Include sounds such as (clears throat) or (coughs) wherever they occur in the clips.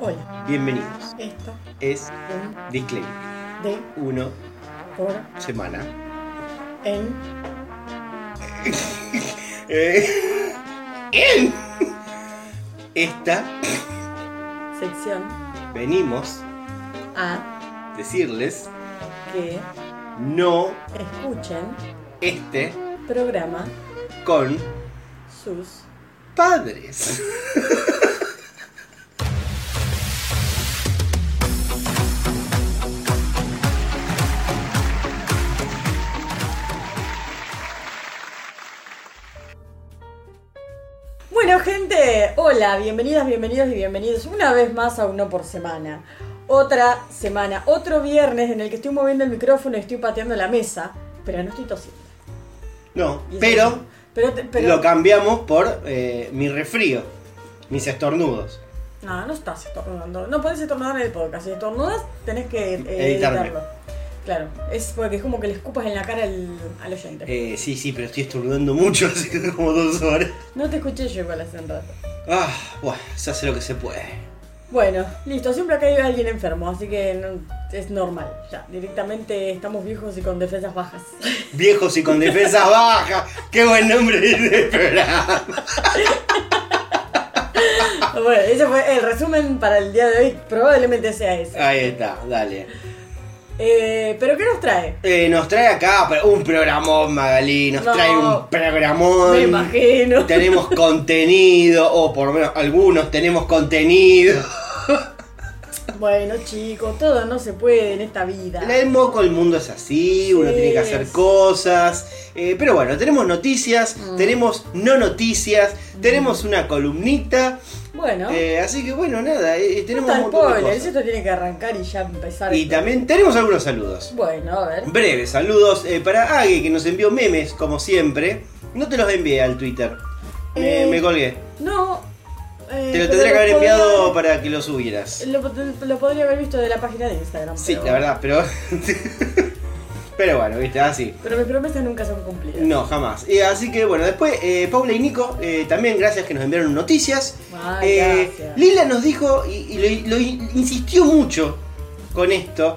Hola, Bienvenidos. esto Es un Disclaimer. de Uno por semana. en (laughs) Eh, en esta sección venimos a decirles que no escuchen este programa con sus padres. (laughs) hola, bienvenidas, bienvenidos y bienvenidos una vez más a Uno por Semana. Otra semana, otro viernes en el que estoy moviendo el micrófono y estoy pateando la mesa, pero no estoy tosiendo. No, pero lo cambiamos por eh, mi resfrío, mis estornudos. No, no estás estornudando. No podés estornudar en el podcast. Si estornudas, tenés que eh, editarlo. Claro, es porque es como que le escupas en la cara al, al oyente. Eh, sí, sí, pero estoy estornudando mucho, (laughs) así que como dos horas. No te escuché yo igual hace un rato. Ah, bueno, se hace lo que se puede. Bueno, listo, siempre acá hay alguien enfermo, así que no- es normal. Ya, directamente estamos viejos y con defensas bajas. (laughs) Viejos y con defensas bajas. Qué buen nombre de programa. bueno, ese fue el resumen para el día de hoy. Probablemente sea ese. Ahí está, dale. Eh, ¿Pero qué nos trae? Eh, nos trae acá un programón, Magalí. Nos No. trae un programón. Me imagino. (laughs) Tenemos contenido, o por lo menos algunos tenemos contenido. Bueno, chicos, todo no se puede en esta vida. En el moco el mundo es así, uno Sí, tiene que hacer cosas. eh, pero bueno, tenemos noticias, Mm. tenemos no noticias, tenemos una columnita. Bueno, eh, así que bueno, nada, eh, no tenemos un montón de cosas. esto tiene que arrancar y ya empezar. Y esto. también tenemos algunos saludos. Bueno, a ver. Breves saludos eh, para Agui que nos envió memes como siempre. No te los envié al Twitter. Me, Eh, me colgué. No. eh, Te lo tendría que haber podría enviado para que lo subieras. Lo, lo podría haber visto de la página de Instagram. Sí, pero- la verdad, pero. (laughs) pero bueno, viste, así. Pero mis promesas nunca son cumplidas. No, jamás. Así que bueno, después eh, Paula y Nico, eh, también gracias que nos enviaron noticias. Ay, Eh. Lila nos dijo, y, y lo, lo insistió mucho con esto,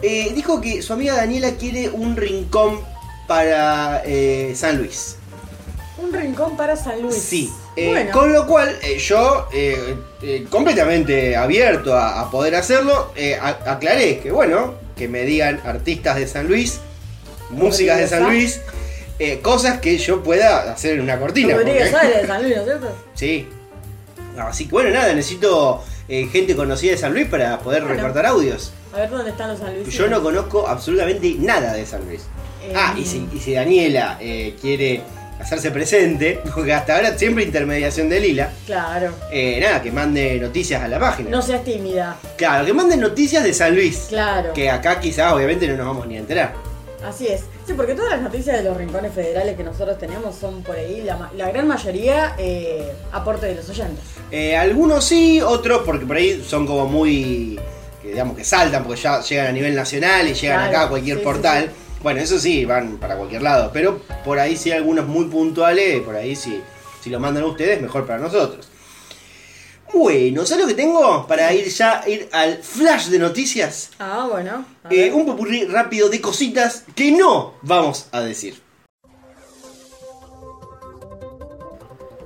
eh, dijo que su amiga Daniela quiere un rincón para San Luis. Un rincón para San Luis. Sí. Bueno, Con lo cual, yo, completamente abierto a, a poder hacerlo, a- aclaré que, bueno, que me digan artistas de San Luis, músicas de San Rodríguez Luis, eh, cosas que yo pueda hacer en una cortina. Rodríguez porque- de San Luis, ¿no es cierto? (laughs) Sí. Así que, bueno, nada, necesito eh, gente conocida de San Luis para poder Bueno. recortar audios. A ver dónde están los San Luis. Yo no conozco absolutamente nada de San Luis. Ah, y si, y si Daniela eh, quiere hacerse presente, porque hasta ahora siempre intermediación de Lila, Claro. eh, nada, que mande noticias a la página. No seas tímida. Claro, que manden noticias de San Luis. Claro. Que acá quizás obviamente no nos vamos ni a enterar. Así es. Sí, porque todas las noticias de los rincones federales que nosotros tenemos son por ahí, la, gran mayoría eh, aporte de los oyentes. Eh, algunos sí, otros porque por ahí son como muy, que digamos que saltan porque ya llegan a nivel nacional y llegan Claro, acá a cualquier sí, sí, portal. sí. Bueno, eso sí, van para cualquier lado, pero por ahí sí algunos muy puntuales, por ahí sí, si lo mandan ustedes, mejor para nosotros. Bueno, ¿sabes lo que tengo? Para ir ya ir al flash de noticias. Ah, bueno. Eh, un popurrí rápido de cositas que no vamos a decir.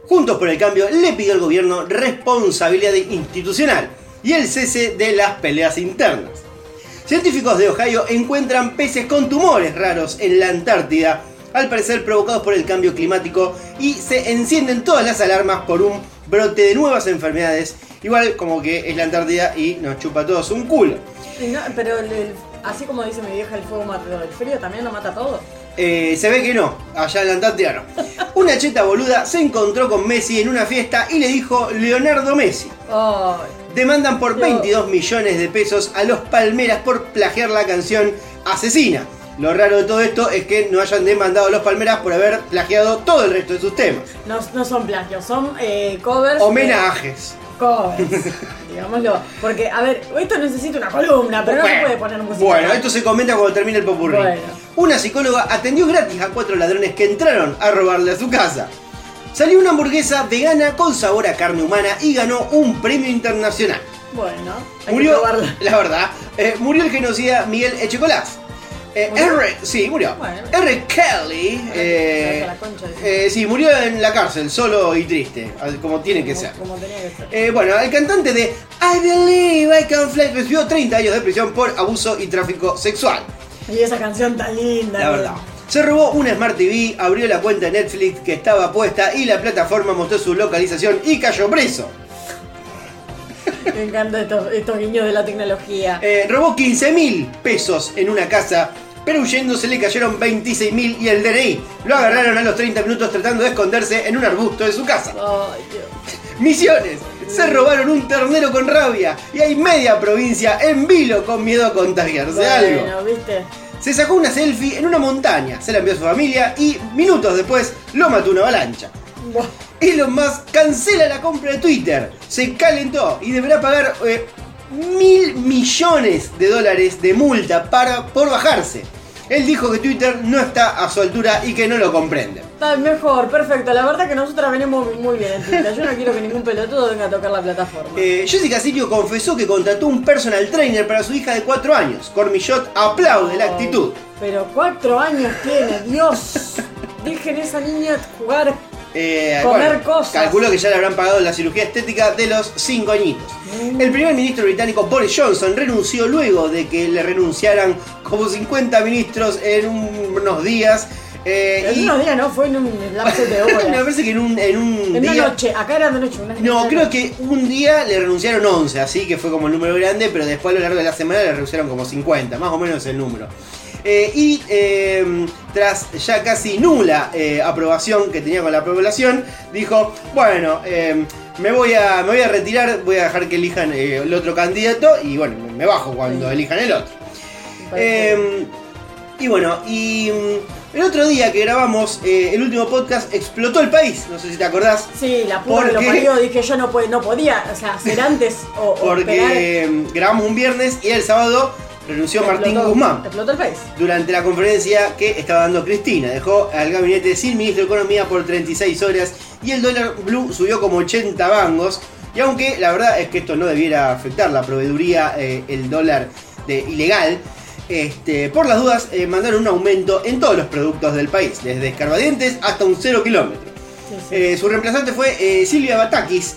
Juntos por el Cambio le pidió al gobierno responsabilidad institucional y el cese de las peleas internas. Científicos de Ohio encuentran peces con tumores raros en la Antártida, al parecer provocados por el cambio climático, y se encienden todas las alarmas por un brote de nuevas enfermedades, igual como que es la Antártida y nos chupa a todos un culo. No, pero el- el- así como dice mi vieja, el fuego mata. El frío también lo mata todo. Eh, se ve que no, allá en la Antártida no. (laughs) Una cheta boluda se encontró con Messi en una fiesta y le dijo Leonardo Messi. Ay, Demandan por No. 22 millones de pesos a los Palmeras por plagiar la canción Asesina. Lo raro de todo esto es que no hayan demandado a los Palmeras por haber plagiado todo el resto de sus temas. no, no son plagios, son eh, covers. de- Homenajes. Covers, (laughs) digámoslo. Porque, a ver, esto necesita una columna, pero no se puede poner música. Bueno, esto se comenta cuando termine el popurrí. Bueno. Una psicóloga atendió gratis a cuatro ladrones que entraron a robarle a su casa. Salió una hamburguesa vegana con sabor a carne humana y ganó un premio internacional. Bueno, hay Murió, que probarla. (laughs) la verdad, eh, murió el genocida Miguel Echecolás. Eh. R, sí, murió. Bueno. R. Kelly, eh, concha de- eh, sí, murió en la cárcel, solo y triste, como tiene que ser. Como tenía que ser. Eh, bueno, el cantante de I Believe I Can Fly recibió 30 años de prisión por abuso y tráfico sexual. Y esa canción tan linda. La verdad. Se robó una Smart TV, abrió la cuenta de Netflix que estaba puesta y la plataforma mostró su localización y cayó preso. Me encantan estos, estos guiños de la tecnología. Eh, robó 15 mil pesos en una casa, pero huyendo se le cayeron 26 mil y el DNI. Lo agarraron a los 30 minutos tratando de esconderse en un arbusto de su casa. Dios. Misiones. Se robaron un ternero con rabia y hay media provincia en vilo con miedo a contagiarse algo. Bueno, ¿viste? Se sacó una selfie en una montaña, se la envió a su familia y minutos después lo mató una avalancha. Buah. Elon Musk cancela la compra de Twitter, se calentó y deberá pagar eh, mil millones de dólares de multa para, por bajarse. Él dijo que Twitter no está a su altura y que no lo comprende. Está mejor, perfecto. La verdad que nosotras venimos muy bien en Twitter. Yo no quiero que ningún pelotudo venga a tocar la plataforma. Eh, Jessica Sirio confesó que contrató un personal trainer para su hija de 4 años. Cormillot aplaude la actitud. Pero cuatro años tiene, Dios. (laughs) Dejen a esa niña jugar. Eh, Comer cosas. Calculo que ya le habrán pagado la cirugía estética de los 5 añitos. Mm. El primer ministro británico Boris Johnson renunció luego de que le renunciaran como 50 ministros en un- unos días. eh, En y unos días no, fue en un lapso de (laughs) me horas. parece que en un, en un En una noche, acá era de noche. Una No, creo que un día le renunciaron 11, así que fue como el número grande, pero después a lo largo de la semana le renunciaron como 50, más o menos el número. Eh, y eh, tras ya casi nula eh, aprobación que tenía con la población, dijo, bueno, eh, me, voy a, me voy a retirar, voy a dejar que elijan eh, el otro candidato y bueno, me bajo cuando elijan el otro. Eh, y bueno, y mm, el otro día que grabamos eh, el último podcast explotó el país, no sé si te acordás. Sí, la puta ¿por que lo qué? parió, dije yo no, no podía, o sea, ser antes o. Porque grabamos un viernes y el sábado renunció Martín Guzmán Explotó el país. durante la conferencia que estaba dando Cristina. Dejó al gabinete sin ministro de Economía por 36 horas y el dólar blue subió como 80 bangos. Y aunque la verdad es que esto no debiera afectar la proveeduría, eh, el dólar de ilegal, este, por las dudas eh, mandaron un aumento en todos los productos del país, desde escarbadientes hasta un 0 kilómetro. Sí, sí. Eh, su reemplazante fue Silvia Batakis,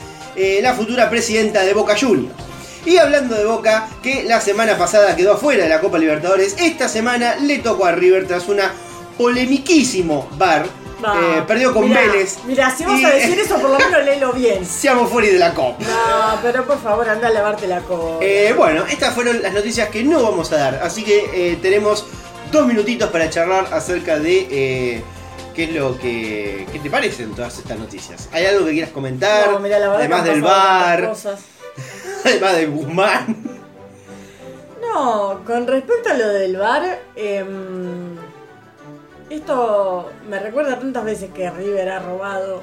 la futura presidenta de Boca Juniors. Y hablando de Boca, que la semana pasada quedó afuera de la Copa Libertadores, esta semana le tocó a River tras una polemiquísimo bar. Eh, perdió con Mirá, Vélez. Mira, si vas Y- a decir eso, por lo menos (laughs) léelo bien. Seamos fuera de la Copa. No, pero por favor, anda a lavarte la cola. Eh, bueno, estas fueron las noticias que no vamos a dar, así que eh, tenemos dos minutitos para charlar acerca de qué es lo que qué te parecen todas estas noticias. ¿Hay algo que quieras comentar? No, mirá, la verdad además que del bar, cosas. (laughs) además de Guzmán. No, con respecto a lo del bar, em, esto me recuerda tantas veces que River ha robado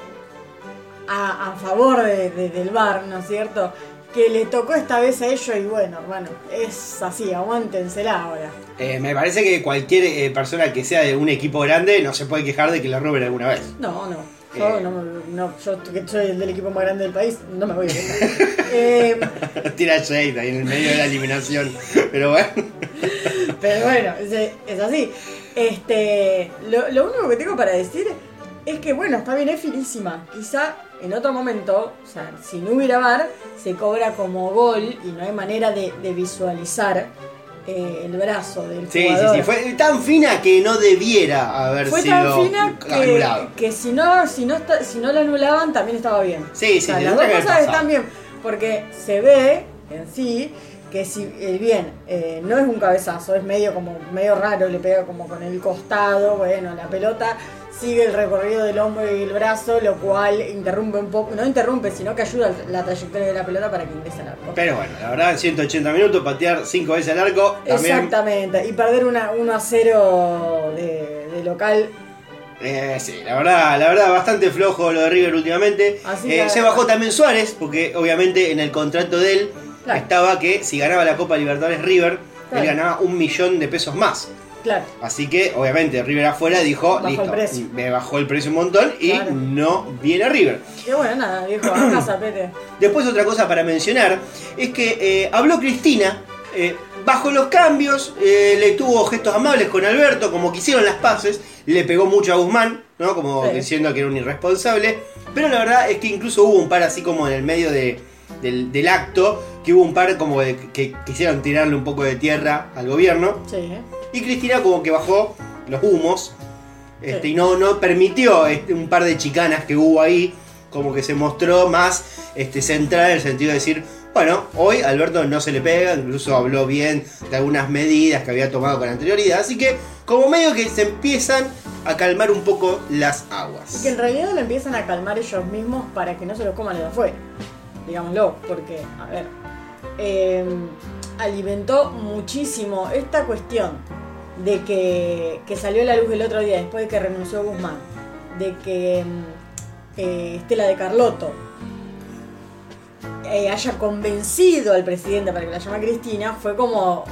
a, a favor de- de- del bar, ¿no es cierto? Que le tocó esta vez a ellos y bueno, hermano, es así, aguántensela ahora. Eh, me parece que cualquier eh, persona que sea de un equipo grande no se puede quejar de que le roben alguna vez. No, no. Yo, Eh. no, no, yo que soy el del equipo más grande del país, no me voy a. (laughs) Eh, Tira shade ahí en el medio de la eliminación. Pero bueno. Pero bueno, es, es así. Este, lo, lo único que tengo para decir es que, bueno, está bien, es finísima. Quizá en otro momento, o sea, si no hubiera bar, se cobra como gol y no hay manera de, de visualizar eh, el brazo del Sí, sí, jugador. sí. Fue tan fina que no debiera haber Fue sido tan fina que, anulado. que si no si no está- si no la anulaban también estaba bien. Sí, sí, O sea, sí, las dos cosas están bien porque se ve en sí que si el bien eh, no es un cabezazo, es medio como medio raro, le pega como con el costado, bueno, la pelota sigue el recorrido del hombro y el brazo, lo cual interrumpe un poco, no interrumpe, sino que ayuda la trayectoria de la pelota para que ingrese al arco. Pero bueno, la verdad, en 180 minutos, patear 5 veces al arco, también. Exactamente, y perder una 1 a 0 de, de local Eh, sí, la verdad, la verdad, bastante flojo lo de River últimamente. Eh, se bajó también Suárez, porque obviamente en el contrato de él Claro. estaba que si ganaba la Copa Libertadores River, Claro. él ganaba un millón de pesos más. Claro. Así que, obviamente, River afuera dijo, Bajó el listo, precio. me bajó el precio un montón y Claro. no viene River. Y bueno, nada, dijo, a casa, (clears throat) pete. Después otra cosa para mencionar es que eh, habló Cristina, eh, bajo los cambios, eh, le tuvo gestos amables con Alberto, como quisieron las paces, le pegó mucho a Guzmán, ¿no? Como Sí. diciendo que era un irresponsable, pero la verdad es que incluso hubo un par así como en el medio de- del, del acto, que hubo un par como de, que quisieron tirarle un poco de tierra al gobierno, Sí. Y Cristina como que bajó los humos este, Sí. y no, no permitió este, un par de chicanas que hubo ahí, como que se mostró más este, centrada en el sentido de decir, bueno, hoy Alberto no se le pega, incluso habló bien de algunas medidas que había tomado con anterioridad, así que como medio que se empiezan a calmar un poco las Y aguas. que en realidad lo empiezan a calmar ellos mismos para que no se los coman los de afuera. Digámoslo, porque, a ver, eh, alimentó muchísimo esta cuestión de que, que salió a la luz el otro día después de que renunció Guzmán, de que mm, eh, Estela de Carlotto eh, haya convencido al presidente para que la llame Cristina, fue como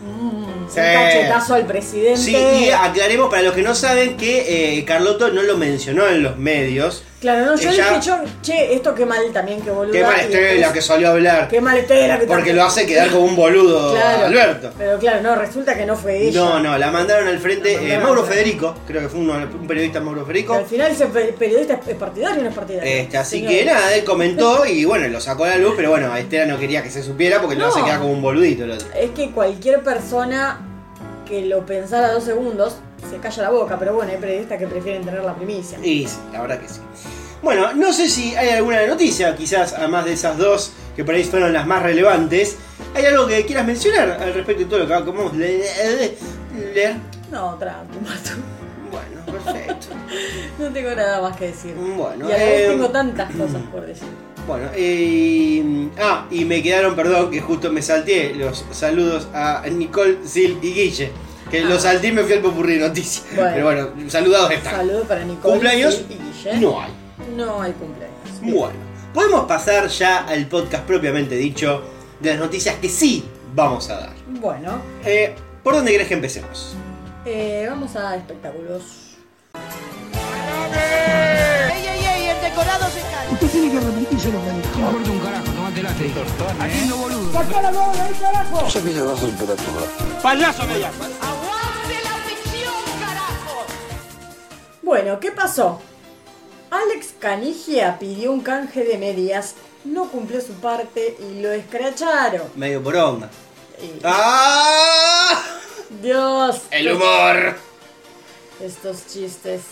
mm, Sí. un cachetazo al presidente. Sí, y aclaremos para los que no saben que eh, Carlotto no lo mencionó en los medios. Claro, no, yo Ella- dije, yo, che, esto qué mal también, que boludo. Qué mal Estela que salió a hablar. Qué mal Estela que Porque lo hace quedar como un boludo (laughs) Claro. Alberto. Pero claro, no, resulta que no fue ella. No, no, la mandaron al frente La eh, mandaron Mauro al frente. Federico, creo que fue uno- un periodista Mauro Federico. al final ese pe- periodista es partidario o no es partidario. Este, así Señor. que nada, él comentó (laughs) y bueno, lo sacó a la luz, pero bueno, Estela no quería que se supiera porque no, No. se queda como un boludito el otro. Es que cualquier persona que lo pensara dos segundos se calla la boca, pero bueno, hay periodistas que prefieren tener la primicia. Y sí, la verdad que sí. Bueno, no sé si hay alguna noticia, quizás además de esas dos que por ahí fueron las más relevantes. ¿Hay algo que quieras mencionar al respecto de todo lo que acabamos de leer? No, tranqui, mato. Bueno, perfecto. (laughs) No tengo nada más que decir. Bueno, y a eh, tengo tantas cosas por decir. Bueno, eh, ah, y me quedaron, perdón, que justo me salté los saludos a Nicole, Sil y Guille. Que Ah. los salté y me fui al popurrí de noticias. Bueno. Pero bueno, saludados están. Saludos para Nicole ¿Cumpleaños? Sil y Guille. No hay. No hay cumpleaños. Bueno, podemos pasar ya al podcast propiamente dicho de las noticias que sí vamos a dar. Bueno, Eh, ¿Por dónde querés que empecemos? eh, vamos a espectáculos. ¡Ey, ey, ey! El decorado se cae. Usted tiene que que dijo. No importa un carajo, tomate la Haciendo boludo. ¡Sacá la mano de ahí, carajo! Payaso me llama. ¡Aguante la ficción, carajo! Bueno, ¿qué pasó? Alex Canigia pidió un canje de medias, no cumplió su parte y lo escracharon. Medio por onda. Y- ¡Ah! Dios, El humor. estos chistes.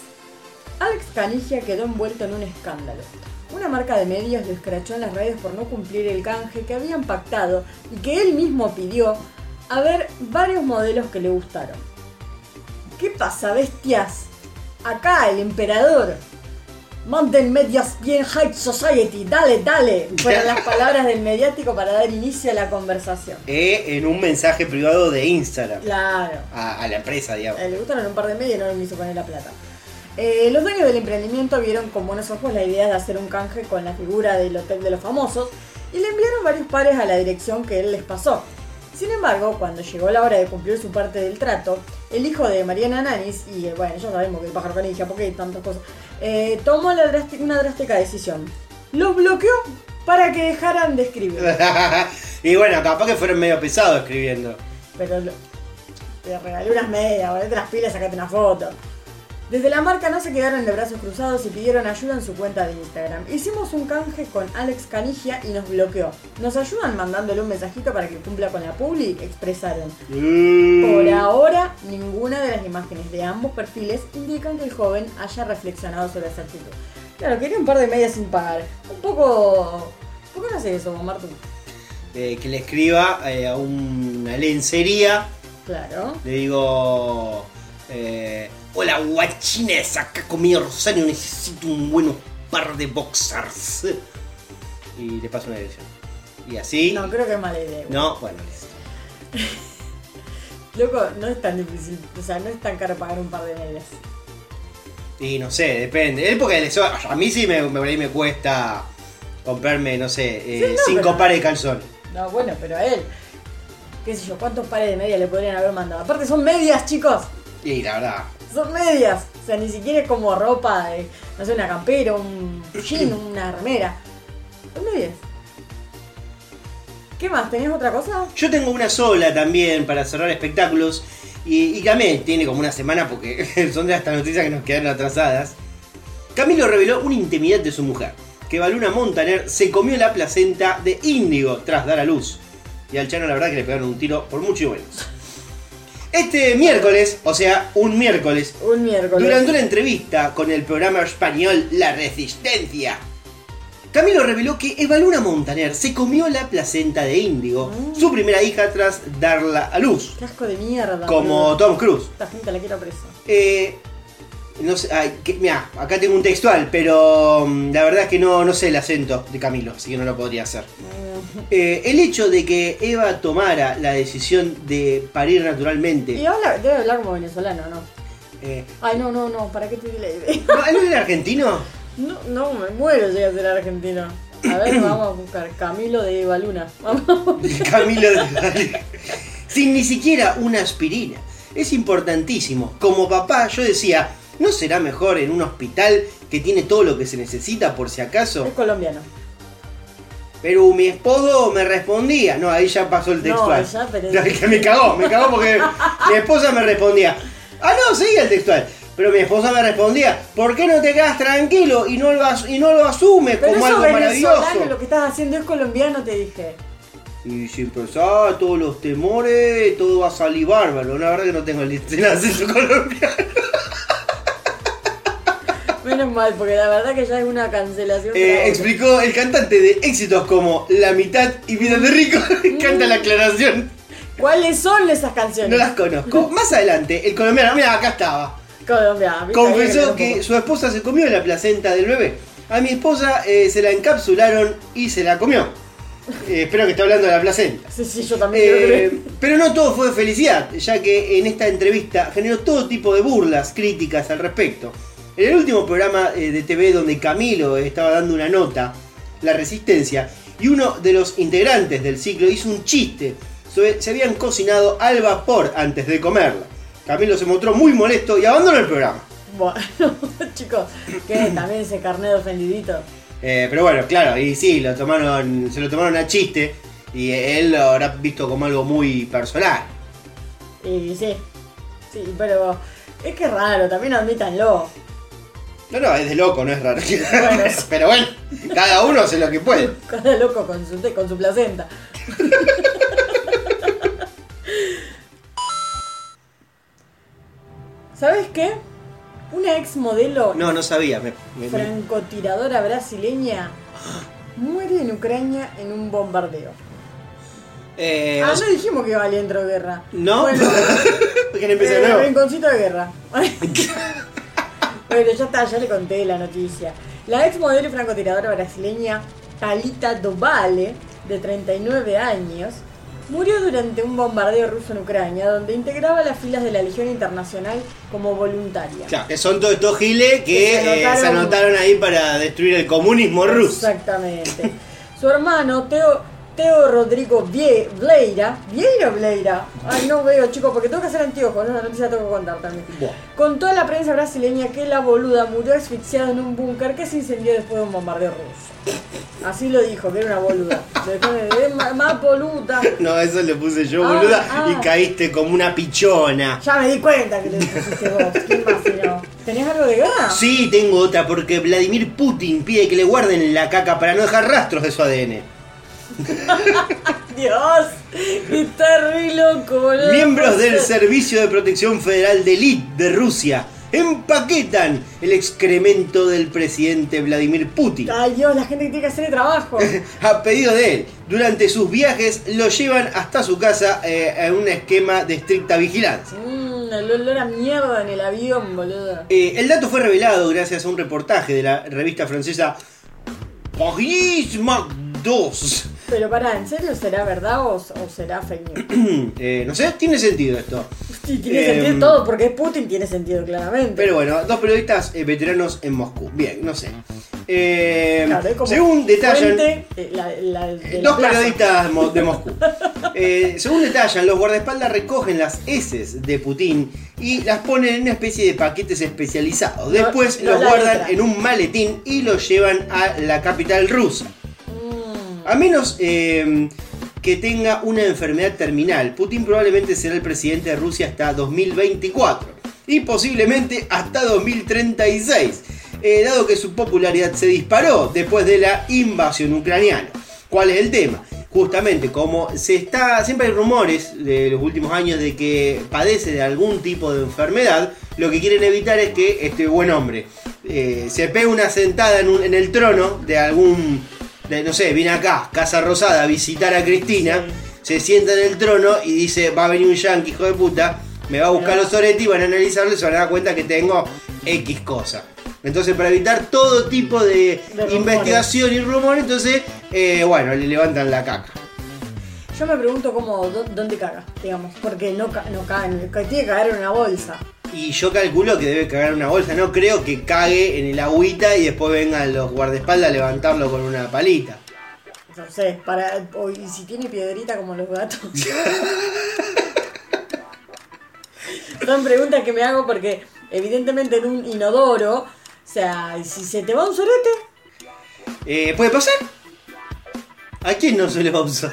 Alex Canigia quedó envuelto en un escándalo. Una marca de medios lo escrachó en las redes por no cumplir el canje que habían pactado y que él mismo pidió a ver varios modelos que le gustaron. ¿Qué pasa, bestias? Acá el emperador. Mountain Medias bien High Society, dale, dale. Fueron las palabras del mediático para dar inicio a la conversación. Eh, en un mensaje privado de Instagram. Claro. A, a la empresa, digamos. Eh, le gustaron un par de medias y no le quiso poner la plata. Eh, los dueños del emprendimiento vieron con buenos ojos la idea de hacer un canje con la figura del Hotel de los Famosos y le enviaron varios pares a la dirección que él les pasó. Sin embargo, cuando llegó la hora de cumplir su parte del trato, el hijo de Mariana Nanis, y eh, bueno, ya sabemos que el pájaro canija, porque hay tantas cosas, eh, tomó la drástica- una drástica decisión. Los bloqueó para que dejaran de escribir. (laughs) y bueno, capaz que fueron medio pesados escribiendo. Pero te regalé unas medias, ponete las pilas, sacate una foto. Desde la marca no se quedaron de brazos cruzados y pidieron ayuda en su cuenta de Instagram. Hicimos un canje con Alex Canigia y nos bloqueó. ¿Nos ayudan mandándole un mensajito para que cumpla con la publi? Expresaron. Por ahora, ninguna de las imágenes de ambos perfiles indican que el joven haya reflexionado sobre esa actitud. Claro, quería un par de medias sin pagar. Un poco... ¿Por qué no haces eso, Martu? Eh, que le escriba eh, a una lencería. Claro. Le digo. Eh, Hola guachines, acá conmigo Rosario necesito un buen par de boxers. Y le paso una dirección. Y así. No, creo que es mala idea. No, bueno, listo. (laughs) Loco, no es tan difícil, o sea, no es tan caro pagar un par de medias. Y no sé, depende. Él porque a mí sí me, me, me cuesta comprarme, no sé, eh, Sí, no, cinco pero- pares de calzones. No, bueno, pero a él. qué sé yo, cuántos pares de medias le podrían haber mandado. Aparte son medias, chicos. Y la verdad. Son medias. O sea, ni siquiera es como ropa de, no sé, una campera, un jean, (clears throat) una remera. Son medias. ¿Qué más? ¿Tenés otra cosa? Yo tengo una sola también para cerrar espectáculos. Y, y Camé tiene como una semana porque (laughs) son de estas noticias que nos quedaron atrasadas. Camilo reveló una intimidad de su mujer. Que Baluna Montaner se comió la placenta de Índigo tras dar a luz. Y al Chano la verdad que le pegaron un tiro por mucho y menos. Este miércoles, o sea, un miércoles, Un miércoles. durante una entrevista con el programa español La Resistencia, Camilo reveló que Evaluna Montaner se comió la placenta de Índigo, su primera hija tras darla a luz, Qué asco de mierda. como boludo. Tom Cruise. Esta gente la quiero presa. Eh, no sé, ay, que- mirá, acá tengo un textual, pero mm, la verdad es que no, no sé el acento de Camilo, así que no lo podría hacer. Eh, el hecho de que Eva tomara la decisión de parir Y naturalmente. habla, debe hablar como venezolano, ¿no? eh, Ay, no, no, no, ¿para qué te di la idea? (laughs) ¿No era argentino? No, no, me muero llega a ser argentino. A ver, (clears throat) vamos a buscar Camilo de Eva Luna. (laughs) Vamos. Camilo de Sin ni siquiera una aspirina. Es importantísimo. Como papá, yo decía, ¿no será mejor en un hospital que tiene todo lo que se necesita por si acaso? Es colombiano. Pero mi esposo me respondía. No, ahí ya pasó el No, textual. ya, pero- (laughs) Ya, que me cagó, me cagó porque mi esposa me respondía. Ah, no, seguía el textual. Pero mi esposa me respondía, ¿por qué no te quedas tranquilo y no lo, as- y no lo asumes Pero como eso algo maravilloso? lo que estás haciendo es colombiano, te dije. Y sin pensar, todos los temores, todo va a salir bárbaro. La verdad que no tengo el acento (laughs) colombiano. Menos mal, porque la verdad que ya es una cancelación. Eh, explicó el cantante de éxitos como La mitad y Vida de Rico. (laughs) Canta la aclaración. ¿Cuáles son esas canciones? No las conozco. Más adelante, el colombiano, mira, acá estaba. Colombiano. Confesó que su esposa se comió la placenta del bebé. A mi esposa eh, se la encapsularon y se la comió. (laughs) Eh, espero que esté hablando de la placenta. Sí, sí, yo también Eh, pero no todo fue de felicidad, ya que en esta entrevista generó todo tipo de burlas, críticas al respecto. En el último programa eh, de TV donde Camilo estaba dando una nota, La Resistencia, y uno de los integrantes del ciclo hizo un chiste sobre se habían cocinado al vapor antes de comerla. Camilo se mostró muy molesto y abandonó el programa. Bueno, (laughs) chicos, que también ese carnet ofendidito. Eh, pero bueno, claro, y sí, lo tomaron, se lo tomaron a chiste y él lo habrá visto como algo muy personal. Y sí, sí, pero es que es raro, también admítanlo. No, no, es de loco, no es raro. Bueno. (laughs) Pero bueno, cada uno hace lo que puede. Cada loco con su, con su placenta. (laughs) ¿Sabes qué? Una ex modelo No, no sabía. me- me- francotiradora brasileña muere en Ucrania en un bombardeo. Eh, ah, no dijimos que valía entro de guerra. ¿No? Bueno, (laughs) ¿Quieren empezar de eh, nuevo? rinconcito de guerra. Bueno, ya está, ya le conté la noticia. La ex modelo y francotiradora brasileña Talita Dovale, de 39 años, murió durante un bombardeo ruso en Ucrania, donde integraba las filas de la Legión Internacional como voluntaria. Claro, que son todos estos giles que Que se eh, se anotaron ahí para destruir el comunismo ruso. Exactamente. Su hermano, Teo, Teo Rodrigo Vie- Vieira, ¿Vieira o Vieira? Ay, no veo, chicos, porque tengo que hacer anteojos, ¿no? la noticia la tengo que contar también. Contó a la prensa brasileña que la boluda murió asfixiada en un búnker que se incendió después de un bombardeo ruso. Así lo dijo, que era una boluda. Después de- "Eh, ma- más boluda. No, eso le puse yo, Ah, boluda, ah. y caíste como una pichona. Ya me di cuenta que le pusiste vos. ¿Quién más no? ¿Tenías algo de guerra? Sí, tengo otra, porque Vladimir Putin pide que le guarden la caca para no dejar rastros de su ADN. (laughs) Dios, está re loco, boludo. Miembros del ser. Servicio de Protección Federal de Elite de Rusia empaquetan el excremento del presidente Vladimir Putin. Ay Dios, la gente que tiene que hacer el trabajo. (laughs) A pedido de él, durante sus viajes lo llevan hasta su casa eh, en un esquema de estricta vigilancia. Mmm, el olor a mierda en el avión, boludo. Eh, el dato fue revelado gracias a un reportaje de la revista francesa Paris Mag 2. Pero pará, ¿en serio será verdad o, o será fake news? (clears throat) Eh, no sé, tiene sentido esto. Sí, tiene Em, sentido todo, porque es Putin tiene sentido claramente. Pero bueno, dos periodistas eh, veteranos en Moscú. Bien, no sé. Eh, Claro, según detallan, fuente, eh, la- la- de (laughs) la dos plaza. periodistas de Moscú. (laughs) Según detallan, los guardaespaldas recogen las heces de Putin y las ponen en una especie de paquetes especializados. Después no los guardan letra. en un maletín y los llevan a la capital rusa. A menos eh, que tenga una enfermedad terminal, Putin probablemente será el presidente de Rusia hasta 2024 y posiblemente hasta 2036, eh, dado que su popularidad se disparó después de la invasión ucraniana. ¿Cuál es el tema? Justamente como se está, siempre hay rumores de los últimos años de que padece de algún tipo de enfermedad, lo que quieren evitar es que este buen hombre eh, se pegue una sentada en el trono de algún de, no sé, viene acá, Casa Rosada, a visitar a Cristina, se sienta en el trono y dice, va a venir un yankee, hijo de puta, me va a buscar los Soretti, van a analizarlo y se van a dar cuenta que tengo X cosa. Entonces, para evitar todo tipo de, De rumores. investigación y rumor, entonces, eh, bueno, le levantan la caca. Yo me pregunto cómo, dó- dónde caga, digamos, porque no, no caga, en- tiene que cagar en una bolsa. Y yo calculo que debe cagar en una bolsa, no creo que cague en el agüita y después vengan los guardaespaldas a levantarlo con una palita. No sé, para, o- y si tiene piedrita como los gatos. (laughs) Son preguntas que me hago porque evidentemente en un inodoro, o sea, ¿y si se te va un sorete, Eh, ¿Puede pasar? ¿A quién no se le va a usar?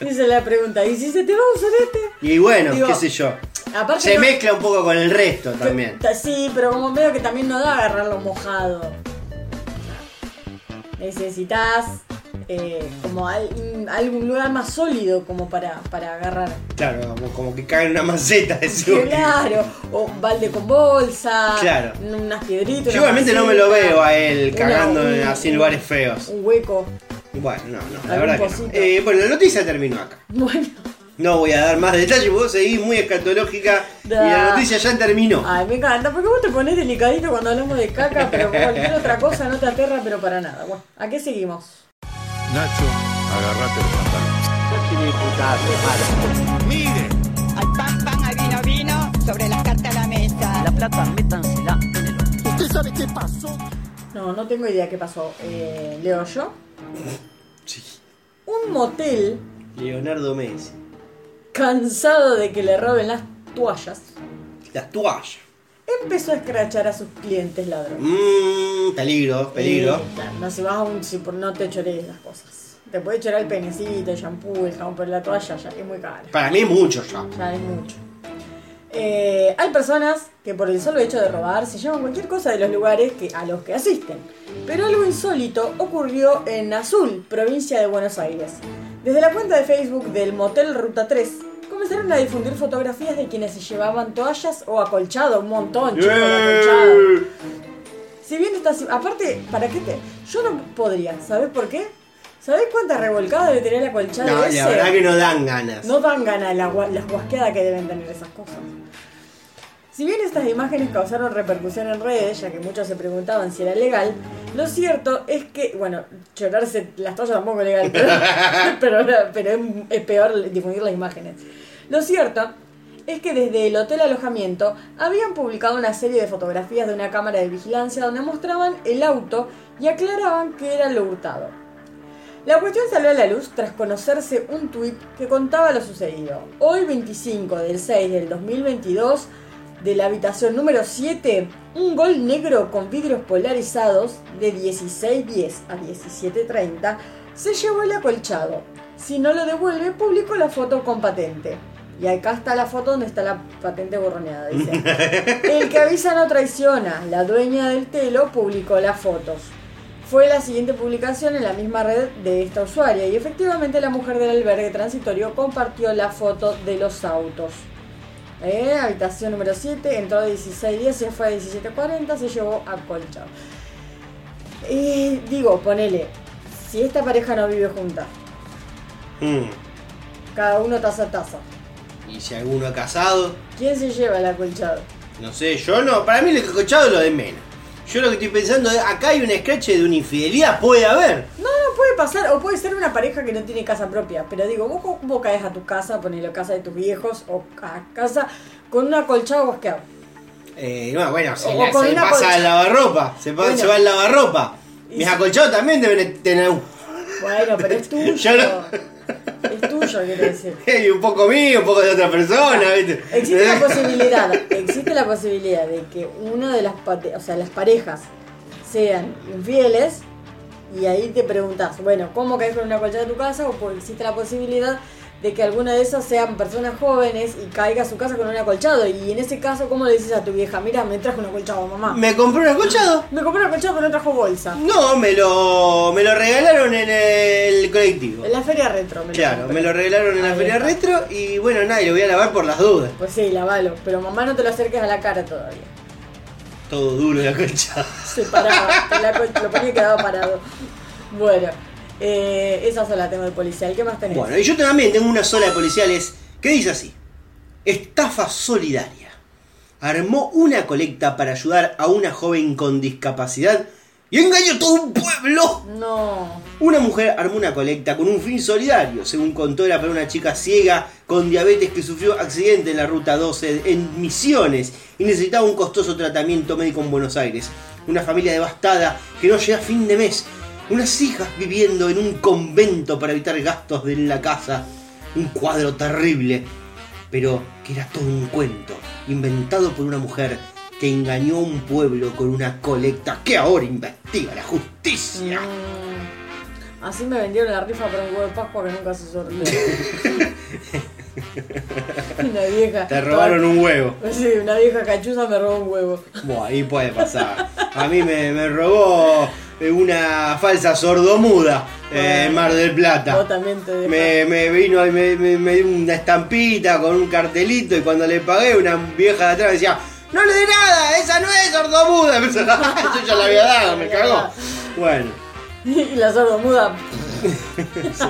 esa es la pregunta, ¿y si se te va un sorete? Y bueno, Digo, qué sé yo. Aparte Se no- mezcla un poco con el resto también. Ta- Sí, pero como veo que también no da agarrarlo mojado. Necesitas eh, como al- un- algún lugar más sólido como para, para agarrar. Claro, como, como que cae en una maceta. decimos. Claro, o balde con bolsa, Claro. unas piedritas. Yo una igualmente no me lo veo a él una- cagando un- en- así en lugares feos. Un hueco. Bueno, no, no, la Algún verdad que no. pocito. Eh, bueno, la noticia terminó acá. (laughs) Bueno, No voy a dar más detalles, vos seguís muy escatológica y la noticia ya terminó. ay, me encanta, porque vos te pones delicadito cuando hablamos de caca, pero cualquier otra cosa no te aterra, pero para nada. Bueno, ¿a qué seguimos? Nacho, agarrate los pantalones. Mire, Al pan, pan, al vino, vino, sobre las cartas a la mesa. La plata, métansela en el orto. ¿usted sabe qué pasó? No, no tengo idea qué pasó. Eh, Leo yo. Sí. Un motel Leonardo Messi. Cansado de que le roben las toallas, Las toallas. empezó a escrachar a sus clientes ladrones. Mmm, peligro, peligro. Y, claro, no se vas a un si por no te chorees las cosas. Te puede chorar el penecito, el shampoo, el jabón, pero la toalla ya es muy cara. Para mí es mucho ya. Ya es mucho. Eh, hay personas que por el solo hecho de robar se llevan cualquier cosa de los lugares que, a los que asisten. Pero algo insólito ocurrió en Azul, provincia de Buenos Aires. Desde la cuenta de Facebook del Motel Ruta 3 comenzaron a difundir fotografías de quienes se llevaban toallas o acolchado, un montón, chicos, acolchado. Si bien está así, aparte, ¿para qué te.? Yo no podría, ¿sabes por qué? ¿Sabés cuánta revolcada debe tener la colchada No, ese? la verdad que no dan ganas. No dan ganas la las guasqueadas que deben tener esas cosas. Si bien estas imágenes causaron repercusión en redes, ya que muchos se preguntaban si era legal, lo cierto es que, bueno, chorarse las toallas tampoco es legal, pero, (laughs) pero, pero es, es peor difundir las imágenes. Lo cierto es que desde el hotel alojamiento habían publicado una serie de fotografías de una cámara de vigilancia donde mostraban el auto y aclaraban que era lo hurtado. La cuestión salió a la luz tras conocerse un tuit que contaba lo sucedido. Hoy 25 del 6 del 2022, de la habitación número 7, un gol negro con vidrios polarizados de 16.10 a 17.30 se llevó el acolchado. Si no lo devuelve, publicó la foto con patente. Y acá está la foto donde está la patente borroneada, dice. (laughs) El que avisa no traiciona. La dueña del telo publicó las fotos. Fue la siguiente publicación en la misma red de esta usuaria y efectivamente la mujer del albergue transitorio compartió la foto de los autos. Eh, habitación número 7, entró a 16.10, se fue a 17.40, se llevó a. Eh, digo, ponele, si esta pareja no vive junta, Mm. cada uno taza a taza, Y si alguno ha casado, ¿quién se lleva el acolchado? no sé, yo no. Para mí el escuchado es lo de menos. Yo lo que estoy pensando es, acá hay un scratch de una infidelidad, puede haber. No, no, puede pasar, o puede ser una pareja que no tiene casa propia, pero digo, vos cómo caes a tu casa, ponele a casa de tus viejos o a casa con un acolchado bosqueado. Eh, no, bueno, se, O la- con se una pasa colcha- al lavarropa. Se, pa- Bueno. se va al lavarropa. Y Mis acolchados también deben tener un, Bueno, pero es (laughs) tuyo. Yo no- Es tuyo, quiero decir. (laughs) y un poco mío, un poco de otra persona, ¿viste? Existe la (laughs) posibilidad, existe la posibilidad de que una de las o sea, las parejas sean infieles y ahí te preguntas, bueno, ¿cómo caes con una colchada de tu casa? O pues existe la posibilidad de que alguna de esas sean personas jóvenes y caiga a su casa con un acolchado. Y en ese caso, ¿cómo le dices a tu vieja? Mira, me trajo un acolchado, mamá. Me, ¿Me compré un acolchado? compré un acolchado pero no trajo bolsa. No, me lo, me lo regalaron en el colectivo. En la feria retro, me lo Claro, me lo regalaron en la feria está. retro y bueno, nada, y lo voy a lavar por las dudas. Pues sí, lavalo. Pero mamá no te lo acerques a la cara todavía. Todo duro el acolchado. Se paraba, el aco- lo ponía y quedaba parado. Bueno, eh, esa sola tengo de policial. ¿Qué más tenés? Bueno, y yo también tengo una sola de policiales que dice así: Estafa solidaria. Armó una colecta para ayudar a una joven con discapacidad y engañó a todo un pueblo. No. Una mujer armó una colecta con un fin solidario, según contó era para una chica ciega con diabetes que sufrió accidente en la ruta 12 en Misiones y necesitaba un costoso tratamiento médico en Buenos Aires. Una familia devastada que no llega a fin de mes. Unas hijas viviendo en un convento para evitar gastos de la casa. Un cuadro terrible, pero que era todo un cuento, inventado por una mujer que engañó a un pueblo con una colecta que ahora investiga la justicia. Mm, Así me vendieron la rifa para un huevo de Pascua que nunca se sorteó. (laughs) (laughs) una vieja. Te robaron un huevo. Sí, una vieja cachuza me robó un huevo. Buah, ahí puede pasar. A mí me, me robó eh, una falsa sordomuda eh, en Mar del Plata. Vos también te. Me, me vino y me, me- me dio una estampita con un cartelito y cuando le pagué una vieja de atrás decía ¡No le dé nada! ¡Esa no es sordomuda! (laughs) Yo ya la había dado, me cagó. Bueno, (laughs) Y la sordomuda.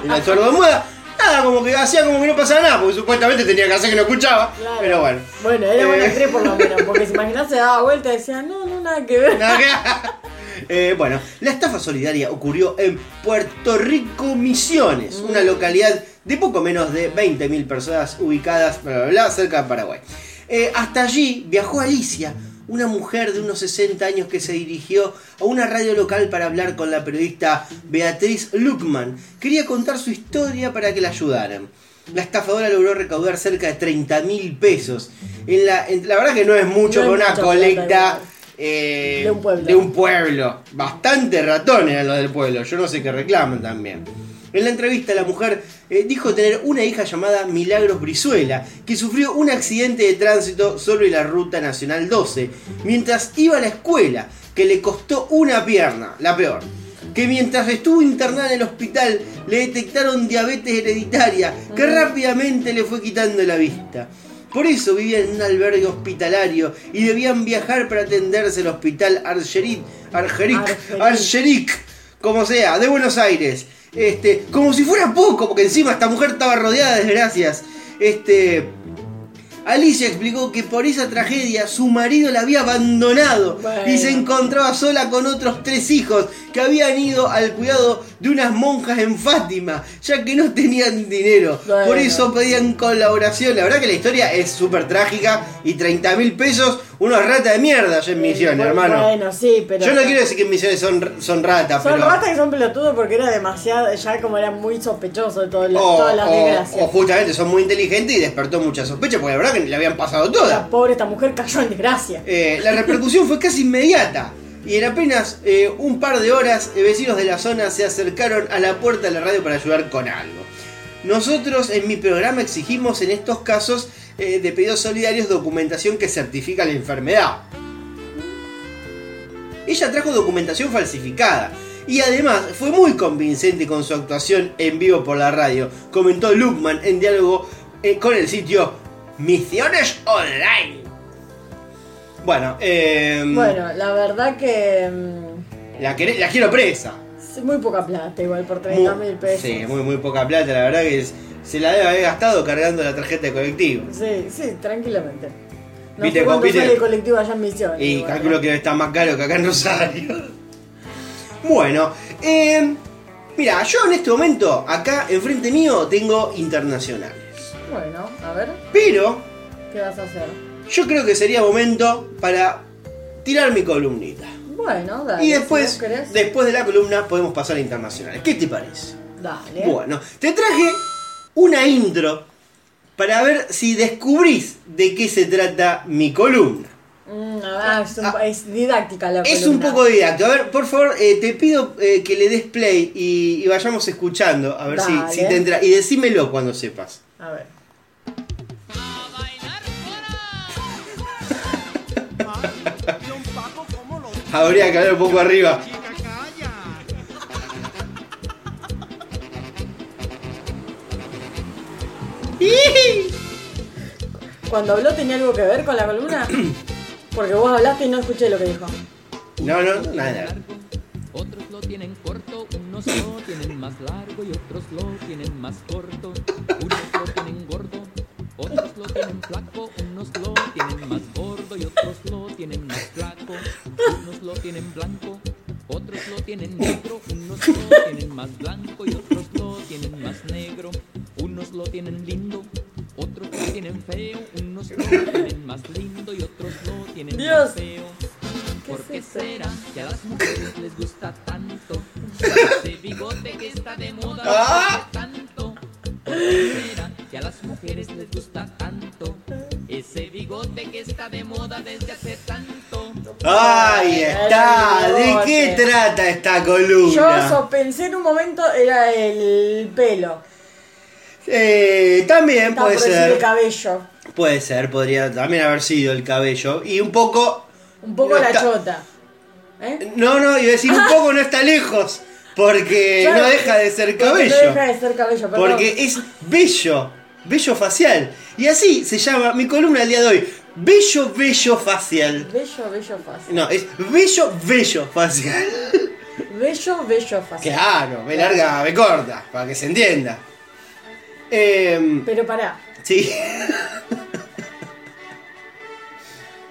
y la sordomuda, nada, como que hacía como que no pasaba nada, porque supuestamente tenía que hacer que no escuchaba. Claro. Pero bueno. Bueno, era buena Eh. actriz por lo menos, porque si (laughs) imaginás se daba vuelta y decía, no, no, nada que ver. Nada que- (laughs) Eh, bueno, la estafa solidaria ocurrió en Puerto Rico Misiones, una localidad de poco menos de 20.000 personas ubicadas bla, bla, bla, cerca de Paraguay. Eh, hasta allí viajó Alicia, una mujer de unos 60 años que se dirigió a una radio local para hablar con la periodista Beatriz Luckman. Quería contar su historia para que la ayudaran. La estafadora logró recaudar cerca de 30 mil pesos. En la, en- la verdad que no es mucho No es una colecta eh, De un pueblo. de un pueblo. Bastante ratones eran los del pueblo. Yo no sé qué reclaman también. En la entrevista la mujer eh, dijo tener una hija llamada Milagros Brizuela, que sufrió un accidente de tránsito sobre la Ruta Nacional 12, mientras iba a la escuela, que le costó una pierna, la peor. Que mientras estuvo internada en el hospital le detectaron diabetes hereditaria, que rápidamente le fue quitando la vista. Por eso vivía en un albergue hospitalario y debían viajar para atenderse al hospital Argeric, Argeric. Argeric, como sea, de Buenos Aires. Este, como si fuera poco, porque encima esta mujer estaba rodeada de desgracias. Este, Alicia explicó que por esa tragedia su marido la había abandonado Bueno. y se encontraba sola con otros tres hijos que habían ido al cuidado de unas monjas en Fátima, ya que no tenían dinero. Bueno. Por eso pedían colaboración. La verdad que la historia es súper trágica y 30 mil pesos, unos rata de mierda en Misiones, Bueno, hermano. Bueno, sí, pero. Yo no quiero decir que en Misiones son, son ratas, Son pero... ratas que son pelotudos porque era demasiado, ya como era muy sospechoso de todo la- o, todas las o- desgracias. o justamente son muy inteligentes y despertó mucha sospecha, porque la verdad que le habían pasado todas. La pobre esta mujer cayó en desgracia. Eh, la repercusión fue casi inmediata. Y en apenas eh, un par de horas, eh, vecinos de la zona se acercaron a la puerta de la radio para ayudar con algo. Nosotros en mi programa exigimos en estos casos eh, de pedidos solidarios documentación que certifica la enfermedad. Ella trajo documentación falsificada. Y además fue muy convincente con su actuación en vivo por la radio, comentó Luckman en diálogo eh, con el sitio Misiones Online. Bueno, eh, Bueno, la verdad que. mm, la, quiero presa. es muy poca plata, igual por 30 mil pesos. Sí, muy, muy poca plata, la verdad que es- se la debe haber gastado cargando la tarjeta de colectivo. Sí, sí, tranquilamente. No Viste, sé cuánto viste. sale el colectivo allá en Misiones. Y igual, calculo ¿no? que está más caro que acá en Rosario. Bueno, eh, mira, yo en este momento, acá enfrente mío, tengo internacionales. Bueno, a ver, Pero ¿qué vas a hacer? yo creo que sería momento para tirar mi columnita. Bueno, dale. Y si después, querés. después de la columna, podemos pasar a internacionales. ¿Qué te parece? Dale. Bueno, te traje una intro para ver si descubrís de qué se trata mi columna. Mm, ah, es, un- Ah. es didáctica la Es columna. un poco didáctico. A ver, por favor, eh, te pido eh, que le des play y, y vayamos escuchando. A ver si, si te entra. Y decímelo cuando sepas. A ver. (laughs) Habría que hablar un poco arriba. Cuando habló tenía algo que ver con la columna. Porque vos hablaste y no escuché lo que dijo. No, no, nada. Otros lo tienen corto, unos lo tienen más largo y otros lo tienen más corto. Unos lo tienen gordo, otros lo tienen flaco, unos lo tienen más gordo y otros lo tienen más flaco. Unos lo tienen blanco, otros lo tienen negro, unos lo tienen más blanco y otros más lindo y otros lo tienen Dios. feo. ¿Por qué será que a las mujeres les gusta tanto ese bigote que está de moda desde hace tanto? ¿Por qué será que a las mujeres les gusta tanto ese bigote que está de moda desde hace tanto? Ahí está. ¿De qué trata esta Yo columna? so- pensé en un momento era el pelo. Eh, también Estaba puede por decir el ser. cabello. Puede ser, podría también haber sido el cabello. Y un poco. Un poco no la está- chota. ¿Eh? No, no, iba a decir un (laughs) poco no está lejos. Porque Claro, no deja de ser cabello. No deja de ser cabello, perdón. Porque es bello, bello facial. Y así se llama mi columna del día de hoy. Bello, bello facial. Bello, bello fácil. No, es bello, bello facial. Bello, bello fácil. Claro, me larga, me corta, para que se entienda. Em, Pero pará, sí,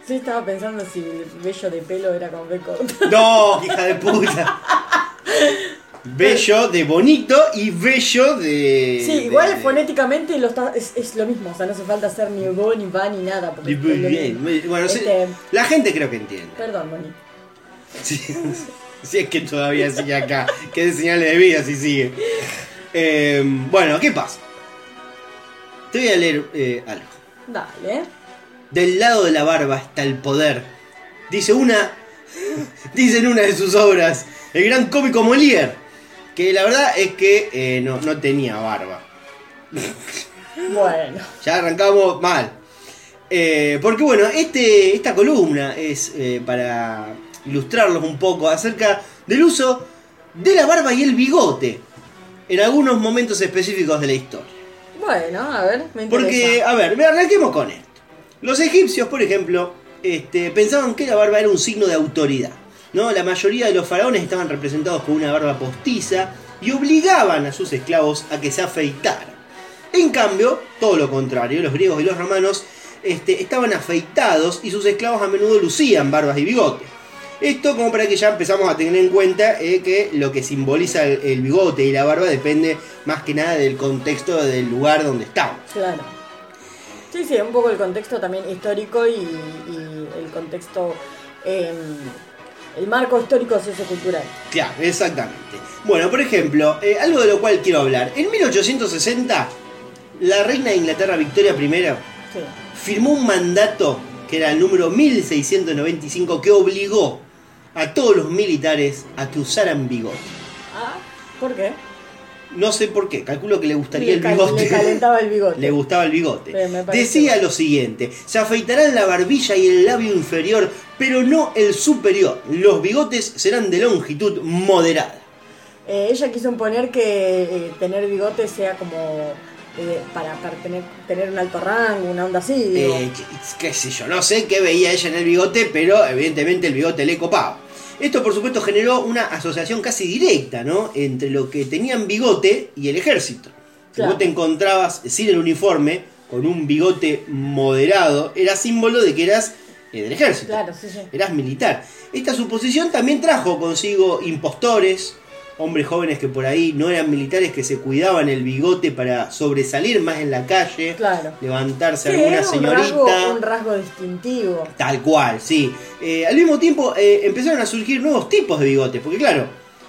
sí estaba pensando si el bello de pelo era con B corta. (laughs) no, hija de puta. Bello de bonito y bello de. Sí, igual de- fonéticamente lo está, es, es lo mismo, o sea, no hace falta hacer ni bo, ni va, ni nada. Porque Muy es bien, muy- bueno, sí, Este, la gente creo que entiende. Perdón, Moni. Sí, si es que todavía sigue acá. Que de señales de vida si sigue. Eh, bueno, ¿qué pasa? Te voy a leer eh, algo. Dale. Del lado de la barba está el poder. Dice una. (laughs) Dice en una de sus obras. El gran cómico Molière. Que la verdad es que eh, no, no tenía barba. (laughs) Bueno. Ya arrancamos mal. Eh, porque bueno, este, esta columna es eh, para ilustrarlos un poco acerca del uso de la barba y el bigote en algunos momentos específicos de la historia. Bueno, a ver, me. Porque, a ver, arranquemos con esto. Los egipcios, por ejemplo, este, pensaban que la barba era un signo de autoridad. ¿no? La mayoría de los faraones estaban representados con una barba postiza y obligaban a sus esclavos a que se afeitaran. En cambio, todo lo contrario, los griegos y los romanos este, estaban afeitados y sus esclavos a menudo lucían barbas y bigote. Esto como para que ya empezamos a tener en cuenta eh, que lo que simboliza el, el bigote y la barba depende más que nada del contexto del lugar donde estamos. Claro. Sí, sí, un poco el contexto también histórico y, y el contexto, eh, el marco histórico sociocultural. Claro, exactamente. Bueno, por ejemplo, eh, algo de lo cual quiero hablar. En 1860, la reina de Inglaterra Victoria I Sí. firmó un mandato que era el número 1695 que obligó a todos los militares a que usaran bigote. Ah, ¿por qué? No sé por qué, calculo que le gustaría Le el bigote. le calentaba el bigote. (laughs) Le gustaba el bigote. Decía lo siguiente: se afeitarán la barbilla y el labio inferior, pero no el superior. Los bigotes serán de longitud moderada. Eh, ella quiso imponer que eh, tener bigote sea como eh, para, para tener, tener un alto rango, una onda así. Eh, qué sé yo, no sé qué veía ella en el bigote, pero evidentemente el bigote le copaba. Esto por supuesto generó una asociación casi directa, ¿no? Entre lo que tenían bigote y el ejército. Si vos te encontrabas sin el uniforme, con un bigote moderado, era símbolo de que eras eh, del ejército. Claro, sí, sí. Eras militar. Esta suposición también trajo consigo impostores, hombres jóvenes que por ahí no eran militares que se cuidaban el bigote para sobresalir más en la calle, Claro. levantarse Sí, alguna un señorita. rasgo, un rasgo distintivo. Tal cual, sí. Eh, al mismo tiempo eh, empezaron a surgir nuevos tipos de bigotes, porque claro,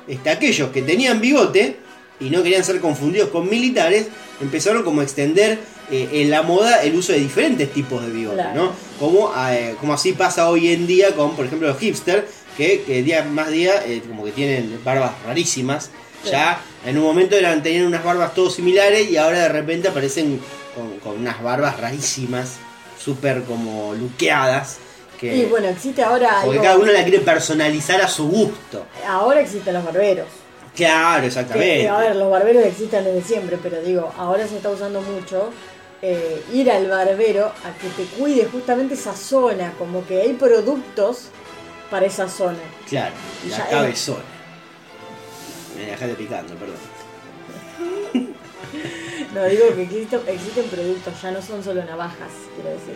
este, aquellos que tenían bigote y no querían ser confundidos con militares, empezaron como a extender eh, en la moda el uso de diferentes tipos de bigote, Claro. ¿no? Como, eh, como así pasa hoy en día con, por ejemplo, los hipsters, que, que día más día eh, como que tienen barbas rarísimas. Sí. Ya en un momento eran, tenían unas barbas todos similares y ahora de repente aparecen con, con unas barbas rarísimas, súper como luqueadas. Que, Y bueno, existe ahora porque algo- cada uno la quiere personalizar a su gusto. Ahora existen los barberos. Claro, Que, exactamente. a ver, los barberos existen desde siempre, pero digo, ahora se está usando mucho eh, ir al barbero a que te cuide justamente esa zona, como que hay productos para esa zona. Claro, la cabezona. Me dejaste picando, perdón. (laughs) No, digo que existen, existen productos, ya no son solo navajas, quiero decir.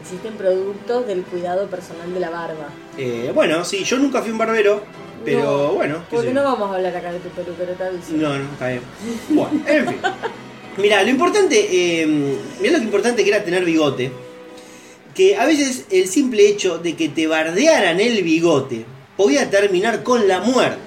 Existen productos del cuidado personal de la barba. Eh, bueno, sí, yo nunca fui un barbero, pero No, bueno. Porque sé no vamos a hablar acá de tu peluquero, te aviso. No, no, está bien. Bueno, en fin. Mirá, lo importante, eh, mirá lo importante que era tener bigote. Que a veces el simple hecho de que te bardearan el bigote podía terminar con la muerte.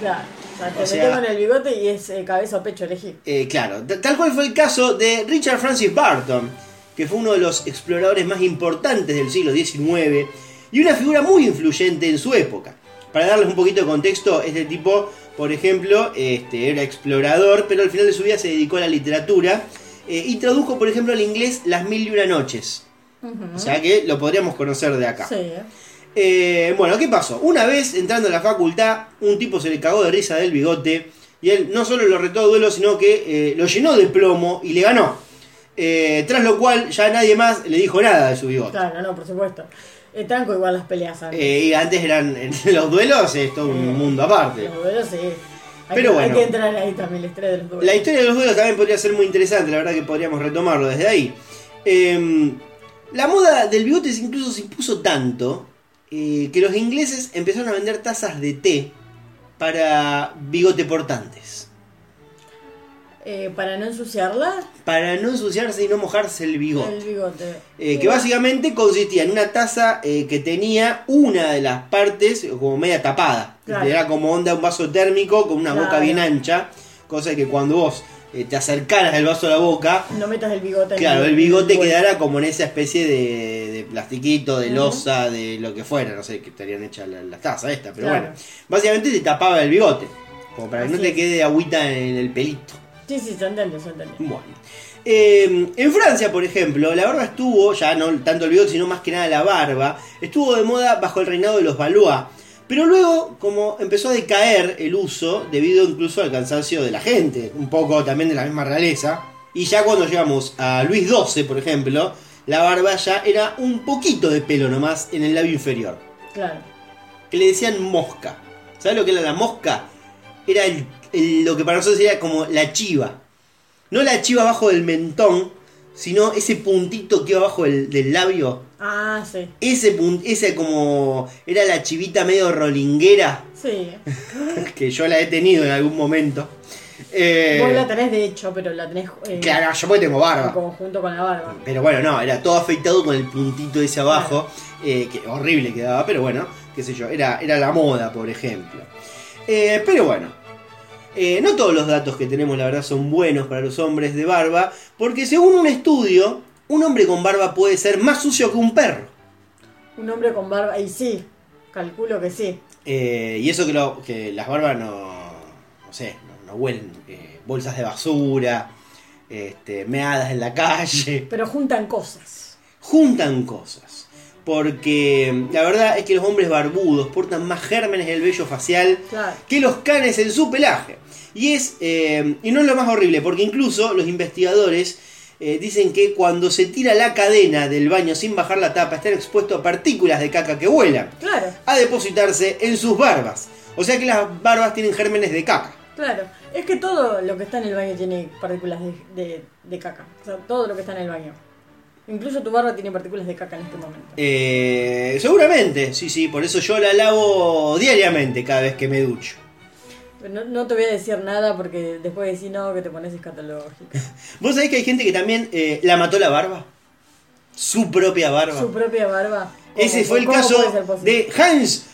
Claro. O sea, te O sea- el bigote y es eh, cabeza o pecho, elegí. Eh, claro, tal cual fue el caso de Richard Francis Barton, que fue uno de los exploradores más importantes del siglo XIX y una figura muy influyente en su época. Para darles un poquito de contexto, este tipo, por ejemplo, este, era explorador, pero al final de su vida se dedicó a la literatura eh, y tradujo, por ejemplo, al inglés Las Mil y Una Noches. O sea que lo podríamos conocer de acá. Sí, ¿eh? Bueno, ¿qué pasó? Una vez entrando a la facultad, un tipo se le cagó de risa del bigote y él no solo lo retó a duelo, sino que eh, lo llenó de plomo y le ganó. Eh, tras lo cual ya nadie más le dijo nada de su bigote. Claro, no, por supuesto. Eh, tranco igual las peleas antes. Y antes eran (laughs) los duelos, es todo un mundo aparte. Los duelos sí. Hay Pero que, bueno. Hay que entrar ahí también, la historia de los duelos. La historia de los duelos también podría ser muy interesante, la verdad que podríamos retomarlo desde ahí. Eh, la moda del bigote incluso se impuso tanto eh, que los ingleses empezaron a vender tazas de té para bigote portantes. Eh, para no ensuciarla, Para no ensuciarse y no mojarse el bigote. el bigote. Eh, que básicamente consistía en una taza eh, que tenía una de las partes como media tapada. Claro. Era como onda un vaso térmico con una boca bien ancha. Cosa que cuando vos eh, te acercaras el vaso a la boca, No metas el bigote en Claro, el bigote bueno. quedara como en esa especie de, de plastiquito, de Ujú. losa, de lo que fuera, no sé, que estarían hechas las la tazas esta, pero Claro. bueno. Básicamente te tapaba el bigote, como para que no te quede agüita en el pelito. Sí, sí, se entiende, se entiende. Bueno. Eh, en Francia, por ejemplo, la barba estuvo, ya no tanto el bigote, sino más que nada la barba, estuvo de moda bajo el reinado de los Valois. Pero luego, como empezó a decaer el uso, debido incluso al cansancio de la gente, un poco también de la misma realeza, y ya cuando llegamos a Luis XII, por ejemplo, la barba ya era un poquito de pelo nomás en el labio inferior, Claro. que le decían mosca. ¿Sabes lo que era la mosca? Era el- el- lo que para nosotros sería como la chiva. No la chiva abajo del mentón, sino ese puntito que iba abajo del, del labio. Ah, sí. Ese ese como era la chivita medio rolinguera Sí. (laughs) que yo la he tenido en algún momento. Eh, Vos la tenés de hecho, pero la tenés eh, claro, yo porque tengo barba. en conjunto con la barba. Pero bueno, no, era todo afeitado con el puntito ese abajo, eh, que horrible quedaba, pero bueno, qué sé yo, era, era la moda, por ejemplo. Eh, pero bueno, no todos los datos que tenemos, la verdad, son buenos para los hombres de barba, porque según un estudio, un hombre con barba puede ser más sucio que un perro. Un hombre con barba, y sí, calculo que sí. Eh, y eso que, lo- que las barbas no, no sé, no, no huelen eh, bolsas de basura, este, meadas en la calle. Pero juntan cosas. juntan cosas. Porque la verdad es que los hombres barbudos portan más gérmenes en el vello facial Claro. que los canes en su pelaje. Y es eh, y no es lo más horrible, porque incluso los investigadores eh, dicen que cuando se tira la cadena del baño sin bajar la tapa, están expuestos a partículas de caca que vuelan Claro, a depositarse en sus barbas. O sea que las barbas tienen gérmenes de caca. claro. Es que todo lo que está en el baño tiene partículas de, de- de caca. O sea, todo lo que está en el baño. Incluso tu barba tiene partículas de caca en este momento. Eh, seguramente, sí, sí, por eso yo la lavo diariamente cada vez que me ducho. No, no te voy a decir nada porque después decís no, que te pones escatológico. (laughs) ¿Vos sabés que hay gente que también eh, la mató la barba? Su propia barba. Su propia barba. Ese ¿Cómo- fue el caso de Hans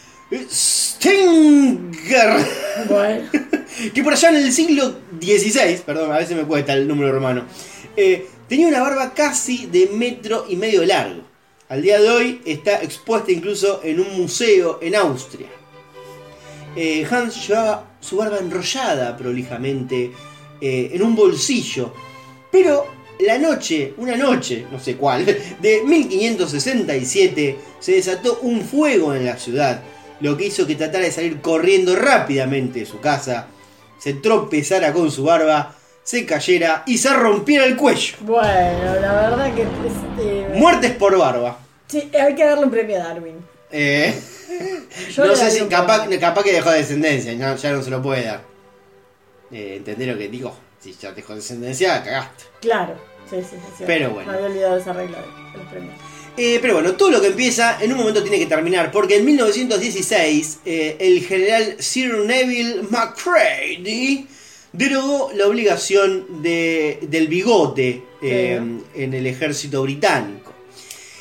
Stenger. Bueno, (laughs) que por allá en el siglo XVI, perdón, a veces me cuesta el número romano, eh, tenía una barba casi de metro y medio largo. Al día de hoy está expuesta incluso en un museo en Austria. Eh, Hans llevaba su barba enrollada prolijamente eh, en un bolsillo, pero la noche, una noche, no sé cuál, (laughs) de 1567 se desató un fuego en la ciudad, lo que hizo que tratara de salir corriendo rápidamente de su casa, se tropezara con su barba, se cayera y se rompiera el cuello. bueno, la verdad que este, Muertes por barba. sí, hay que darle un premio a Darwin. Eh, (laughs) (laughs) Yo no sé si capaz, que dejó descendencia, ya no se lo puede dar. Eh, ¿Entendés lo que digo? Si ya dejó descendencia, cagaste. Claro, sí, sí, sí. sí. Pero bueno. Me había olvidado esa regla de, los premios. Eh, pero bueno, todo lo que empieza en un momento tiene que terminar, porque en 1916 eh, el general Sir Neville Macready derogó la obligación de- del bigote eh, en el ejército británico.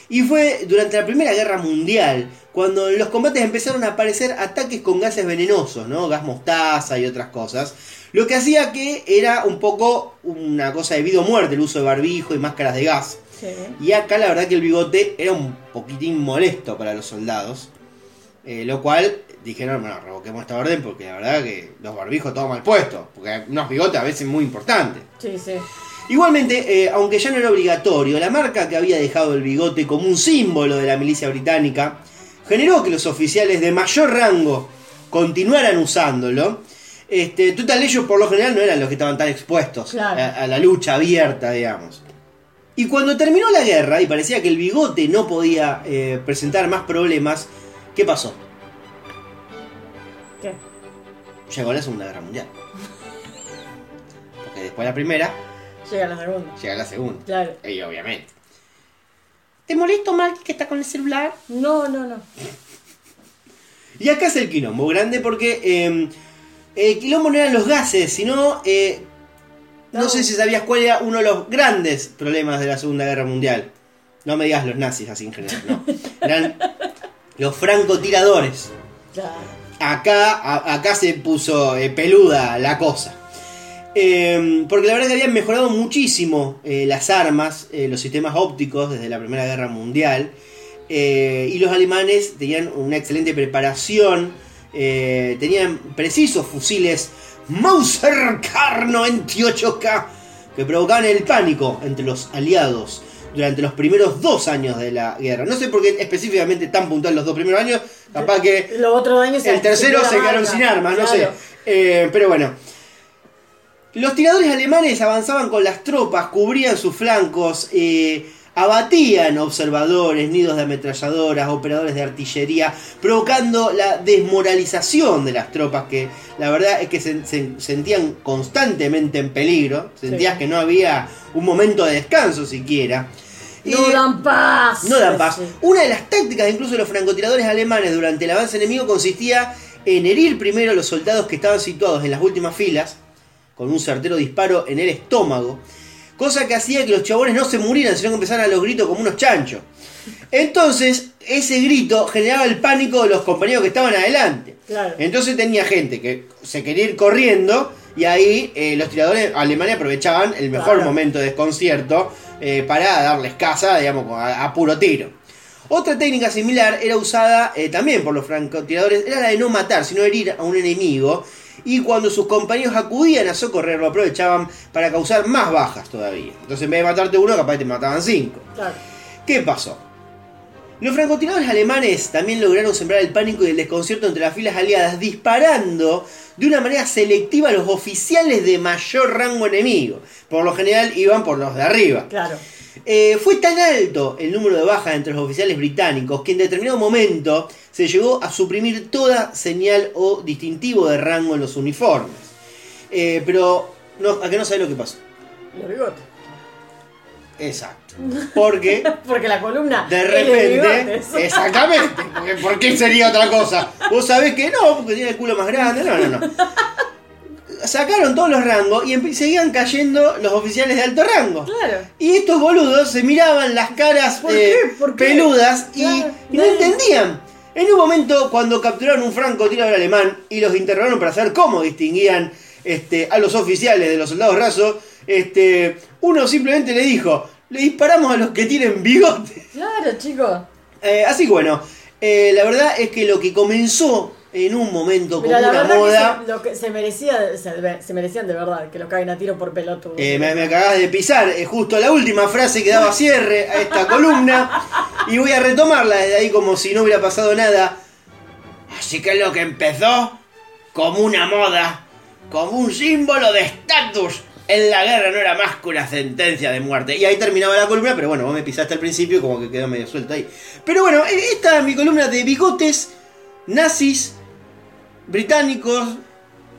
Y fue durante la Primera Guerra Mundial cuando en los combates empezaron a aparecer ataques con gases venenosos, ¿no? Gas mostaza y otras cosas. Lo que hacía que era un poco una cosa de vida o muerte el uso de barbijo y máscaras de gas. Sí. Y acá la verdad que el bigote era un poquitín molesto para los soldados. eh, lo cual dijeron, bueno, revoquemos esta orden porque la verdad que los barbijos todos mal puestos. Porque unos bigotes a veces muy importantes. Sí, sí. Igualmente, eh, aunque ya no era obligatorio, la marca que había dejado el bigote como un símbolo de la milicia británica generó que los oficiales de mayor rango continuaran usándolo. Este, total, ellos por lo general no eran los que estaban tan expuestos Claro. a, a la lucha abierta, digamos. Y cuando terminó la guerra y parecía que el bigote no podía eh, presentar más problemas, ¿qué pasó? ¿Qué? Llegó la Segunda Guerra Mundial. Porque después de la primera, Llega la segunda. llega la segunda. Claro. Y obviamente. ¿Te molesto mal que está con el celular? No, no, no. Y acá es el quilombo grande porque eh, el quilombo no eran los gases, sino. eh, no. No. sé si sabías cuál era uno de los grandes problemas de la Segunda Guerra Mundial. No me digas los nazis así en general, no. (laughs) Eran los francotiradores. Claro. Acá, a- acá se puso eh, peluda la cosa. Eh, porque la verdad que habían mejorado muchísimo eh, las armas, eh, los sistemas ópticos desde la Primera Guerra Mundial. Eh, y los alemanes tenían una excelente preparación. tenían precisos fusiles Mauser Kar 98K que provocaban el pánico entre los aliados durante los primeros dos años de la guerra. No sé por qué específicamente tan puntual los dos primeros años. Capaz que Los otros años el tercero se quedaron sin armas, no sé. Pero bueno. Los tiradores alemanes avanzaban con las tropas, cubrían sus flancos, eh, abatían observadores, nidos de ametralladoras, operadores de artillería, provocando la desmoralización de las tropas que la verdad es que se, se sentían constantemente en peligro, sentías Sí. que no había un momento de descanso siquiera. No dan paz. no dan paz. Una de las tácticas incluso de los francotiradores alemanes durante el avance enemigo consistía en herir primero a los soldados que estaban situados en las últimas filas, con un certero disparo en el estómago, cosa que hacía que los chabones no se murieran, sino que empezaran a los gritos como unos chanchos. Entonces, ese grito generaba el pánico de los compañeros que estaban adelante. Claro. Entonces tenía gente que se quería ir corriendo y ahí eh, los tiradores alemanes aprovechaban el mejor Claro. momento de desconcierto eh, para darles caza, digamos, a, a puro tiro. Otra técnica similar era usada eh, también por los francotiradores, era la de no matar, sino herir a un enemigo. Y cuando sus compañeros acudían a socorrerlo, aprovechaban para causar más bajas todavía. Entonces, en vez de matarte uno, capaz te mataban cinco. Claro. ¿Qué pasó? Los francotiradores alemanes también lograron sembrar el pánico y el desconcierto entre las filas aliadas, disparando de una manera selectiva a los oficiales de mayor rango enemigo. Por lo general iban por los de arriba. Claro. Eh, fue tan alto el número de bajas entre los oficiales británicos que en determinado momento se llegó a suprimir toda señal o distintivo de rango en los uniformes. Eh, pero no, a que no sabe lo que pasó. Los bigotes. Exacto. Porque (laughs) Porque la columna. De repente, (laughs) exactamente, porque ¿por qué sería otra cosa? Vos sabés que no, porque tiene el culo más grande, no, no, no. Sacaron todos los rangos y seguían cayendo los oficiales de alto rango. Claro. Y estos boludos se miraban las caras ¿Por eh, qué? ¿Por qué? peludas y, Claro, y no entendían. En un momento, cuando capturaron un francotirador alemán y los interrogaron para saber cómo distinguían este, a los oficiales de los soldados rasos, este, uno simplemente le dijo: Le disparamos a los que tienen bigote. Claro, chicos. Eh, así que bueno, eh, la verdad es que lo que comenzó en un momento como la una moda. que se, lo que se merecía, se, se merecían de verdad que lo caguen a tiro por pelotudo. Eh, me, me acabas de pisar eh, justo la última frase que daba (laughs) cierre a esta columna y voy a retomarla desde ahí como si no hubiera pasado nada. Así que lo que empezó como una moda, como un símbolo de estatus, en la guerra no era más que una sentencia de muerte. Y ahí terminaba la columna, pero bueno, vos me pisaste al principio y como que quedó medio suelto ahí. Pero bueno, eh, esta es mi columna de bigotes, nazis, británicos,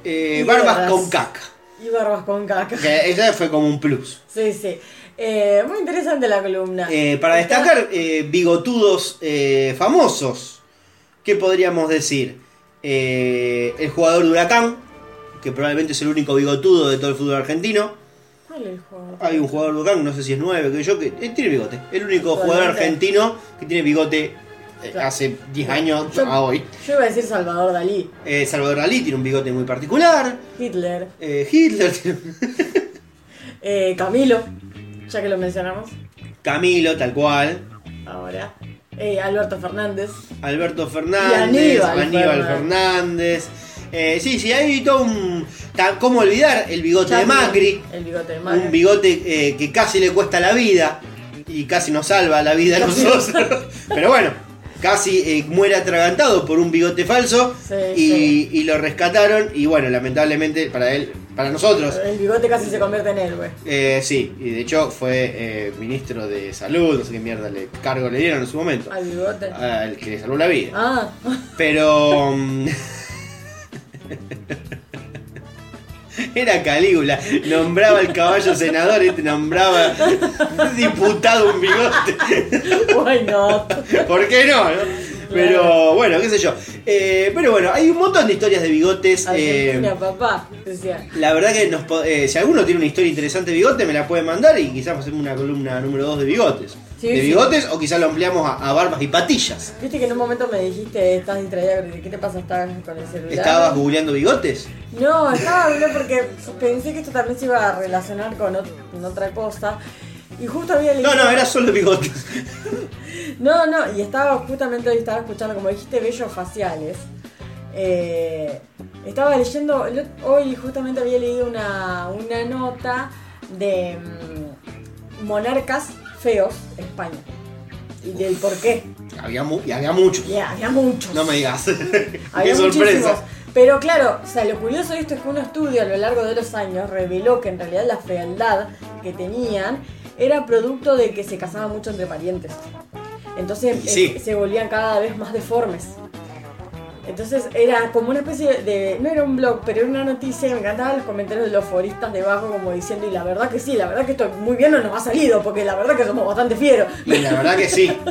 eh, barbas con caca. Y barbas con caca. Que esa fue como un plus. Sí, sí. Eh, muy interesante la columna. Eh, para Está- destacar bigotudos famosos, ¿qué podríamos decir? El jugador de Huracán, que probablemente es el único bigotudo de todo el fútbol argentino. ¿Cuál es el jugador? Hay un jugador de Huracán, no sé si es 9, que yo, que tiene bigote. El único jugador argentino que tiene bigote eh, Claro. hace 10 años Yo- a hoy. Yo iba a decir Salvador Dalí. Eh, Salvador Dalí tiene un bigote muy particular. Hitler. Eh, Hitler tiene... (laughs) Eh, Camilo. Ya que lo mencionamos. Camilo, tal cual. Ahora. Eh, Alberto Fernández. Alberto Fernández, Y Aníbal Aníbal, Fernández. Fernández. Eh, sí, sí, hay todo un. ¿Cómo olvidar el bigote de Macri? El bigote de Macri. Un bigote eh, que casi le cuesta la vida y casi nos salva la vida a nosotros. (laughs) Pero bueno, casi eh, muere atragantado por un bigote falso Sí, y, sí. y lo rescataron. Y bueno, lamentablemente para él, para nosotros, El bigote casi se convierte en héroe. eh, sí, y de hecho fue eh, ministro de salud, no sé qué mierda le cargo le dieron en su momento. Al bigote. Al que le salvó la vida. Ah, Pero. (laughs) (laughs) Era Calígula, nombraba al caballo senador, este nombraba diputado un bigote. not? ¿Por qué no? no? Pero bueno, qué sé yo. Eh, pero bueno, hay un montón de historias de bigotes. eh, Argentina, papá. Decía. la verdad que nos, eh, si alguno tiene una historia interesante de bigote, me la puede mandar y quizás hacemos una columna número 2 de bigotes. Sí, de sí. bigotes o quizás lo ampliamos a, a barbas y patillas. Viste que en un momento me dijiste, estás distraída, ¿qué te pasa? ¿Estás con el celular? ¿Estabas googleando bigotes? No, estaba hablando porque pensé que esto también se iba a relacionar con, ot- con otra cosa. Y justo había leído... No, no, era solo bigotes. (laughs) No, no, y estaba justamente hoy estaba escuchando, como dijiste, bellos faciales. Eh, estaba leyendo, hoy justamente había leído una, una nota de mm, monarcas feos en España. Y del por qué. Había, mu- y había muchos. Y había muchos. No me digas. (laughs) Había Qué sorpresa. Pero claro, o sea, lo curioso de esto es que un estudio a lo largo de los años reveló que en realidad la fealdad que tenían era producto de que se casaban mucho entre parientes. Entonces sí. eh, se volvían cada vez más deformes. Entonces era como una especie de. No era un blog, pero era una noticia y me encantaban los comentarios de los foristas debajo, como diciendo, y la verdad que sí, la verdad que esto muy bien no nos ha salido, porque la verdad que somos bastante fieros. Y la verdad que sí. (laughs)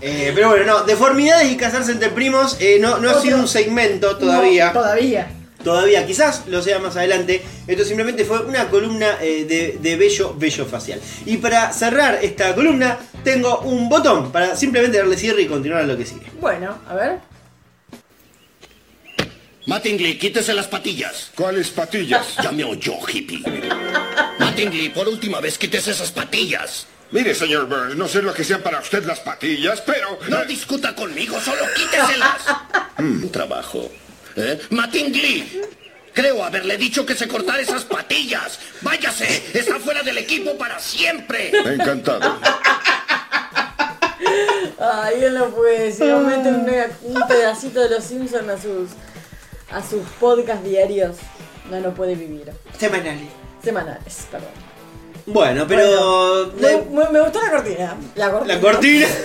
Eh, pero bueno, no, deformidades y casarse entre primos eh, no, no ha sido un segmento todavía. No, todavía. Todavía, quizás lo sea más adelante. Esto simplemente fue una columna eh, de, de bello, bello facial. Y para cerrar esta columna, tengo un botón para simplemente darle cierre y continuar a lo que sigue. Bueno, a ver. Mattingly, quítese las patillas. ¿Cuáles patillas? (laughs) Ya me oyó, hippie. Mattingly, por última vez, quítese esas patillas. Mire, señor Burns, no sé lo que sean para usted las patillas, pero... No discuta conmigo, solo quíteselas. Un (laughs) trabajo. ¿Eh? Mattingly, creo haberle dicho que se cortara esas patillas. Váyase, está fuera del equipo para siempre. Encantado. Ay, él no puede decir. Aumente un, un pedacito de los Simpsons a sus, a sus podcast diarios. No, no puede vivir. Semanales. Semanales, perdón. Bueno, pero. Bueno, me gustó la cortina. La cortina. La cortina. (laughs)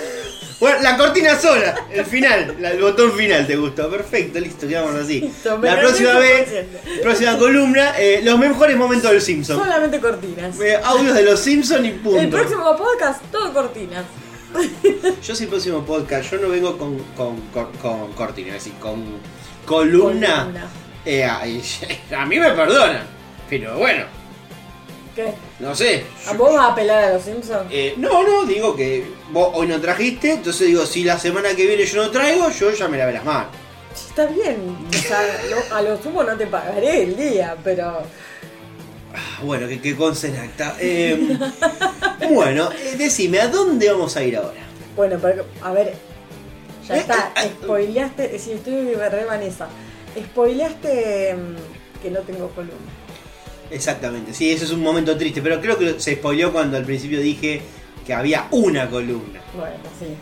Bueno, la cortina sola, el final, la- el botón final te gustó. Perfecto, listo, quedamos así. Listo, la próxima vez, consciente. próxima columna, eh, los mejores momentos del Simpson. Solamente cortinas. Eh, audios de los Simpson y punto. El próximo podcast, todo cortinas. Yo soy el próximo podcast, yo no vengo con, con, con, con cortina, es decir, con columna. Columna. Eh, (laughs) a mí me perdonan. Pero bueno, ¿Qué? no sé. ¿A vos vas a apelar a los Simpsons? Eh, no, no, digo que vos hoy no trajiste, entonces digo, si la semana que viene yo no traigo, yo ya me lavé las manos. Está bien, o sea, (laughs) lo- a lo sumo no te pagaré el día, pero Ah, Bueno, que, que consenacta. Eh, (laughs) bueno, eh, decime, ¿a dónde vamos a ir ahora? bueno, pero, a ver, ya Eh, está, eh, eh, spoileaste, si estoy re Vanessa, spoileaste mm, que no tengo columna. Exactamente, sí, ese es un momento triste, pero creo que se spoileó cuando al principio dije que había una columna. Bueno, sí.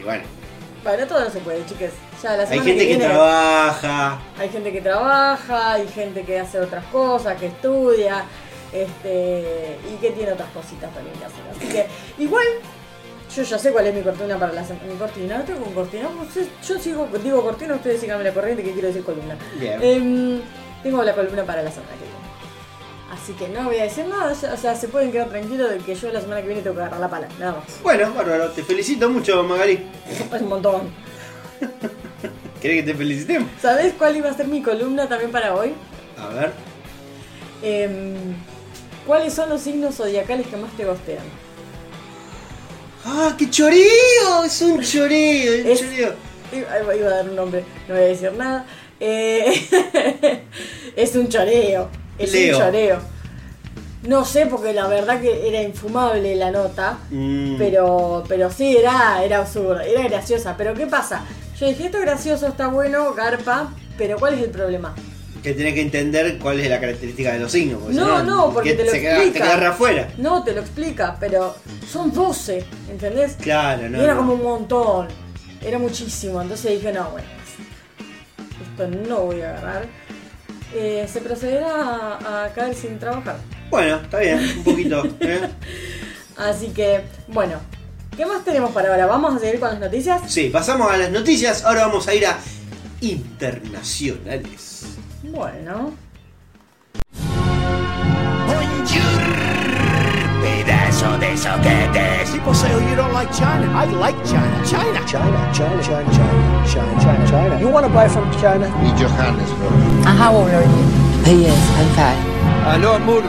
Y bueno, Bueno, todo no se puede, chicas. Ya la hay gente que, viene, trabaja. Hay gente que trabaja, hay gente que hace otras cosas, que estudia, este, y que tiene otras cositas también que hacer. Así que, igual, yo ya sé cuál es mi cortina para la semana. Mi cortina, no tengo cortina. Ustedes- Yo sigo, digo cortina, ustedes síganme la corriente que quiero decir columna. Bien. Em, tengo la columna para la semana que viene. Así que no voy a decir nada, o sea, se pueden quedar tranquilos de que yo la semana que viene tengo que agarrar la pala, nada más. Bueno, bárbaro, te felicito mucho, Magali. (laughs) Es un montón. (laughs) ¿Querés que te felicitemos? ¿Sabés cuál iba a ser mi columna también para hoy? A ver. Em, ¿Cuáles son los signos zodiacales que más te gostean? ¡Ah, qué choreo! Es un choreo, es un Es- choreo. Iba, iba a dar un nombre, no voy a decir nada. Eh, (laughs) es un choreo. Es Leo. un choreo. No sé, porque la verdad que era infumable la nota. Mm. Pero, pero sí, era, era absurda, era graciosa. Pero ¿qué pasa? Yo dije, esto es gracioso, está bueno, garpa, pero ¿cuál es el problema? Que tenés que entender cuál es la característica de los signos. porque No, no, porque que te lo se explica. te queda re afuera. No, te lo explica, pero son 12, ¿entendés? Claro, no. y era no. como un montón, era muchísimo. Entonces dije, no, bueno, esto no voy a agarrar. Eh, se procederá a, a caer sin trabajar. Bueno, está bien, un poquito. (laughs) ¿eh? Así que, bueno, ¿qué más tenemos para ahora? ¿Vamos a seguir con las noticias? Sí, pasamos a las noticias. Ahora vamos a ir a internacionales. Bueno. Pedazo de soquetes. People say, oh, you don't like China. I like China. China. China, China, China, China, China, China, China. You want to buy from China? Y Johannesburg. And how old are you? He is, I'm five. Aló, amor.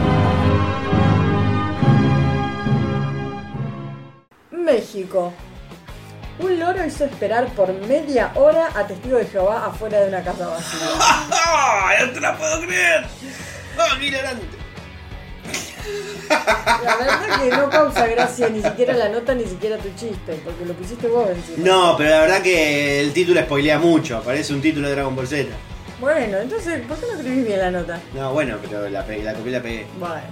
México. Un loro hizo esperar por media hora a testigo de Jehová afuera de una casa vacía. ¡Ah! ¡No te la puedo creer! ¡Ah, qué hilarante! La verdad que no causa gracia ni siquiera la nota ni siquiera tu chiste, porque lo pusiste vos encima. No, pero la verdad que el título spoilea mucho. Parece un título de Dragon Ball Z. Bueno, entonces, ¿por qué no escribís bien la nota? No, bueno, pero la, pegué, la copié y la pegué. Bueno.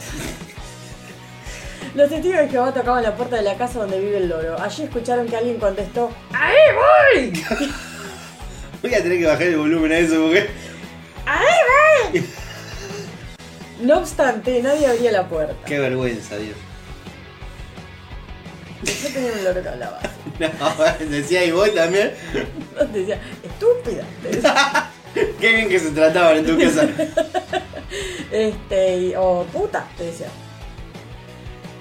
Los testigos de Jehová tocaban la puerta de la casa donde vive el loro. Allí escucharon que alguien contestó ¡Ahí voy! (laughs) Voy a tener que bajar el volumen a eso porque. ¡Ahí voy! (laughs) No obstante, nadie abría la puerta. Qué vergüenza, Dios. Yo tenía un loro que hablaba. (laughs) No, decía y vos también. Te decía, estúpida. Te decía, Qué bien que se trataban en tu casa. Este, o puta, te decía.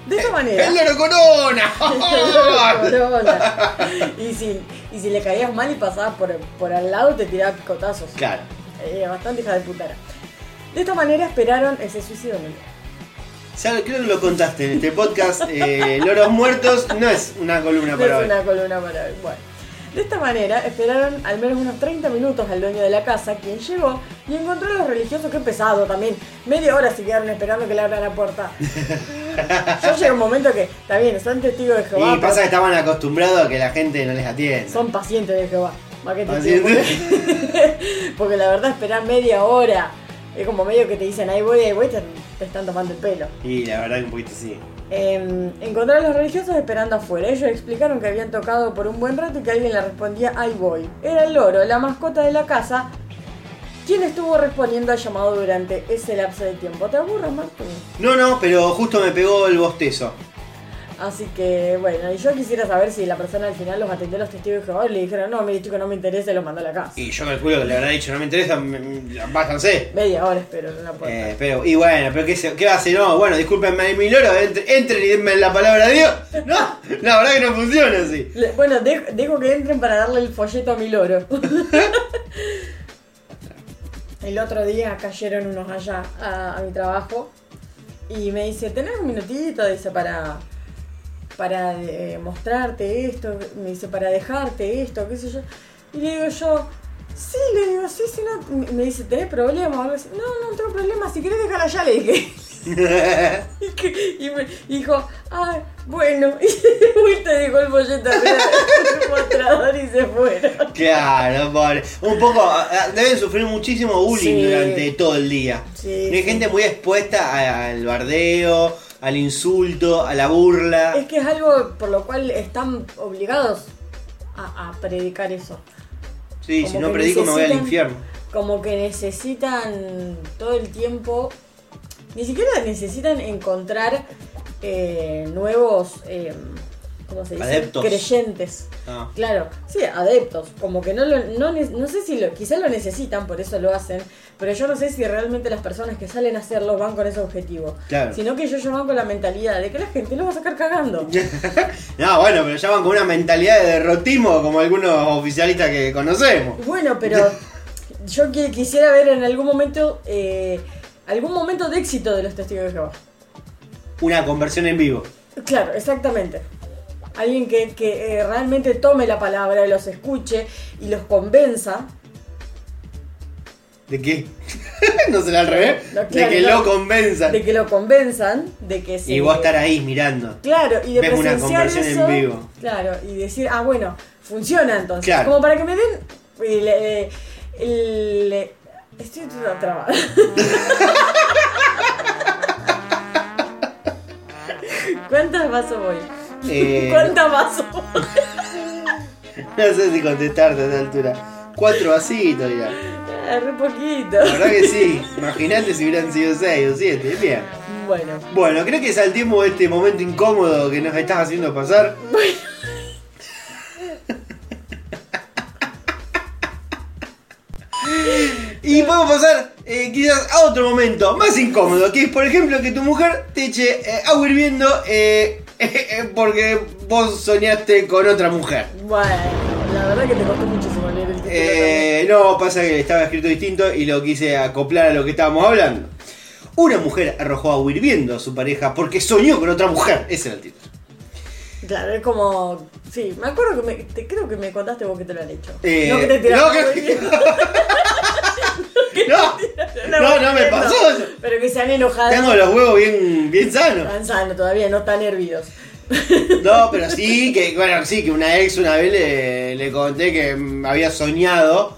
De esta manera. ¡El loro corona! Corona. y, si, y si le caías mal y pasabas por, por al lado, te tiraba picotazos. claro. Eh, bastante hija de putara. De esta manera esperaron ese suicidio. el- Ya creo que lo contaste en este podcast. eh, Loros muertos no es una columna No para es hoy. una columna para hoy. Bueno. De esta manera esperaron al menos unos 30 minutos al dueño de la casa, quien llegó y encontró a los religiosos, que pesado también. Media hora se quedaron esperando que le abran la puerta. (laughs) Yo llegué a un momento que, está bien, son testigos de Jehová, Y pasa que estaban acostumbrados a que la gente no les atienda. son pacientes de Jehová. ¿Para qué te. Porque, porque la verdad esperar media hora es como medio que te dicen ahí voy, ahí voy, te, te están tomando el pelo. Y la verdad que un poquito sí. Eh, encontraron a los religiosos esperando afuera. Ellos explicaron que habían tocado por un buen rato y que alguien le respondía ahí voy. Era el loro, la mascota de la casa, quien estuvo respondiendo al llamado durante ese lapso de tiempo. ¿Te aburres, Martín? No, no, pero justo me pegó el bostezo. Así que, bueno, y yo quisiera saber si la persona al final los atendió a los testigos y le dijeron, no, mire chico, no me interesa y los mandó a la casa. Y yo calculo que le habrá dicho, no me interesa, me- me- váyanse. Media hora espero en la puerta. Eh, pero, y bueno, pero ¿qué, se- qué va a hacer? No, bueno, discúlpenme mi loro, entre- entren y denme la palabra de Dios. No, la verdad que no funciona así. Le- bueno, de- dejo que entren para darle el folleto a mi loro. (laughs) El otro día cayeron unos allá a, a mi trabajo y me dice, ¿tenés un minutito? Dice, para, para eh, mostrarte esto, me dice, para dejarte esto, qué sé yo. Y le digo yo, sí, le digo, sí, sí, no. Me- dice, ¿tenés problemas? o algo así? No, no tengo problema, si querés dejarla allá, le dije. (laughs) y, que- y me dijo, ay, bueno. (laughs) Y de vuelta dejó el folleto del mostrador y se fueron. Claro, pobre. Un poco, ah, ah, deben sufrir muchísimo bullying Sí. durante todo el día. Sí, Hay sí. gente muy expuesta al bardeo, al insulto, a la burla. Es que es algo por lo cual están obligados a, a predicar eso. Sí, como si no predico me voy al infierno. Como que necesitan todo el tiempo, ni siquiera necesitan encontrar eh, nuevos, eh, ¿cómo se dice? Adeptos. Creyentes. Ah. Claro, sí, adeptos. Como que no lo, no, no sé si lo, quizás lo necesitan, por eso lo hacen, pero yo no sé si realmente las personas que salen a hacerlo van con ese objetivo. Claro. Sino que ellos van con la mentalidad de que la gente lo va a sacar cagando. (laughs) No, bueno, pero ya van con una mentalidad de derrotismo como algunos oficialistas que conocemos. Bueno, pero (laughs) yo qui- quisiera ver en algún momento eh, algún momento de éxito de los testigos de Jehová. Una conversión en vivo. Claro, exactamente. Alguien que, que, eh, realmente tome la palabra, los escuche y los convenza. ¿De qué? (laughs) ¿No será al revés? No, de que no. lo convenzan. De que lo convenzan, de que se... Y vos estar ahí mirando. Claro, y de Ves una conversión en eso, vivo. Claro, y decir, ah, bueno, funciona entonces. Claro. Como para que me den el... el- el- estoy toda trabada. (laughs) ¿Cuántas vasos voy? Eh, (laughs) ¿Cuántas vasos voy? No sé si contestarte a esta altura. Cuatro vasitos ya. Ah, re poquito. La verdad que sí. (laughs) Imagínate si hubieran sido seis o siete. Bien. Bueno, Bueno, creo que saltemos este momento incómodo que nos estás haciendo pasar. (laughs) Y podemos pasar eh, quizás a otro momento más incómodo, que es por ejemplo que tu mujer te eche eh, agua hirviendo eh, (laughs) eh, porque vos soñaste con otra mujer. bueno, la verdad que te costó muchísimo. Eh, no, pasa que estaba escrito distinto y lo quise acoplar a lo que estábamos hablando. Una mujer arrojó agua hirviendo a su pareja porque soñó con otra mujer. Ese era el título. Claro, es como. Sí, me acuerdo que me, te, creo que me contaste vos que te lo han hecho. Eh, no que te tiraron no, que- hirviendo. (laughs) No, no, no me pasó. Pero que se han enojado. Tengo los huevos bien, bien sanos. Están sanos todavía, no están hervidos. No, pero sí, que bueno, sí, que una ex una vez le, le conté que había soñado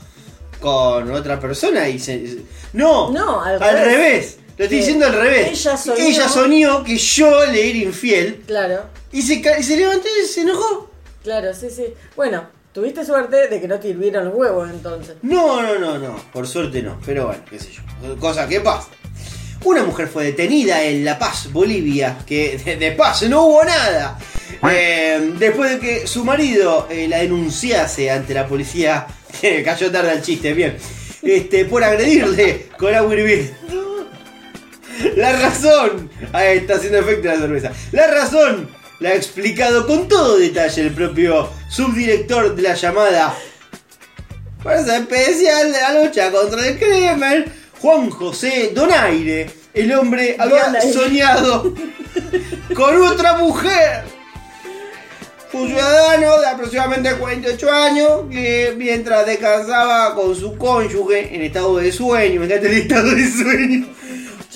con otra persona y se. No, No, al revés. revés. Lo estoy diciendo al revés. ella soñó- Ella soñó que yo le era infiel Claro, y se, y se levantó y se enojó. claro, sí, sí. Bueno, tuviste suerte de que no te hirvieron los huevos entonces. No, no, no, no. Por suerte no. Pero bueno, qué sé yo. Cosa que pasa. Una mujer fue detenida en La Paz, Bolivia, que de, de paz no hubo nada. Eh, después de que su marido eh, la denunciase ante la policía, (laughs) cayó tarde al chiste, bien, este, por agredirle con agua hirviendo. La razón, ahí está haciendo efecto la cerveza. La razón la ha explicado con todo detalle el propio subdirector de la llamada Fuerza Especial de la lucha contra el crimen, Juan José Donaire. El hombre había Donaire. soñado con otra mujer. Un ciudadano de aproximadamente 48 años que mientras descansaba con su cónyuge en estado de sueño, fíjate el estado de sueño,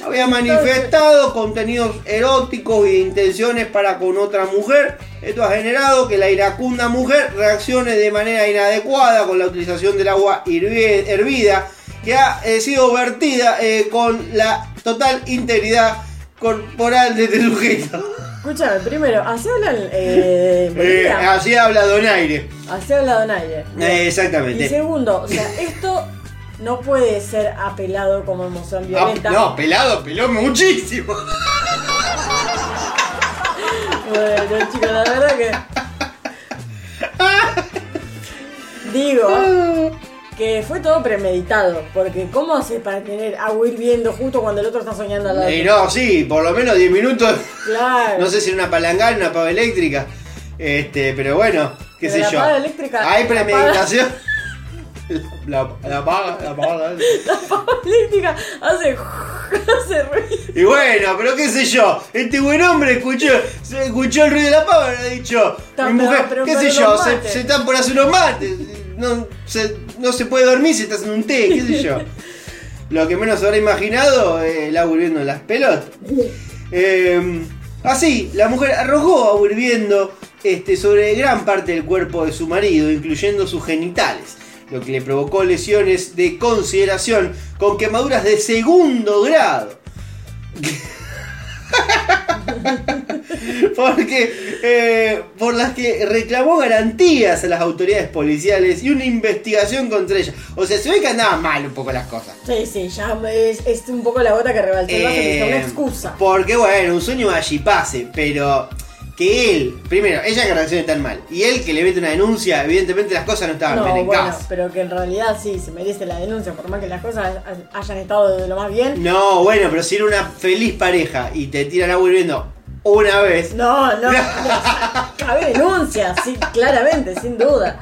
había manifestado contenidos eróticos e intenciones para con otra mujer. Esto ha generado que la iracunda mujer reaccione de manera inadecuada con la utilización del agua hervida que ha eh, sido vertida eh, con la total integridad corporal de este sujeto. Escúchame, primero, así hablan eh, (laughs) Eh, así habla Donaire. Así habla Donaire. Eh, Y exactamente. segundo, o sea, esto no puede ser apelado como emoción Ah, violenta. no, pelado, peló muchísimo. Bueno, chicos, la verdad que. Digo que fue todo premeditado. Porque, ¿cómo haces para tener agua hirviendo justo cuando el otro está soñando al lado? Y no, sí, por lo menos 10 minutos. Claro. No sé si era una palangana, una pava eléctrica. Este, pero bueno, qué Pero sé la yo. pava eléctrica- Hay premeditación. (laughs) La, la paga, la paga. (laughs) La pava eléctrica hace, (laughs) hace ruido. Y bueno, pero qué sé yo, este buen hombre escuchó, se escuchó el ruido de la pava y ha dicho, mi mujer, pero- qué pero sé yo, se, se están por hacer unos mates, no se, no se puede dormir, se está haciendo un té, qué sé yo. Lo que menos habrá imaginado, eh, el agua hirviendo en las pelotas. Eh, así, la mujer arrojó agua hirviendo este, sobre gran parte del cuerpo de su marido, incluyendo sus genitales, lo que le provocó lesiones de consideración con quemaduras de segundo grado. (laughs) Porque eh, por las que reclamó garantías a las autoridades policiales y una investigación contra ella. O sea, se ve que andaban mal un poco las cosas. Sí, sí, ya es, es un poco la gota que que está una Eh, excusa. Porque bueno, un sueño allí pase, pero que él, primero, ella que reaccione tan mal, y él que le mete una denuncia, evidentemente las cosas no estaban No, bien en bueno, casa. pero que en realidad sí, se merece la denuncia, por más que las cosas hayan estado de lo más bien. No, bueno, pero si era una feliz pareja y te tiran agua hirviendo una vez. No, no, (laughs) no, cabe denuncia, sí, claramente, sin duda.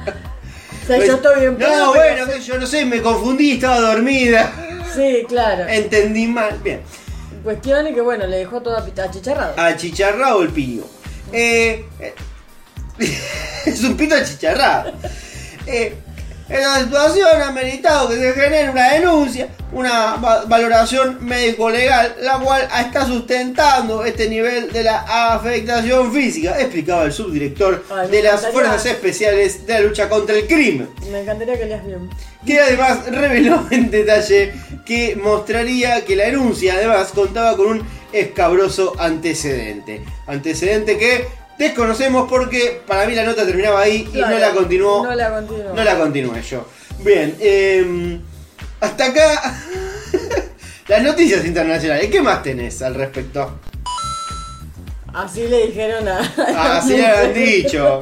O sea, pues, yo estoy bien No, bueno, que yo no sé, me confundí, estaba dormida. Sí, claro. Entendí mal. Bien. Cuestión es que, bueno, le dejó toda pita- achicharrada. Achicharrado el piño. Eh, eh, (laughs) es un pito achicharrado. Eh, esta situación ha meritado que se genere una denuncia, una va- valoración médico-legal, la cual está sustentando este nivel de la afectación física, explicaba el subdirector Ay, de las. Fuerzas Especiales de la Lucha contra el Crimen Me encantaría que leas bien. que además reveló en detalle que mostraría que la denuncia además contaba con un escabroso antecedente. Antecedente que desconocemos porque para mí la nota terminaba ahí y no la continuó. No la continuó. No la continué yo. Bien, eh, hasta acá (laughs) las noticias internacionales. ¿Qué más tenés al respecto? Así le dijeron a. a la Así le han dicho.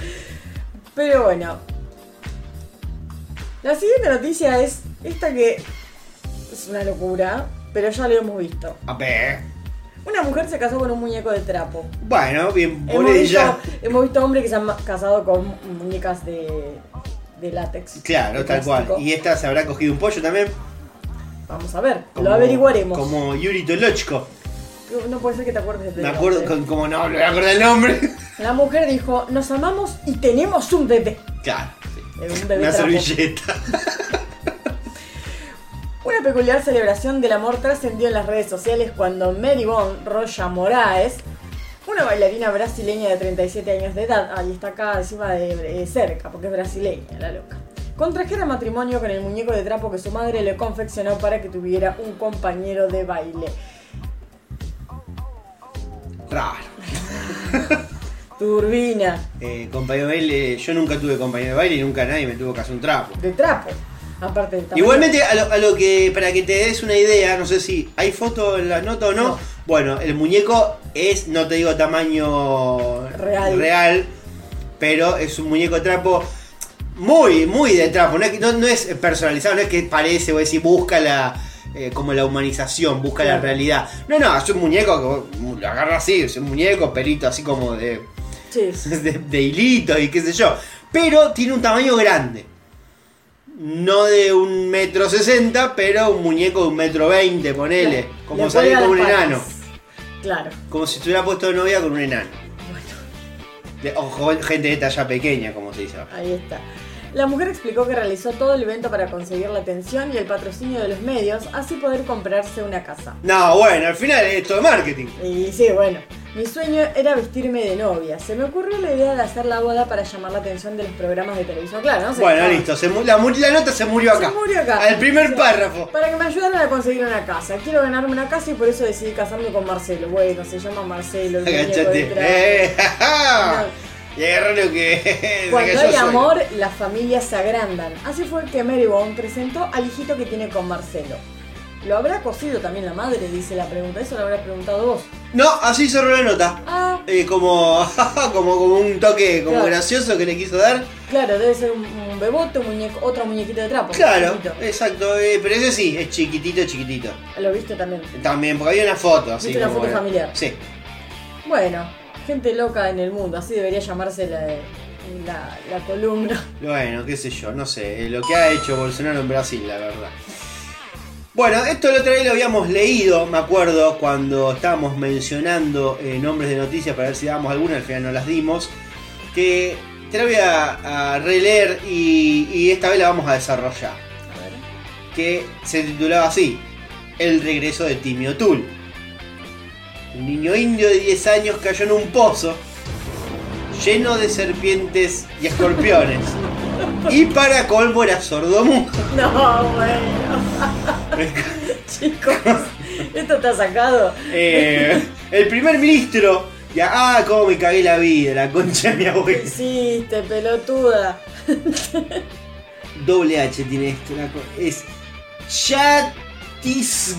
(laughs) Pero bueno. La siguiente noticia es esta que es una locura, pero ya lo hemos visto. A ver. Una mujer se casó con un muñeco de trapo. Bueno, bien por Hemos ella. visto, hemos visto hombres que se han casado con muñecas de, de látex. Claro, de tal cual. Y esta se habrá cogido un pollo también. Vamos a ver, Como- lo averiguaremos. Como Yuri Tolochko. No puede ser que te acuerdes de Me acuerdo, nombre. con- como no, me acuerdo el nombre. (laughs) La mujer dijo, nos amamos y tenemos un bebé. Claro, sí. Un bebé Una trapo. servilleta. (laughs) Una peculiar celebración del amor trascendió en las redes sociales cuando Maribon Rocha Moraes, una bailarina brasileña de 37 años de edad, ahí está acá encima de eh, cerca, porque es brasileña la loca, contrajera matrimonio con el muñeco de trapo que su madre le confeccionó para que tuviera un compañero de baile. Raro. (laughs) Turbina Eh, compañero de baile, yo nunca tuve compañero de baile y nunca nadie me tuvo que hacer un trapo. de trapo. Aparte del tamaño. Igualmente, a lo, a lo que, para que te des una idea, no sé si hay foto en la nota o no. No. Bueno, el muñeco es, no te digo tamaño Real. real, pero es un muñeco de trapo muy, muy de trapo. No es, no- no es personalizado, no es que parece o decir busca la. eh, como la humanización, busca la realidad. No, no, es un muñeco que lo agarras así, es un muñeco, pelito así como de, Sí. (laughs) de, de hilitos y qué sé yo. Pero tiene un tamaño grande. No de un metro sesenta, pero un muñeco de un metro veinte, ponele. Le- como salir con un enano. Claro. Como si estuviera puesto de novia con un enano. De- o jo- gente de talla pequeña, como se dice. Ahí está. La mujer explicó que realizó todo el evento para conseguir la atención y el patrocinio de los medios, así poder comprarse una casa. No, bueno, al final es esto de marketing. Y sí, bueno, mi sueño era vestirme de novia. Se me ocurrió la idea de hacer la boda para llamar la atención de los programas de televisión. Claro, no sé. Bueno, no. listo. se la, la nota se murió acá. Se murió acá. Al primer Sí. párrafo. Para que me ayudaran a conseguir una casa. Quiero ganarme una casa y por eso decidí casarme con Marcelo. Bueno, se llama Marcelo, el de. Eh. (laughs) No. Y agarró lo que. (laughs) Cuando hay amor, las familias se agrandan. Así fue que Mary Bond presentó al hijito que tiene con Marcelo. ¿Lo habrá cosido también la madre? Dice la pregunta. Eso lo habrás preguntado vos. No, así cerró la nota. Ah, Eh, como, (laughs) como, como un toque como Claro. gracioso que le quiso dar. claro, debe ser un, un bebote, un muñeco, otro muñequito de trapo. Claro, exacto. eh, pero ese sí, es chiquitito, chiquitito. Lo viste también. También, porque había una foto así. ¿Viste una foto familiar? Sí. Bueno, gente loca en el mundo. Así debería llamarse la- la, la columna. Bueno, qué sé yo, no sé. Lo que ha hecho Bolsonaro en Brasil, la verdad. Bueno, esto la otra vez lo habíamos leído, me acuerdo, cuando estábamos mencionando eh, nombres de noticias para ver si dábamos alguna, al final no las dimos. Que te la voy a, a releer y, y esta vez la vamos a desarrollar. Que se titulaba así: El regreso de Timmy O'Toole. Un niño indio de 10 años cayó en un pozo lleno de serpientes y escorpiones. Y para colmo era sordomudo. No, bueno. (laughs) Chicos, esto está sacado. Eh, el primer ministro. Ya, ah, cómo me cagué la vida, la concha de mi ¿Qué abuela. hiciste, pelotuda? Doble H tiene esto, la es Chatisgard.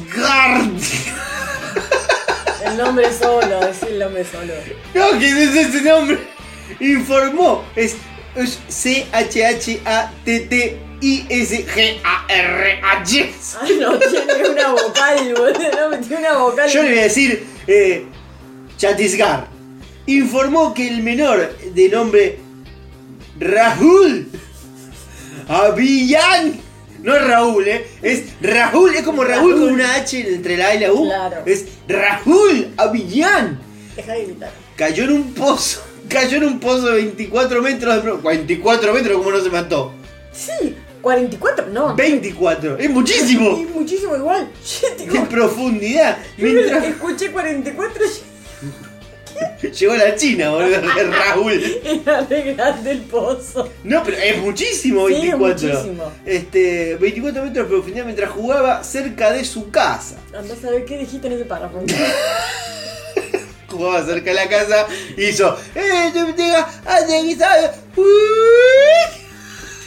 El nombre solo, decir el nombre solo. No, ¿qué es ese nombre? Informó. Es, es C-H-H-A-T-T-I-S-G-A-R-H. Ay, no, tiene una vocal, boludo. No, tiene una vocal. Yo le voy a decir eh, Chatisgar. Informó que el menor de nombre Rahul Avillan. No es Raúl, ¿eh? Es Rahul, es como Raúl con una H entre la A y la U. Claro. Es Rahul Avillan. Deja de gritar. Cayó en un pozo. (laughs) Cayó en un pozo de 24 metros de pro- 24 metros, como no se mató. Sí, 44, no. 24. Es muchísimo. Es muchísimo igual. (laughs) Digo, profundidad. Mientras escuché 44 (laughs) llegó la China, boludo. (laughs) Raúl. y era de grande el pozo. No, pero es muchísimo Sí, es 24. muchísimo. Este, 24 metros de profundidad mientras jugaba cerca de su casa. Andá a saber qué dijiste en ese párrafo. (laughs) Jugaba cerca de la casa, hizo. ¡Eh, te diga! ¡Ande, sabe!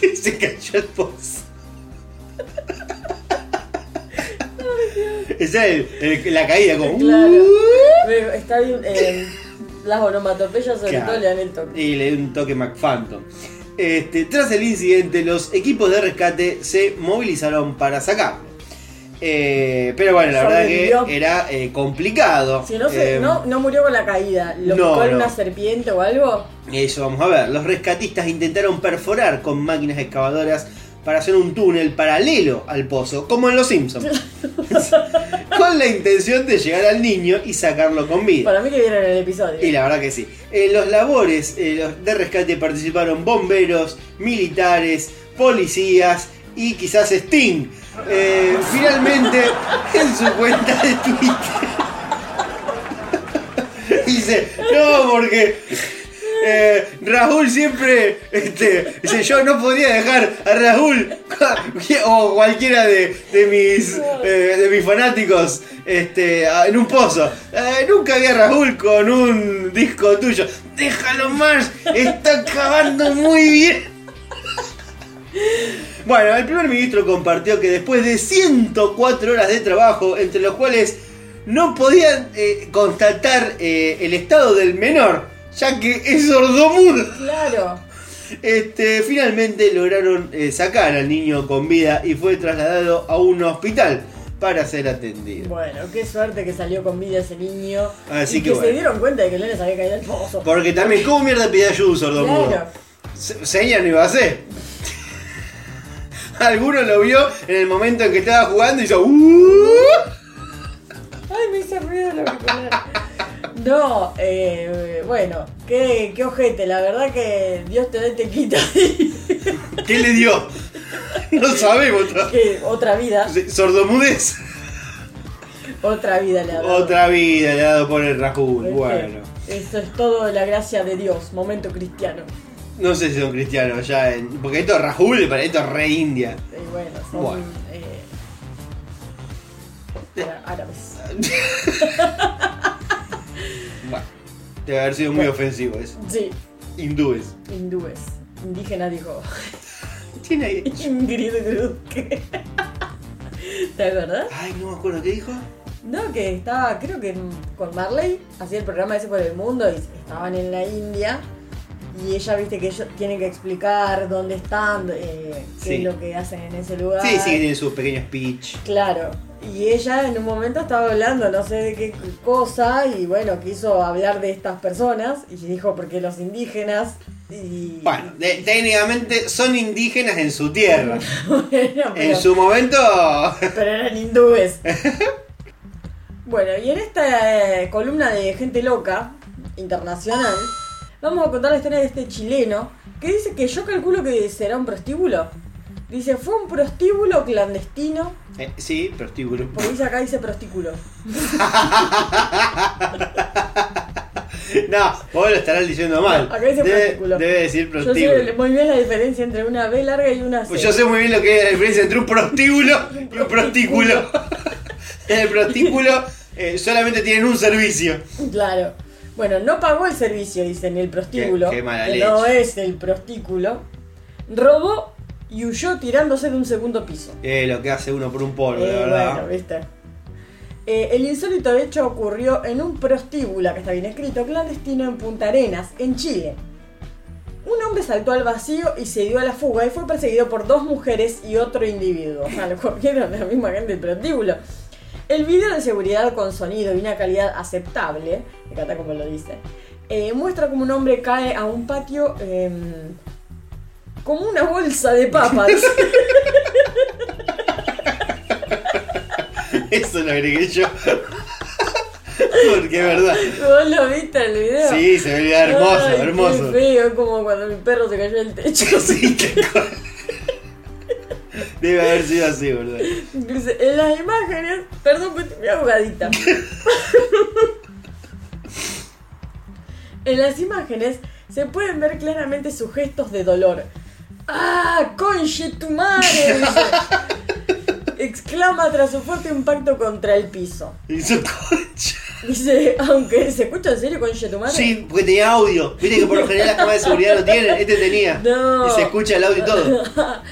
Y se cayó el pozo. (laughs) Esa es el- el- la caída, como. Claro. Pero Está bien. eh, las onomatopeyas sobre Claro. todo le dan el toque. Y le dio un toque McPhantom. Este, tras el incidente, los equipos de rescate se movilizaron para sacarlo. Eh, pero bueno, la verdad que era eh, complicado. Si no, se, Eh, no, no murió con la caída, ¿lo no, picó en no. una serpiente o algo? Eso vamos a ver. Los rescatistas intentaron perforar con máquinas excavadoras para hacer un túnel paralelo al pozo, como en Los Simpsons. (laughs) con la intención de llegar al niño y sacarlo con vida. Para mí que vieron el episodio. Y la verdad que sí. En los labores eh, de rescate participaron bomberos, militares, policías y quizás Sting. Eh, finalmente, en su cuenta de Twitter, (laughs) dice, no, porque eh, Raúl siempre, este, dice, yo no podía dejar a Raúl (laughs) o cualquiera de, de mis, eh, de mis fanáticos este, en un pozo. Eh, nunca vi a Raúl con un disco tuyo. Déjalo más, está acabando muy bien. Bueno, el primer ministro compartió que después de 104 horas de trabajo, entre los cuales no podían eh, constatar eh, el estado del menor, ya que es sordomudo, Claro. este, finalmente lograron eh, sacar al niño con vida y fue trasladado a un hospital para ser atendido. Bueno, qué suerte que salió con vida ese niño. Así y que que, bueno. se dieron cuenta de que el nene se había caído al pozo. Porque también, ¿cómo mierda pide ayuda un sordomudo? Claro. Se- Seña no iba a hacer. (laughs) Alguno lo vio en el momento en que estaba jugando y hizo. "Uh". Ay, me hizo ruido lo auricular. (laughs) (laughs) No, eh, bueno, qué, qué ojete, la verdad que Dios te da y te quita. (laughs) ¿Qué le dio? No sabemos. otra- vida, Sordomudez. otra vida le ha dado. Otra vida le ha dado por el Rahul. Este, Bueno, Esto es todo la gracia de Dios, momento cristiano. no sé si son cristianos ya. en- porque esto es Rahul, para esto es re India. Y bueno, son Bueno. eh, ára- árabes. (laughs) Bueno, debe haber sido muy ofensivo eso. Sí, Hindúes. hindúes. Indígena dijo. (laughs) Tiene. (laughs) Ingrid Grutke. ¿Te acuerdas? Ay, no me acuerdo qué dijo. No, que estaba, creo que con Marley, hacía el programa ese por el mundo y estaban en la India Y ella, viste, que ellos tienen que explicar dónde están, eh, qué Sí. es lo que hacen en ese lugar. Sí, sí, que tiene su pequeño speech. Claro. Y ella en un momento estaba hablando, no sé de qué cosa, y bueno, quiso hablar de estas personas, y dijo, porque los indígenas, y... Bueno, de- técnicamente son indígenas en su tierra. (laughs) Bueno, pero- En su momento. (laughs) pero eran hindúes. (laughs) Bueno, y en esta eh, columna de gente loca, internacional, vamos a contar la historia de este chileno, que dice que yo calculo que será un prostíbulo. Dice, fue un prostíbulo clandestino, Eh, sí, prostíbulo. porque dice acá dice prostículo. (laughs) No, vos lo estarás diciendo mal. Acá dice debe, prostíbulo. debe decir Yo sé prostíbulo. muy bien la diferencia entre una B larga y una C. Pues yo sé muy bien lo que es la diferencia entre un prostíbulo (laughs) y un prostículo. En (laughs) el prostículo eh, solamente tienen un servicio. Claro. Bueno, no pagó el servicio, dice, en el prostíbulo. Qué- qué mala que leche. no es el prostículo. Robó y huyó tirándose de un segundo piso. Eh, lo que hace uno por un polvo, Eh, la verdad. bueno, viste. Eh, el insólito hecho ocurrió en un prostíbulo, que está bien escrito, clandestino en Punta Arenas, en Chile. Un hombre saltó al vacío y se dio a la fuga y fue perseguido por dos mujeres y otro individuo. O sea, lo cogieron la misma gente del prostíbulo. El video de seguridad con sonido y una calidad aceptable, me encanta como lo dice, eh, muestra como un hombre cae a un patio em, como una bolsa de papas. (laughs) Eso lo agregué yo. (laughs) Porque es verdad. ¿Vos lo viste el video? Sí, se ve hermoso, Ay, hermoso. Qué feo, es como cuando mi perro se cayó del techo. (laughs) Sí. Debe haber sido así, boludo. Dice, en las imágenes, perdón, pero estoy ahogadita. en las imágenes se pueden ver claramente sus gestos de dolor. ¡Ah, conche tu madre! dice. Exclama tras su fuerte impacto contra el piso. Y su concha. Dice, aunque se escucha en serio conche tu madre. Sí, porque tenía audio. Viste que por lo general las cámaras de seguridad lo tienen. Este tenía. No. Y se escucha el audio y todo. (laughs)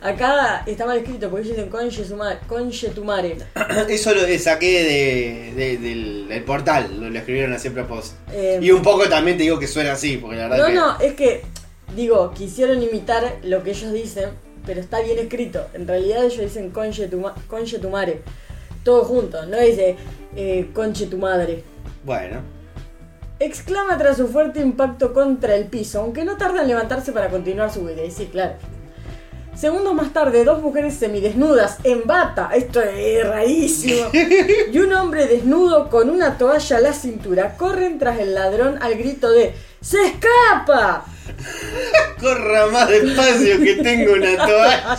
Acá está mal escrito porque ellos dicen conche, su ma- conche tu madre. (coughs) Eso lo saqué de, de- del, del portal. Lo, lo escribieron así a propósito. Eh, Y un poco también te digo que suena así. Porque la verdad No, que. no, es que, digo, quisieron imitar lo que ellos dicen, pero está bien escrito. En realidad ellos dicen conche tu, ma- conche tu madre. Todo junto, no dice eh, conche tu madre. Bueno. Exclama tras su fuerte impacto contra el piso, aunque no tarda en levantarse para continuar su huida. Y sí, claro. Segundos más tarde, dos mujeres semidesnudas en bata, esto es rarísimo, (laughs) y un hombre desnudo con una toalla a la cintura corren tras el ladrón al grito de ¡Se escapa! (laughs) Corra más despacio que tengo una toalla. (laughs)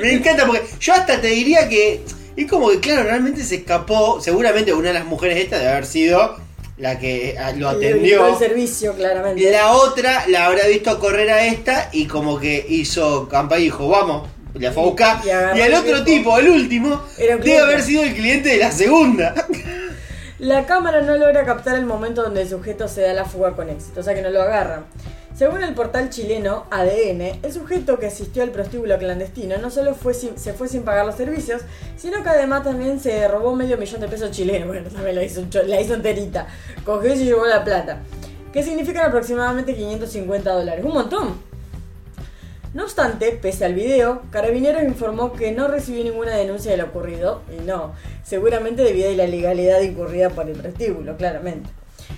Me encanta porque yo hasta te diría que. Es como que, claro, realmente se escapó. Seguramente una de las mujeres esta debe haber sido la que ah, lo atendió. el servicio, claramente. La otra la habrá visto correr a esta y como que hizo campa y dijo, vamos, la fue a buscar. Y Y al el otro tipo, el último, debe haber sido el cliente de la segunda. La cámara no logra captar el momento donde el sujeto se da la fuga con éxito, o sea que no lo agarran. Según el portal chileno ADN, el sujeto que asistió al prostíbulo clandestino no solo se fue sin pagar los servicios, sino que además también se robó medio millón de pesos chilenos. (laughs) Bueno, también la hizo, la hizo enterita. Cogió y se llevó la plata. Que significan aproximadamente 550 dólares. Un montón. No obstante, pese al video, Carabineros informó que no recibió ninguna denuncia de lo ocurrido, y no, seguramente debido a la ilegalidad incurrida por el prostíbulo, claramente.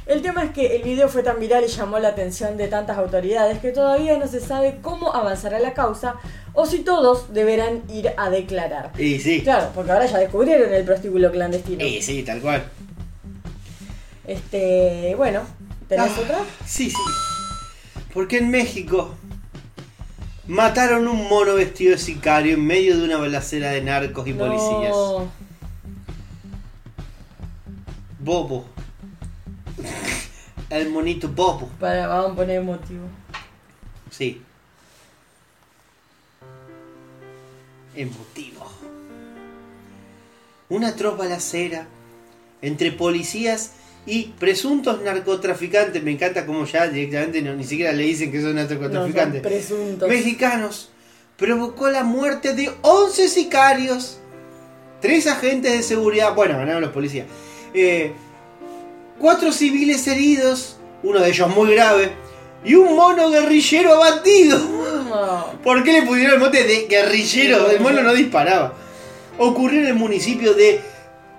El tema es que el video fue tan viral y llamó la atención de tantas autoridades que todavía no se sabe cómo avanzará la causa o si todos deberán ir a declarar. Y sí. Claro, porque ahora ya descubrieron el prostíbulo clandestino. Y sí, tal cual. Este, bueno, ¿tenés Ah, otra? Sí, sí. Porque en México mataron un mono vestido de sicario en medio de una balacera de narcos y policías. No. Bobo. El monito Bobo. Para, vamos a poner motivo. Sí. Emotivo. Una atroz balacera entre policías y presuntos narcotraficantes. Me encanta como ya directamente no- ni siquiera le dicen que son No, son narcotraficantes. presuntos. mexicanos provocó la muerte de 11 sicarios, 3 agentes de seguridad, bueno, ganaron los policías, eh, 4 civiles heridos uno de ellos muy grave, y un mono guerrillero abatido. ¿Por qué le pusieron el mote de guerrillero? El mono no disparaba. Ocurrió en el municipio de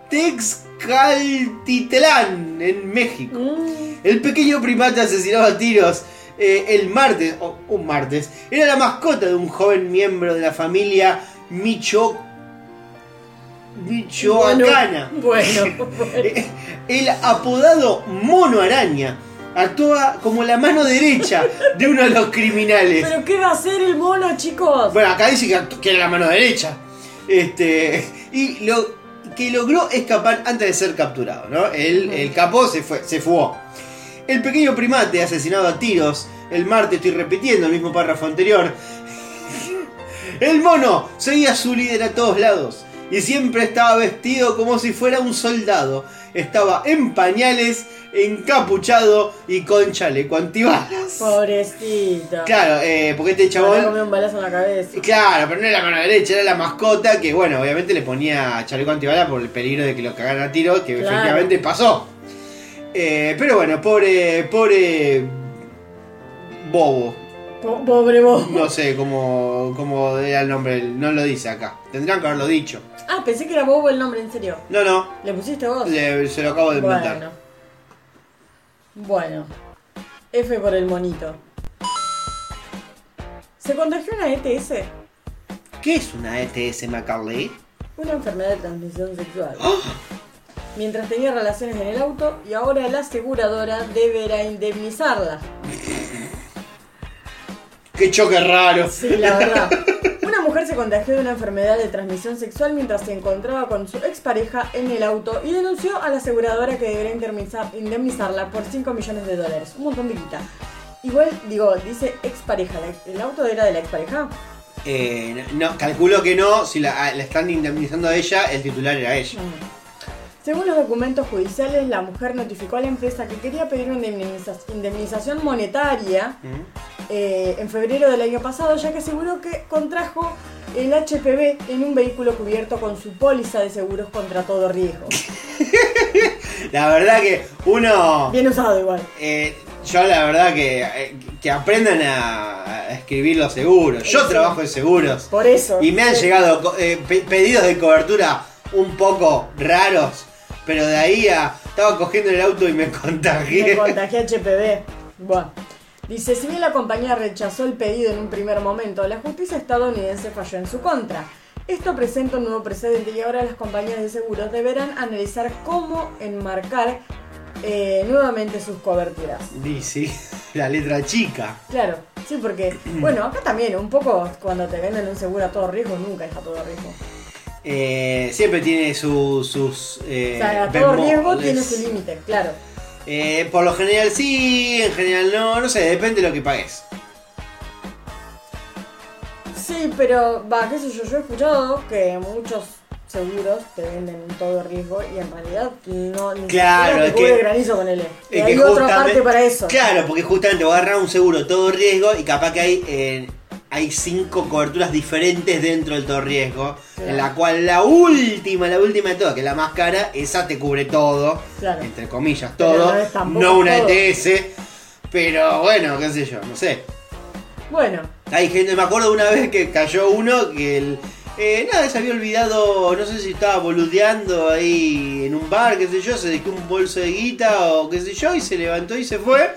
Texcaltitlán, en México. Mm, El pequeño primate asesinado a tiros eh, el martes, o un martes, era la mascota de un joven miembro de la familia Micho... Michoacana. (laughs) Bueno, (laughs) bueno. Eh, El apodado Mono Araña actúa como la mano derecha de uno de los criminales. ¿Pero qué va a hacer el mono, chicos? Bueno, acá dice que, era la mano derecha. Este. Y lo que logró escapar antes de ser capturado, ¿no? El, el capo se fue, se fugó. El pequeño primate asesinado a tiros. El martes estoy repitiendo el mismo párrafo anterior. (laughs) El mono seguía su líder a todos lados. Y siempre estaba vestido como si fuera un soldado. Estaba en pañales, encapuchado y con chaleco antibalas. Pobrecito. Claro, eh, porque este Le chabón comió un balazo en la cabeza. Claro, pero no era la mano derecha, era la mascota que, bueno, obviamente le ponía chaleco antibala por el peligro de que lo cagaran a tiro, que Claro. efectivamente pasó. Eh, pero bueno, pobre, pobre Bobo. Po- Pobre vos. No sé cómo, cómo era el nombre, no lo dice acá. Tendrán que haberlo dicho. Ah, pensé que era Bobo el nombre, en serio. No, no, ¿Le pusiste vos? le- se lo acabo de inventar. Bueno. Bueno. F por el monito. ¿Se contagió una ETS? ¿Qué es una ETS Macaulay? Una enfermedad de transmisión sexual. Mientras tenía relaciones en el auto y ahora la aseguradora deberá indemnizarla. ¡Qué choque raro! Sí, la verdad. (laughs) Una mujer se contagió de una enfermedad de transmisión sexual mientras se encontraba con su expareja en el auto y denunció a la aseguradora que deberá indemnizar- indemnizarla por 5 millones de dólares. Un montón de guita. Igual, digo, dice expareja. ¿la- ¿El auto era de la expareja? Eh, no, calculo que no, si la, ah, la están indemnizando a ella, el titular era ella. Según los documentos judiciales, la mujer notificó a la empresa que quería pedir una indemniza- indemnización monetaria eh, en febrero del año pasado, ya que aseguró que contrajo el HPV en un vehículo cubierto con su póliza de seguros contra todo riesgo. (laughs) La verdad que uno... Bien usado igual. Eh, yo la verdad que, eh, que aprendan a, a escribir los seguros. Yo Sí. trabajo en seguros. Por eso. Y me han Sí. llegado pe- pedidos de cobertura un poco raros. Pero de ahí a... Estaba cogiendo el auto y me (laughs) Me contagié. contagié HPV. Bueno. Dice, si bien la compañía rechazó el pedido en un primer momento, la justicia estadounidense falló en su contra. Esto presenta un nuevo precedente y ahora las compañías de seguros deberán analizar cómo enmarcar eh, nuevamente sus coberturas. Sí, (laughs) la letra chica. Claro, sí, porque, (clears throat) bueno, acá también, un poco cuando te venden un seguro a todo riesgo, nunca es a todo riesgo. Eh, siempre tiene su- sus... eh, o sea, a todo riesgo tiene su límite, claro. Eh, por lo general sí, en general no, no sé, depende de lo que pagues. Sí, pero, va, qué sé yo, yo he escuchado que muchos seguros te venden todo riesgo y en realidad no ni Claro, te cubre que- granizo con él. Y Es hay que otra justamente- parte para eso. Claro, porque justamente voy a agarrar un seguro todo riesgo y capaz que hay, eh, hay cinco coberturas diferentes dentro del todo riesgo. Claro. En la cual la última, la última de todas, que es la más cara, esa te cubre todo. Claro. Entre comillas, todo. no una todo. ETS. Pero bueno, qué sé yo, no sé. Bueno, Hay gente, me acuerdo una vez que cayó uno que el. eh, nada, se había olvidado, no sé si estaba boludeando ahí en un bar, qué sé yo, se dejó un bolso de guita o qué sé yo, y se levantó y se fue.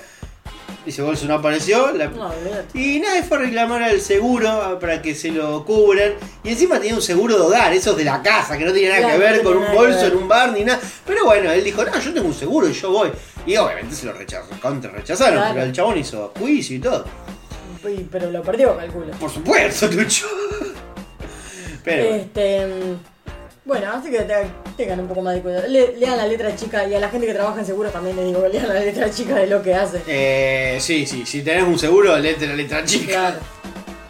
Y ese bolso no apareció. la- no, y nada, fue a reclamar al seguro ah, para que se lo cubran. Y encima tenía un seguro de hogar, esos de la casa, que no tenía nada Claro, que ver con un bolso en un bar ni nada. Pero bueno, él dijo, no, yo tengo un seguro y yo voy. Y obviamente se lo rechazó, contra rechazaron, Claro. pero el chabón hizo juicio y todo. Y- pero lo perdió, calculo. Por supuesto, (laughs) Tucho. Pero Este. Bueno, así que te- tengan un poco más de cuidado. Le- lean la letra chica y a la gente que trabaja en seguros también les digo que lean la letra chica de lo que hace. eh, sí, sí, si tenés un seguro, léete la letra chica. Claro.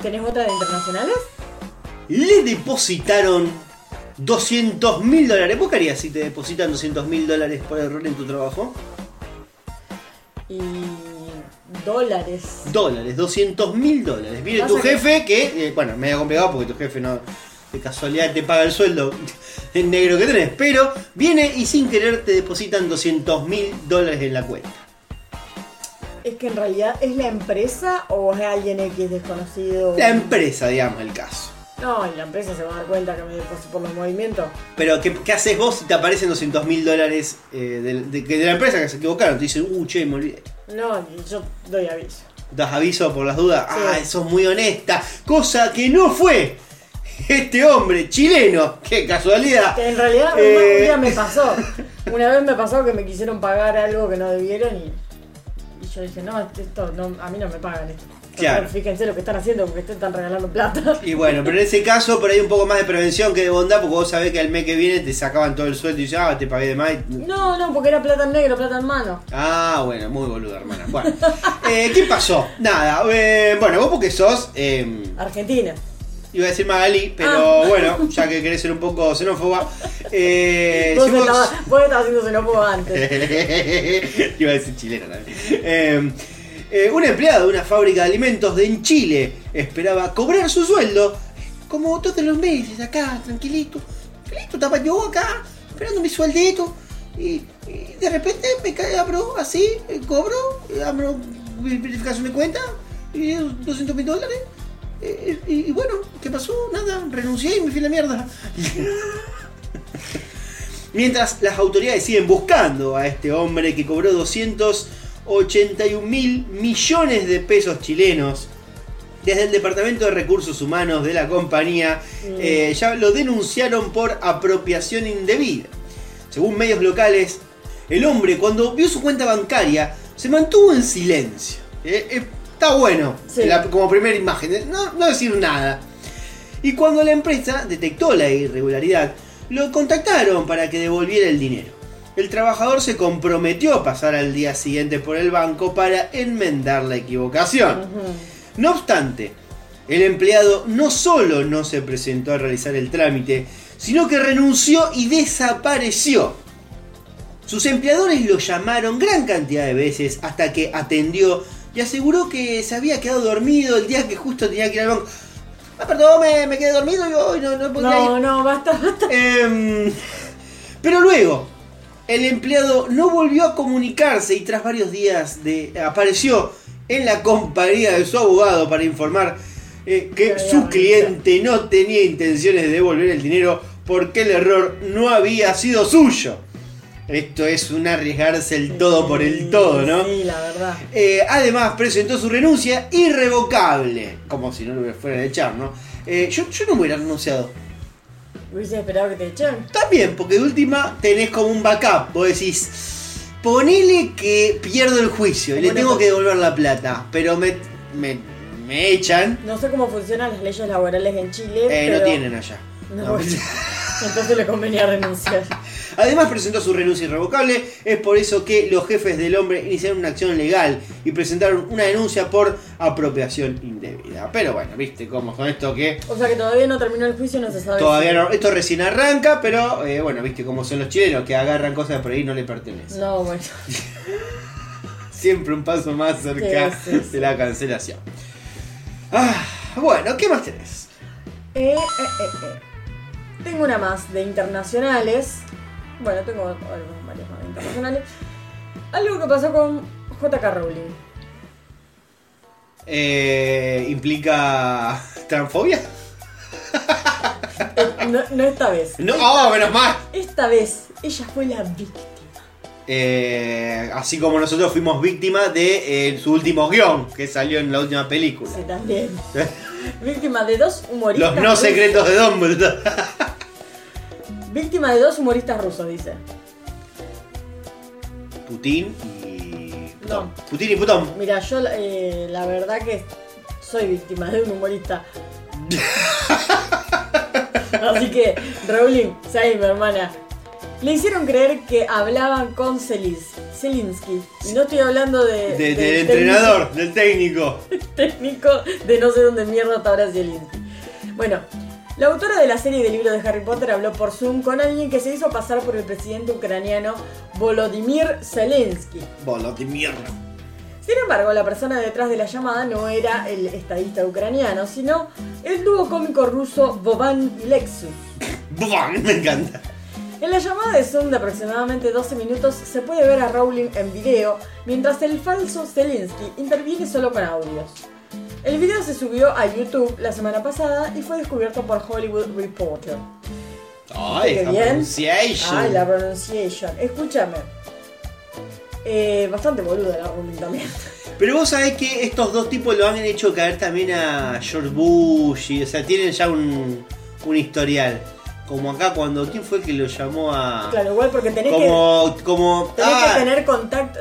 ¿Tenés otra de internacionales? Le depositaron 200 mil dólares. ¿Vos qué harías si te depositan 200 mil dólares por error en tu trabajo? Y. dólares. Dólares, 200 mil dólares. Viene tu Pasa que- jefe que, eh, bueno, medio complicado porque tu jefe no, de casualidad te paga el sueldo (laughs) en negro que tenés, pero viene y sin querer te depositan 200 mil dólares en la cuenta. Es que en realidad es la empresa o es alguien X desconocido. La empresa, digamos, el caso. No, y la empresa se va a dar cuenta que me deposito por los movimientos. Pero, ¿qué, qué haces vos si te aparecen 200 mil dólares eh, de, de- de la empresa que se equivocaron? Te dicen, uh, che, me olvidé. No, yo doy aviso. ¿Das aviso por las dudas? Sí. Ah, sos muy honesta. Cosa que no fue este hombre chileno. (laughs) ¡Qué casualidad! En realidad, un- Eh, un día me pasó. (laughs) Una vez me pasó que me quisieron pagar algo que no debieron y, y yo dije, no, esto no, a mí no me pagan esto. Claro. Fíjense lo que están haciendo porque te están regalando plata. Y bueno, pero en ese caso por ahí un poco más de prevención que de bondad, porque vos sabés que al mes que viene te sacaban todo el sueldo y ya, ah, te pagué de más. No, no, porque era plata en negro, plata en mano. Ah, bueno, muy boludo, hermana. Bueno, eh, ¿qué pasó? Nada, eh, bueno, vos porque sos, eh, Argentina. Iba a decir Magali, pero Ah. bueno, ya que querés ser un poco xenófoba, eh, vos, si vos- estabas, vos estabas haciendo xenófobo antes. (laughs) Iba a decir chilena también. Eh, eh, un empleado de una fábrica de alimentos de en Chile esperaba cobrar su sueldo como todos los meses acá, tranquilito. Tranquilito, estaba yo acá esperando mi sueldito. Y, y de repente me cae, abro así, eh, cobro, eh, abro verificación de cuenta y 200 mil dólares. Eh, y, y bueno, ¿qué pasó? Nada, renuncié y me fui a la mierda. (laughs) Mientras las autoridades siguen buscando a este hombre que cobró 281 mil millones de pesos chilenos. Desde el Departamento de Recursos Humanos de la compañía eh, ya lo denunciaron por apropiación indebida. Según medios locales, el hombre cuando vio su cuenta bancaria se mantuvo en silencio. Eh, eh, está bueno Sí. la- como primera imagen, no, no decir nada. Y cuando la empresa detectó la irregularidad, lo contactaron para que devolviera el dinero. El trabajador se comprometió a pasar al día siguiente por el banco para enmendar la equivocación. No obstante, el empleado no solo no se presentó a realizar el trámite, sino que renunció y desapareció. Sus empleadores lo llamaron gran cantidad de veces hasta que atendió y aseguró que se había quedado dormido el día que justo tenía que ir al banco. Ah, perdón, me, me quedé dormido y hoy no, no podía ir. No, no, basta, basta. Em, pero luego, el empleado no volvió a comunicarse y tras varios días de apareció en la compañía de su abogado para informar eh, que su cliente no tenía intenciones de devolver el dinero porque el error no había sido suyo. Esto es un arriesgarse el todo por el todo, ¿no? Sí, la verdad. Eh, además, presentó su renuncia irrevocable. Como si no lo fueran a echar, ¿no? Eh, yo, yo no me hubiera renunciado. Hubiese esperado que te echen. También, porque de última tenés como un backup. Vos decís, ponele que pierdo el juicio y le tengo que devolver la plata, pero me, me, me echan. No sé cómo funcionan las leyes laborales en Chile. Eh, pero... no tienen allá. No, No. (laughs) Entonces le convenía renunciar. (laughs) Además presentó su renuncia irrevocable, es por eso que los jefes del hombre iniciaron una acción legal y presentaron una denuncia por apropiación indebida. Pero bueno, viste cómo con esto que O sea que todavía no terminó el juicio, no se sabe. todavía no, esto recién arranca, pero eh, bueno, viste cómo son los chilenos que agarran cosas por ahí y no le pertenecen. No, bueno. (laughs) Siempre un paso más cerca de la cancelación. Ah, bueno, ¿qué más tenés? Eh, eh, eh, eh. Tengo una más de internacionales. Bueno, tengo algo- varias más de internacionales. Algo que pasó con JK Rowling. Eh, ¿Implica transfobia? Eh, no, no esta vez. No, oh, menos mal. Esta vez ella fue la víctima. Eh, así como nosotros fuimos víctimas de eh, su último guion que salió en la última película. Sí, también. Víctima de dos humoristas. Los no secretos de Dumbledore. (laughs) Víctima de dos humoristas rusos, dice. Putin y. No. Putin y Putón. Mira, yo eh, la verdad que soy víctima de un humorista. (laughs) Así que, Rowling, sí, mi hermana. Le hicieron creer que hablaban con Zelins- Zelinsky. Y no estoy hablando de. De- del del entrenador, del técnico. (laughs) técnico de no sé dónde mierda está ahora Zelinsky. Bueno, la autora de la serie de libros de Harry Potter habló por Zoom con alguien que se hizo pasar por el presidente ucraniano Volodymyr Zelensky. Mierda. Sin embargo, la persona detrás de la llamada no era el estadista ucraniano, sino el dúo cómico ruso Boban y Lexus. (laughs) Bufón, me encanta. En la llamada de Zoom de aproximadamente 12 minutos se puede ver a Rowling en video, mientras el falso Zelensky interviene solo con audios. El video se subió a YouTube la semana pasada y fue descubierto por Hollywood Reporter. Ay, Qué la bien. pronunciation. Ay, la pronunciation. Escúchame. Eh, bastante boluda la Rowling también. (laughs) Pero vos sabés que estos dos tipos lo han hecho caer también a George Bush, y, o sea, tienen ya un, un historial. Como acá cuando, ¿quién fue el que lo llamó a...? Claro, igual porque tenés como, como, que tenés ah, que tener contacto.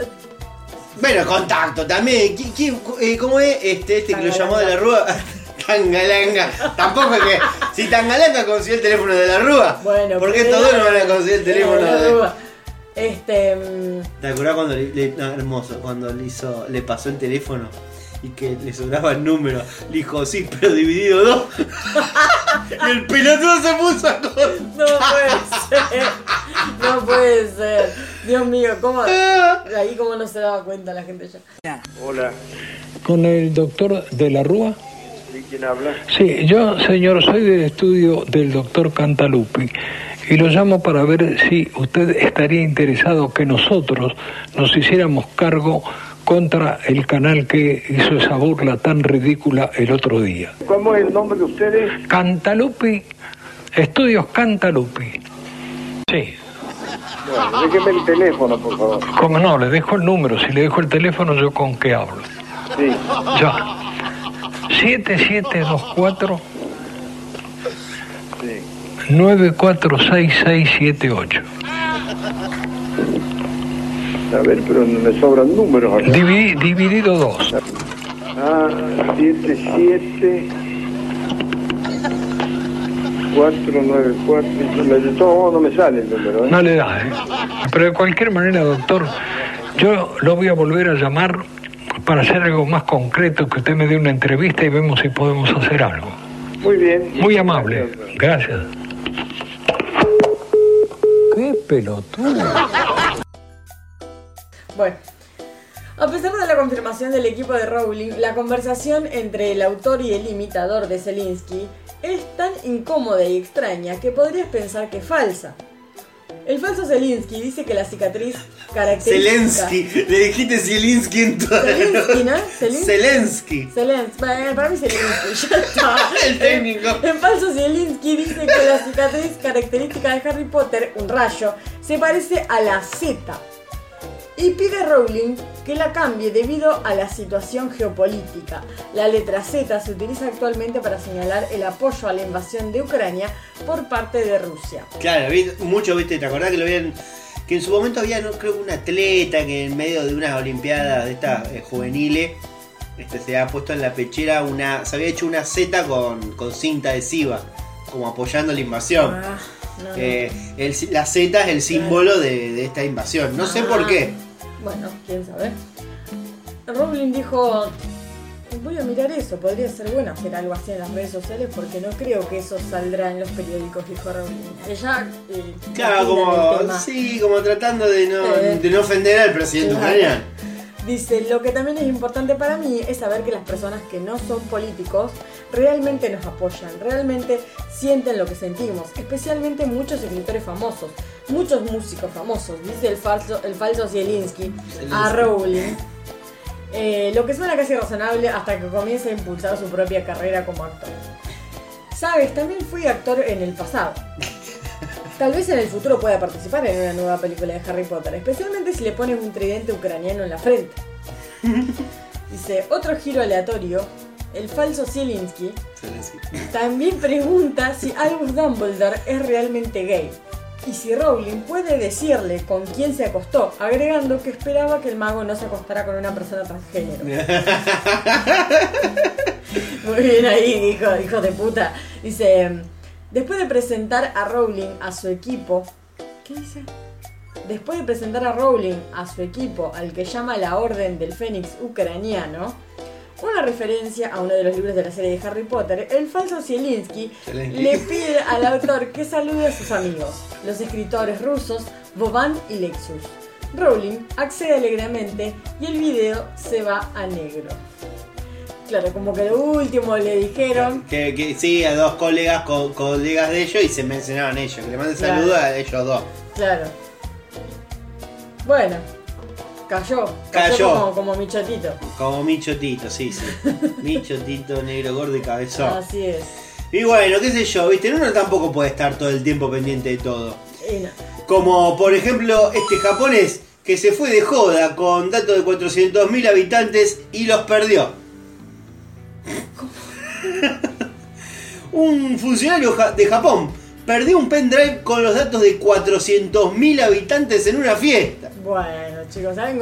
Bueno, contacto también. ¿Qui- quién- eh, ¿Cómo es este, este que lo llamó de la Rúa? (laughs) Tangalanga. Tampoco es que. Si Tangalanga consiguió el teléfono de la Rúa. Bueno, ¿por qué pero todos era- no van a conseguir el teléfono la de Rúa. Este. mm, ¿Te acordás cuando le, le- no, hermoso, cuando le hizo, le pasó el teléfono y que le sobraba el número? Le dijo, sí, pero dividido dos. y (laughs) el pelotudo se puso a contar. No puede ser. No puede ser. Dios mío, ¿cómo? Ahí como no se daba cuenta la gente ya. Hola, Con el doctor de la Rúa. ¿y quién habla? Sí, yo, señor, soy del estudio del doctor Cantalupi y lo llamo para ver si usted estaría interesado que nosotros nos hiciéramos cargo contra el canal que hizo esa burla tan ridícula el otro día. ¿Cómo es el nombre de ustedes? Cantalupi, estudios Cantalupi. Sí, Bueno, déjeme el teléfono, por favor. como no, le dejo el número, si le dejo el teléfono yo con qué hablo. Sí. Ya. 7724 Sí. 946678. A ver, pero me sobran números acá. Divi- dividido 2. Ah, 7, 7, 4, 9, 4. De todos modos no me sale el número, ¿eh? No le da, ¿eh? Pero de cualquier manera, doctor, yo lo voy a volver a llamar para hacer algo más concreto, que usted me dé una entrevista y vemos si podemos hacer algo. Muy bien. Muy amable. Gracias. Qué pelotudo. Bueno. A pesar de la confirmación del equipo de Rowling, la conversación entre el autor y el imitador de Zelensky es tan incómoda y extraña que podrías pensar que es falsa. El falso Zelensky dice que la cicatriz característica... Zelensky. Le dijiste Zelensky en toda la Zelensky, ¿no? (laughs) Zelensky. Zelensky. Zelensky. Bueno, para mí Zelensky, ya está. (laughs) El técnico. En falso Zelensky dice que la cicatriz característica de Harry Potter, un rayo, se parece a la Z. Y pide a Rowling que la cambie debido a la situación geopolítica. La letra Z se utiliza actualmente para señalar el apoyo a la invasión de Ucrania por parte de Rusia. Claro, mucho, viste, ¿te acordás que lo habían. Que en su momento había, no creo, un atleta que en medio de unas olimpiadas de estas eh, juveniles este, se había puesto en la pechera una. Se había hecho una Z con, con cinta adhesiva, como apoyando la invasión. Ah, no, no. Eh, el- la Z es el símbolo de, de esta invasión. No sé Ah. por qué. Bueno, quién sabe. Rowling dijo, voy a mirar eso, podría ser bueno hacer algo así en las redes sociales porque no creo que eso saldrá en los periódicos, dijo Rowling. Ella... eh, Claro, como. Sí, como tratando de no, Eh. de no ofender al presidente Claro. ucraniano. Dice, lo que también es importante para mí es saber que las personas que no son políticos realmente nos apoyan, realmente sienten lo que sentimos, especialmente muchos escritores famosos, muchos músicos famosos, dice el falso, el falso Zielinski a Rowling. Eh, lo que suena casi razonable hasta que comience a impulsar su propia carrera como actor. Sabes, también fui actor en el pasado. Tal vez en el futuro pueda participar en una nueva película de Harry Potter, especialmente si le pones un tridente ucraniano en la frente. Dice, otro giro aleatorio, el falso Zielinski también pregunta si Albus Dumbledore es realmente gay. Y si Rowling puede decirle con quién se acostó, agregando que esperaba que el mago no se acostara con una persona transgénero. (laughs) Muy bien ahí, hijo, hijo de puta. Dice, después de presentar a Rowling a su equipo, ¿qué dice? Después de presentar a Rowling a su equipo, al que llama la Orden del Fénix Ucraniano, una referencia a uno de los libros de la serie de Harry Potter, el falso Zielinski le pide al autor que salude a sus amigos, los escritores rusos Boban y Lexus. Rowling accede alegremente y el video se va a negro. Claro, como que lo último le dijeron. Que, que sí, a dos colegas, co- colegas de ellos y se mencionaban ellos. Que le manden Claro. saludos a ellos dos. Claro. Bueno, cayó. Cayó. Como, como michotito. Como Michotito, sí, sí. (laughs) Michotito, negro, gordo y cabezón. Así es. Y bueno, qué sé yo, viste, uno tampoco puede estar todo el tiempo pendiente de todo. No. Como por ejemplo este japonés que se fue de joda con datos de 400.000 habitantes y los perdió. (laughs) un funcionario de Japón perdió un pendrive con los datos de 400.000 habitantes en una fiesta. Bueno, chicos, ¿saben?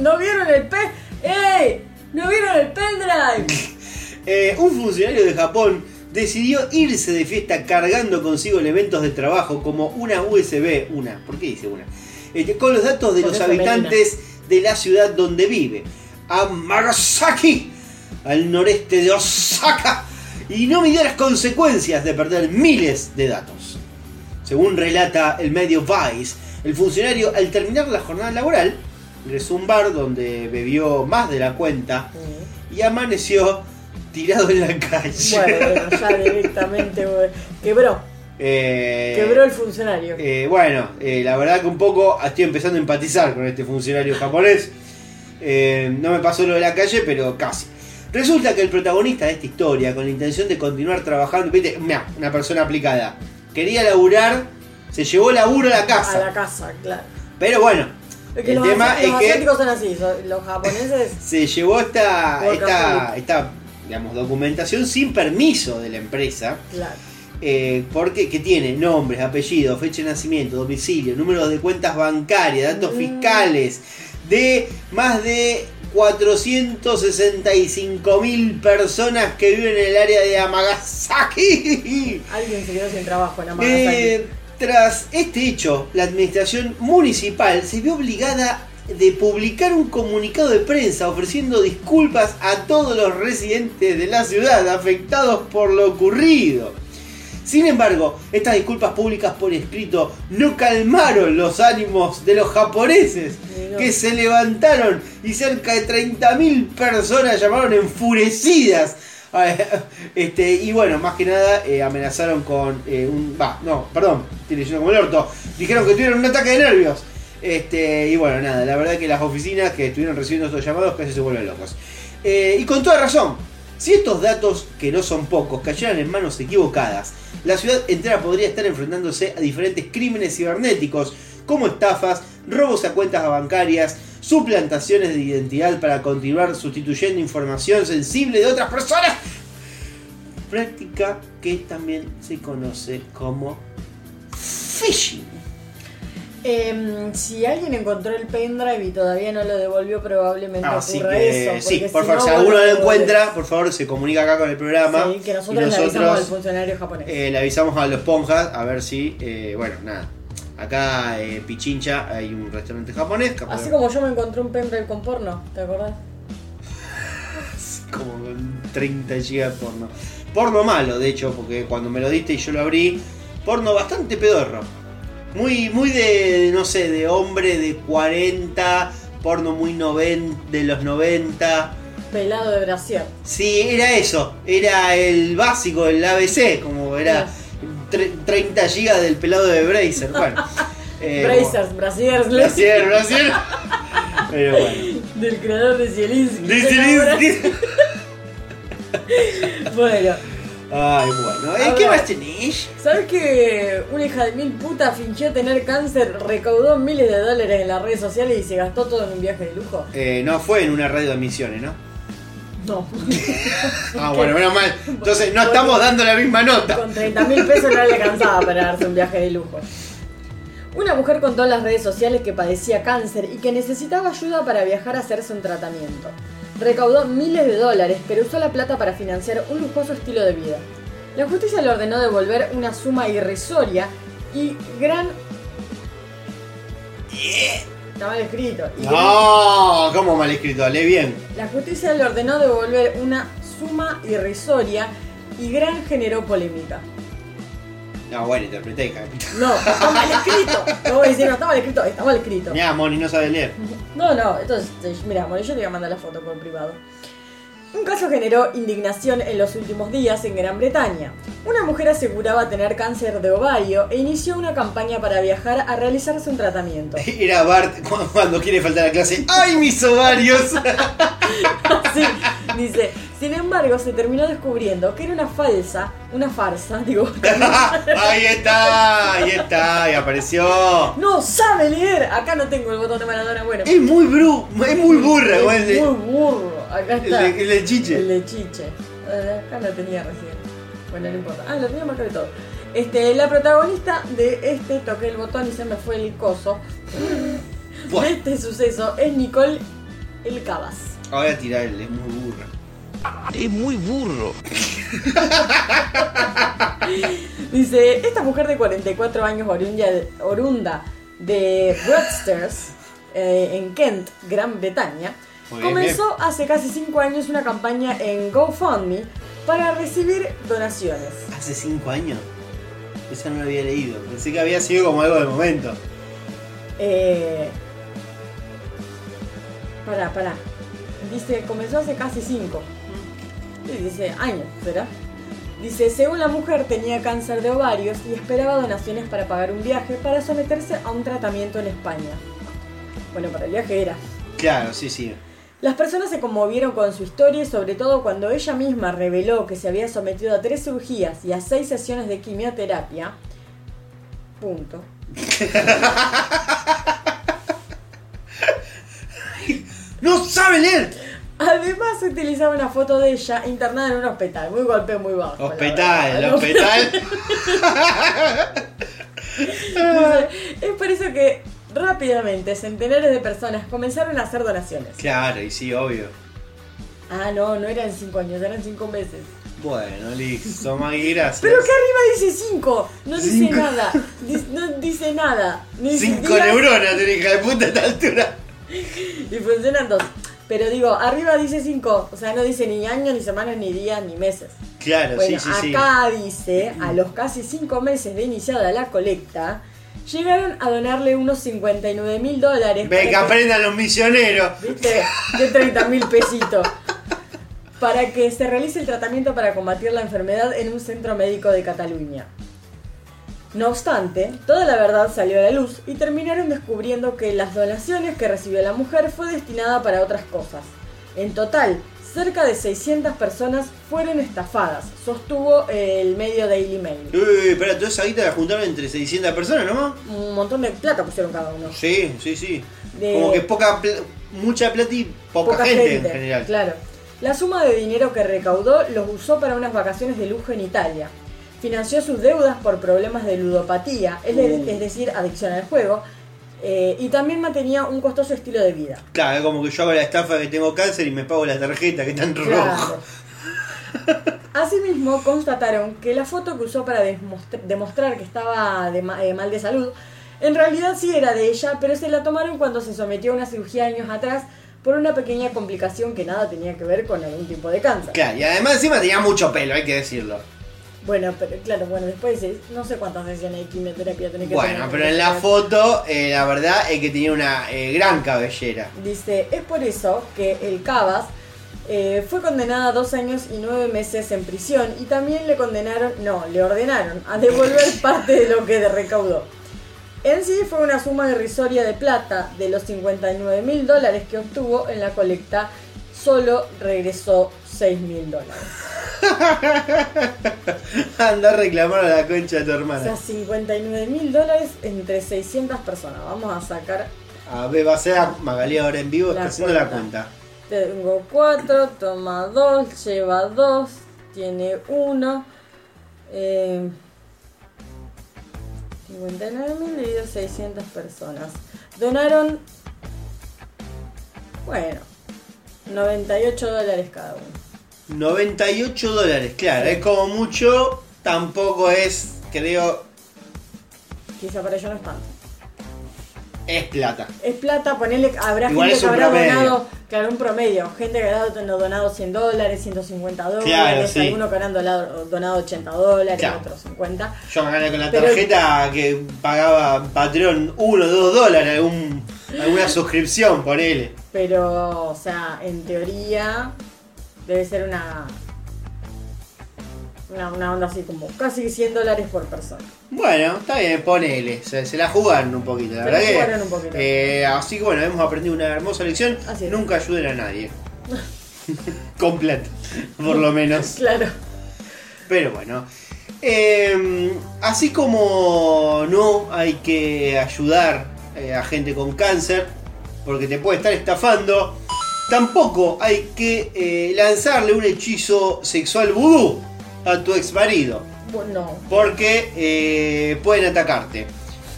¿No vieron el pe... ¡Ey! ¿No vieron el pendrive? (laughs) Eh, un funcionario de Japón decidió irse de fiesta cargando consigo elementos de trabajo como una USB, una, ¿por qué dice una? Este, con los datos de los habitantes de la ciudad donde vive, Amagasaki, al noreste de Osaka, y no midió las consecuencias de perder miles de datos. Según relata el medio Vice, el funcionario al terminar la jornada laboral ingresó a un bar donde bebió más de la cuenta y amaneció tirado en la calle. Bueno, ya directamente quebró. Eh, Quebró el funcionario. eh, bueno, eh, la verdad que un poco estoy empezando a empatizar con este funcionario japonés. No me pasó lo de la calle, pero casi. Resulta que el protagonista de esta historia, con la intención de continuar trabajando, viste, una persona aplicada, quería laburar, se llevó laburo a la casa. A la casa, claro. Pero bueno, Es que el los, tema asi- los es que asiáticos son así, los japoneses. (laughs) se llevó esta, esta, esta digamos, documentación sin permiso de la empresa. Claro. Eh, porque que tiene nombres, apellidos, fecha de nacimiento, domicilio, números de cuentas bancarias, datos fiscales de más de 465 mil personas que viven en el área de Amagasaki. Alguien se quedó sin trabajo en Amagasaki. Eh, tras este hecho, la administración municipal se vio obligada de publicar un comunicado de prensa ofreciendo disculpas a todos los residentes de la ciudad afectados por lo ocurrido. Sin embargo, estas disculpas públicas por escrito no calmaron los ánimos de los japoneses, no. que se levantaron y cerca de 30.000 personas llamaron enfurecidas. eh, Este, y bueno, más que nada eh, amenazaron con eh, un... Va, no, perdón, estoy leyendo como el orto. Dijeron que tuvieron un ataque de nervios. Este, y bueno, nada, la verdad que las oficinas que estuvieron recibiendo estos llamados casi se vuelven locos. Eh, y con toda razón, si estos datos, que no son pocos, cayeran en manos equivocadas, la ciudad entera podría estar enfrentándose a diferentes crímenes cibernéticos, como estafas, robos a cuentas bancarias, suplantaciones de identidad para continuar sustituyendo información sensible de otras personas, práctica que también se conoce como phishing. Em, si alguien encontró el pendrive y todavía no lo devolvió, probablemente Así ocurra que eso. sí, por si favor, no, si alguno lo encuentra, por favor se comunica acá con el programa. Sí, que nosotros, y le avisamos al funcionario japonés. eh, le avisamos a los ponjas a ver si, eh, bueno, nada. Acá eh, Pichincha hay un restaurante japonés. capaz- Así como yo me encontré un pendrive con porno, ¿te acordás? (laughs) como con 30 GB de porno. Porno malo, de hecho, porque cuando me lo diste y yo lo abrí, porno bastante pedorro. Muy, muy de, no sé, de hombre de 40, porno muy noven, de los 90. Pelado de brasier. Sí, era eso, era el básico, el ABC, como era tre- 30 GB del pelado de Bracer. Bueno, (laughs) eh, Brazers, brasiers. Brasier, Brasier. Pero bueno. Del creador de Zielinski. De Zielinski. (laughs) bueno. Ay, bueno. Eh, ¿Qué más tenés? ¿Sabes que una hija de mil putas fingió tener cáncer, recaudó miles de dólares en las redes sociales y se gastó todo en un viaje de lujo? Eh, no fue en una radio de misiones, ¿no? No. (laughs) Ah, bueno, menos mal. Entonces no estamos dando la misma nota. Con 30 mil pesos no le alcanzaba para darse un viaje de lujo. Una mujer contó en las redes sociales que padecía cáncer y que necesitaba ayuda para viajar a hacerse un tratamiento. Recaudó miles de dólares, pero usó la plata para financiar un lujoso estilo de vida. La justicia le ordenó devolver una suma irrisoria y gran... Está mal escrito. Y gran- No, ¿cómo mal escrito? Lee bien. La justicia le ordenó devolver una suma irrisoria y gran generó polémica. No, bueno, interpreté, hija de puta. No, está mal escrito. Te voy a decir, no, está mal escrito, está mal escrito. Mirá, Moni no sabe leer. No, no, entonces, mira, bueno, yo te voy a mandar la foto por privado. Un caso generó indignación en los últimos días en Gran Bretaña. Una mujer aseguraba tener cáncer de ovario e inició una campaña para viajar a realizarse un tratamiento. (laughs) Era Bart cu- cuando quiere faltar a clase. ¡Ay, mis ovarios! (laughs) Sí, dice, sin embargo, se terminó descubriendo que era una falsa, una farsa, digo. (laughs) ahí está, ahí está, y apareció. No sabe leer. Acá no tengo el botón de Maradona. Bueno, Es muy bru, es muy burra, es muy burro. Acá está. De Chiche. El de Chiche. Eh, Acá lo tenía recién. Bueno, no importa. Ah, lo tenía marcado y todo. Este, la protagonista de este, toqué el botón y se me fue el coso. Buah. (laughs) De este suceso es Nicole El Cabas. Voy a tirar el, es muy burra. Es muy burro. (laughs) Dice, esta mujer de 44 años orunda, orunda de Broadstairs, eh, en Kent, Gran Bretaña, Muy bien, comenzó hace casi 5 años una campaña en GoFundMe para recibir donaciones. Hace 5 años. Esa no lo había leído. Pensé que había sido como algo de momento. Eh, pará, pará. Dice, comenzó hace casi 5. Dice, años, ¿será? Dice, según la mujer tenía cáncer de ovarios y esperaba donaciones para pagar un viaje para someterse a un tratamiento en España. Bueno, para el viaje era. Claro, sí, sí. Las personas se conmovieron con su historia y sobre todo cuando ella misma reveló que se había sometido a tres cirugías y a seis sesiones de quimioterapia. Punto. (laughs) ¡No sabe leer! Además se utilizaba una foto de ella internada en un hospital. Muy golpe, muy bajo. Hospital, hospital. (laughs) Es por eso que rápidamente centenares de personas comenzaron a hacer donaciones. Claro, y sí, obvio. Ah, no, no eran cinco años, eran cinco meses. Bueno, listo, Maggie, gracias. Pero que arriba dice cinco, no dice Cinco. nada, Dis- no dice nada. Ni Cinco siquiera- neuronas tenés hija de puta a esta altura. Y funcionan dos. Pero digo, arriba dice cinco, o sea, no dice ni años, ni semanas, ni días, ni meses. Claro, Bueno, sí, sí, sí. acá dice, a los casi cinco meses de iniciada la colecta, llegaron a donarle unos 59 mil dólares. Ve que- aprendan los misioneros. ¿Viste? De 30 mil pesitos. Para que se realice el tratamiento para combatir la enfermedad en un centro médico de Cataluña. No obstante, toda la verdad salió a la luz y terminaron descubriendo que las donaciones que recibió la mujer fue destinada para otras cosas. En total, cerca de 600 personas fueron estafadas, sostuvo el medio Daily Mail. Uy, espera, toda esa guita la juntaron entre 600 personas nomás. Un montón de plata pusieron cada uno. Sí, sí, sí. De- Como que poca mucha plata y poca, gente, en general. Claro. La suma de dinero que recaudó los usó para unas vacaciones de lujo en Italia. Financió sus deudas por problemas de ludopatía, es, de- Uh. es decir, adicción al juego, eh, y también mantenía un costoso estilo de vida. Claro, es como que yo hago la estafa que tengo cáncer y me pago la tarjeta que está en rojo. Asimismo, constataron que la foto que usó para demostr- demostrar que estaba de ma- eh, mal de salud, en realidad sí era de ella, pero se la tomaron cuando se sometió a una cirugía años atrás por una pequeña complicación que nada tenía que ver con algún tipo de cáncer. Claro, y además encima tenía mucho pelo, hay que decirlo. Bueno, pero claro, bueno, después no sé cuántas sesiones de quimioterapia tenés que Bueno, tener. pero en la foto, eh, la verdad es que tenía una eh, gran cabellera. Dice, es por eso que el Cabas eh, fue condenada a dos años y nueve meses en prisión y también le condenaron, no, le ordenaron a devolver (laughs) parte de lo que recaudó. En sí fue una suma irrisoria de plata de los 59 mil dólares que obtuvo en la colecta, solo regresó 6 mil dólares. (laughs) Anda a reclamar a la concha de tu O sea, hermana. 59 mil dólares entre 600 personas. Vamos a sacar A ver, va a ser a Magalí ahora en vivo, está haciendo la cuenta. cuenta. Tengo 4, toma 2, lleva 2, tiene 1. Eh, 59.000 dividido 600 personas. Donaron, bueno, 98 dólares cada uno. 98 dólares, claro, es como mucho, tampoco es, creo, Quizá para ellos no es tanto. es plata. Es plata, ponele, habrá Igual gente que habrá promedio. donado, claro, un promedio. Gente que habrá don- donado 100 dólares, 150 dólares, Claro, sí. algunos que habrán donado, donado 80 dólares, Claro. otros 50. Yo me gané con la Pero- tarjeta que pagaba Patreon 1 o 2 dólares, algún, alguna (laughs) suscripción, ponele. Pero, o sea, en teoría, Debe ser una. Una, una onda así como casi 100 dólares por persona. Bueno, está bien, ponele. Se, se la jugaron un poquito, la Se la verdad que. jugaron un poquito. eh, así que bueno, hemos aprendido una hermosa lección. Así es. Nunca ayuden a nadie. (laughs) Con plata, por lo menos. (laughs) Claro. Pero bueno. eh, así como no hay que ayudar eh, a gente con cáncer, porque te puede estar estafando, tampoco hay que eh, lanzarle un hechizo sexual vudú a tu ex marido, Bueno, porque eh, pueden atacarte.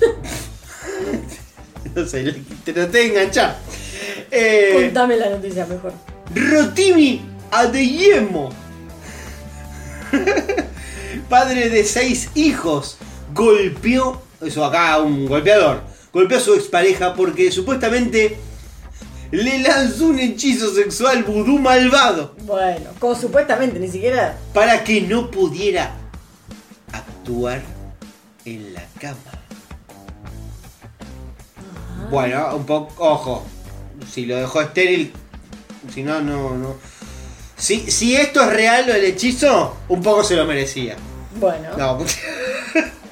(laughs) no sé, te traté de enganchar. Eh, contame la noticia mejor. Rotimi Adeyemo, padre de seis hijos, golpeó, eso acá un golpeador, golpeó a su expareja porque supuestamente le lanzó un hechizo sexual vudú malvado Bueno, como supuestamente, ni siquiera. para que no pudiera actuar en la cama. Bueno, un poco, ojo, si lo dejó estéril, si no, no, no. Si, si esto es real, lo del hechizo, un poco se lo merecía. Bueno, No, (laughs)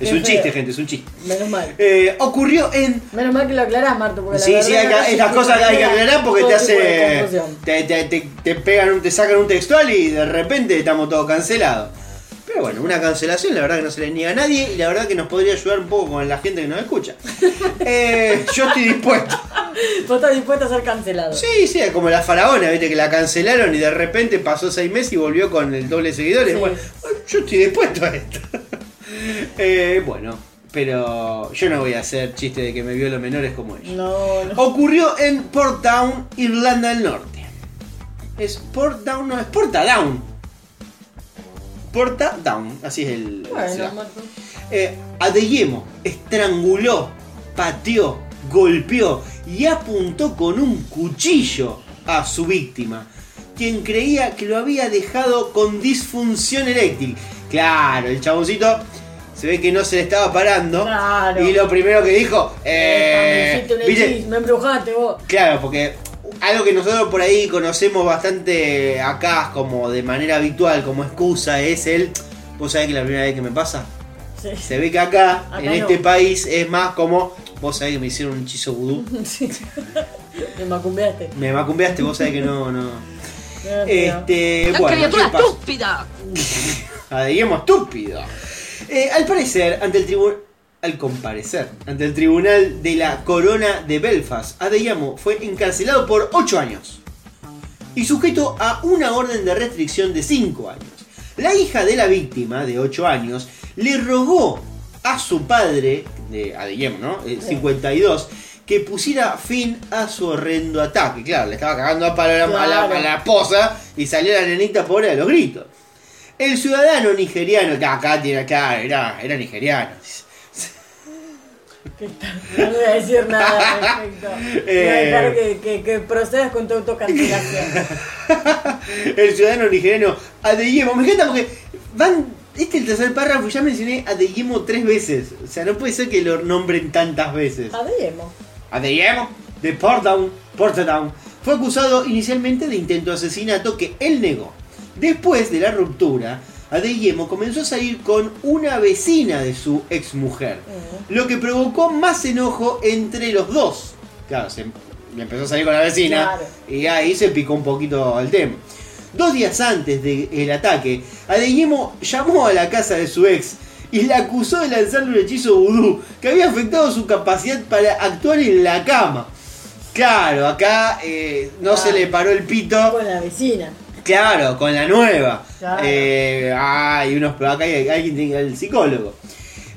es un chiste, gente, es un chiste. menos mal. Eh, ocurrió en Menos mal que lo aclarás, Marto, porque la Sí, verdad sí, hay que, sí estas cosas que hay que aclarar porque te hace. Te, te, te, te pegan te sacan un textual y de repente estamos todos cancelados. Pero bueno, una cancelación la verdad que no se le niega a nadie y la verdad que nos podría ayudar un poco con la gente que nos escucha. (laughs) Eh, yo estoy dispuesto. Vos estás dispuesto a ser cancelado. Sí, sí, como la faraona, viste que la cancelaron y de repente pasó seis meses y volvió con el doble de seguidores. Sí. Bueno, yo estoy dispuesto a esto. (laughs) Eh, bueno, pero yo no voy a hacer chiste de que me violo menores como ellos. No, no. Ocurrió en Portdown, Irlanda del Norte. Es Portdown, no, es Portadown. Portadown, así es el. Bueno. Eh, Adeyemo estranguló, pateó, golpeó y apuntó con un cuchillo a su víctima, quien creía que lo había dejado con disfunción eléctrica. Claro, el chaboncito se ve que no se le estaba parando Claro. y lo primero que dijo, Eh, eh, me hiciste un ¿viste? me embrujaste vos. Claro, porque algo que nosotros por ahí conocemos bastante acá como de manera habitual, como excusa, es el. ¿Vos sabés que la primera vez que me pasa? Sí. Se ve que acá, Acá en no. este país, es más como. Vos sabés que me hicieron un hechizo vudú. (laughs) Sí. Me macumbeaste. Me macumbeaste, vos sabés que no, no. (laughs) Este. Bueno, ¿qué pasa? estúpida! (laughs) Adeyemo estúpido. Eh, al parecer, ante el tribunal. Al comparecer, ante el tribunal de la corona de Belfast, Adeyemo fue encarcelado por 8 años y sujeto a una orden de restricción de 5 años. La hija de la víctima, de 8 años, le rogó a su padre, de Adeyemo, ¿no? Eh, 52, que pusiera fin a su horrendo ataque. Claro, le estaba cagando a la, a la- Claro. a la esposa y salió la nenita pobre a los gritos. El ciudadano nigeriano, que acá tiene, claro, era, era nigeriano. (laughs) No voy a decir nada al respecto. (laughs) Eh. dejar que, que, que procedas con tu autocancelación. (laughs) el ciudadano nigeriano Adeyemo. Me encanta porque van. Este es el tercer párrafo ya mencioné Adeyemo tres veces. O sea, no puede ser que lo nombren tantas veces. Adeyemo. Adeyemo de Portdown, Portadown, fue acusado inicialmente de intento de asesinato que él negó. Después de la ruptura, Adeyemo comenzó a salir con una vecina de su exmujer, lo que provocó más enojo entre los dos. Claro, se empezó a salir con la vecina Claro. y ahí se picó un poquito el tema. Dos días antes del ataque, Adeyemo llamó a la casa de su ex y la acusó de lanzarle un hechizo vudú que había afectado su capacidad para actuar en la cama. Claro, acá eh, no se le paró el pito. Con la vecina. Claro, con la nueva. Claro. Eh, hay unos acá hay alguien tiene que ir al psicólogo.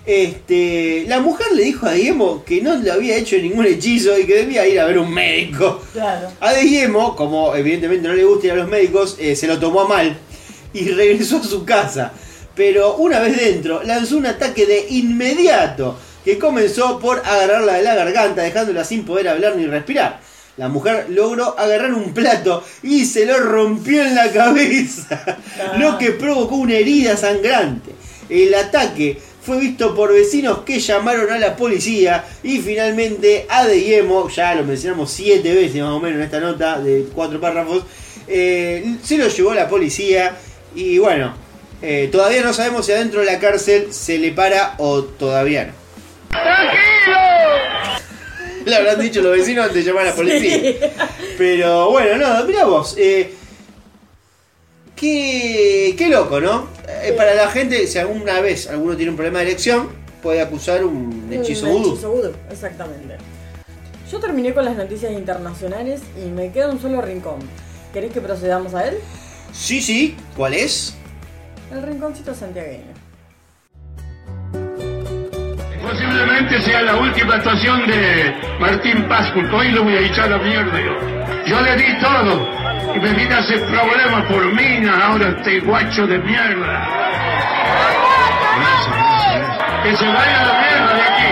Este, la mujer le dijo a Diemo que no le había hecho ningún hechizo y que debía ir a ver un médico. Claro. A Diemo, como evidentemente no le gusta ir a los médicos, eh, se lo tomó a mal y (laughs) regresó a su casa. Pero una vez dentro, lanzó un ataque de inmediato que comenzó por agarrarla de la garganta, dejándola sin poder hablar ni respirar. La mujer logró agarrar un plato y se lo rompió en la cabeza, lo que provocó una herida sangrante. El ataque fue visto por vecinos que llamaron a la policía y finalmente Adeyemo, ya lo mencionamos siete veces más o menos en esta nota de cuatro párrafos, Eh, se lo llevó la policía y bueno, eh, todavía no sabemos si adentro de la cárcel se le para o todavía no. Le habrán dicho los vecinos antes de llamar a la policía. Pero bueno, no, mira vos. eh, qué, qué loco, ¿no? Eh, para la gente, si alguna vez alguno tiene un problema de erección, puede acusar un hechizo Un vudú. hechizo vudú, exactamente. Yo terminé con las noticias internacionales y me queda un solo rincón. ¿Querés que procedamos a él? Sí, sí, ¿cuál es? El rinconcito santiagueño. Posiblemente sea la última actuación de Martín Pásculco. Hoy lo voy a echar a la mierda yo. Yo le di todo. Y me vine a hacer problemas por mina. Ahora este guacho de mierda. Que se vaya a la mierda de aquí.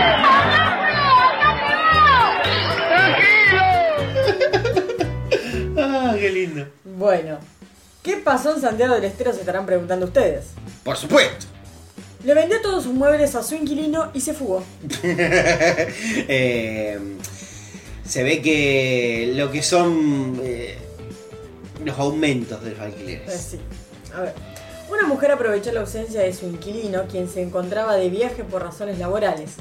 (laughs) Ah, qué lindo. Bueno, ¿qué pasó en Santiago del Estero? Se estarán preguntando ustedes. Por supuesto. Le vendió todos sus muebles a su inquilino y se fugó. (laughs) Eh, se ve que lo que son eh, los aumentos de los Eh, alquileres. sí. A ver. Una mujer aprovechó la ausencia de su inquilino, quien se encontraba de viaje por razones laborales,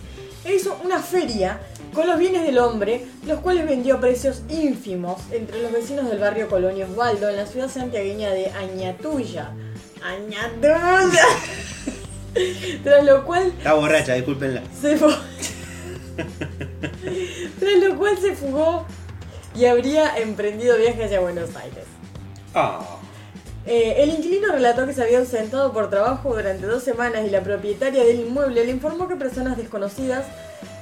e hizo una feria con los bienes del hombre, los cuales vendió a precios ínfimos entre los vecinos del barrio Colonia Osvaldo, en la ciudad santiagueña de Añatuya. ¡Añatuya! (laughs) (laughs) Tras lo cual Está borracha, discúlpenla. se fue. (laughs) Tras lo cual se fugó y habría emprendido viaje hacia Buenos Aires. Ah. Eh, el inquilino relató que se había ausentado por trabajo durante dos semanas y la propietaria del inmueble le informó que personas desconocidas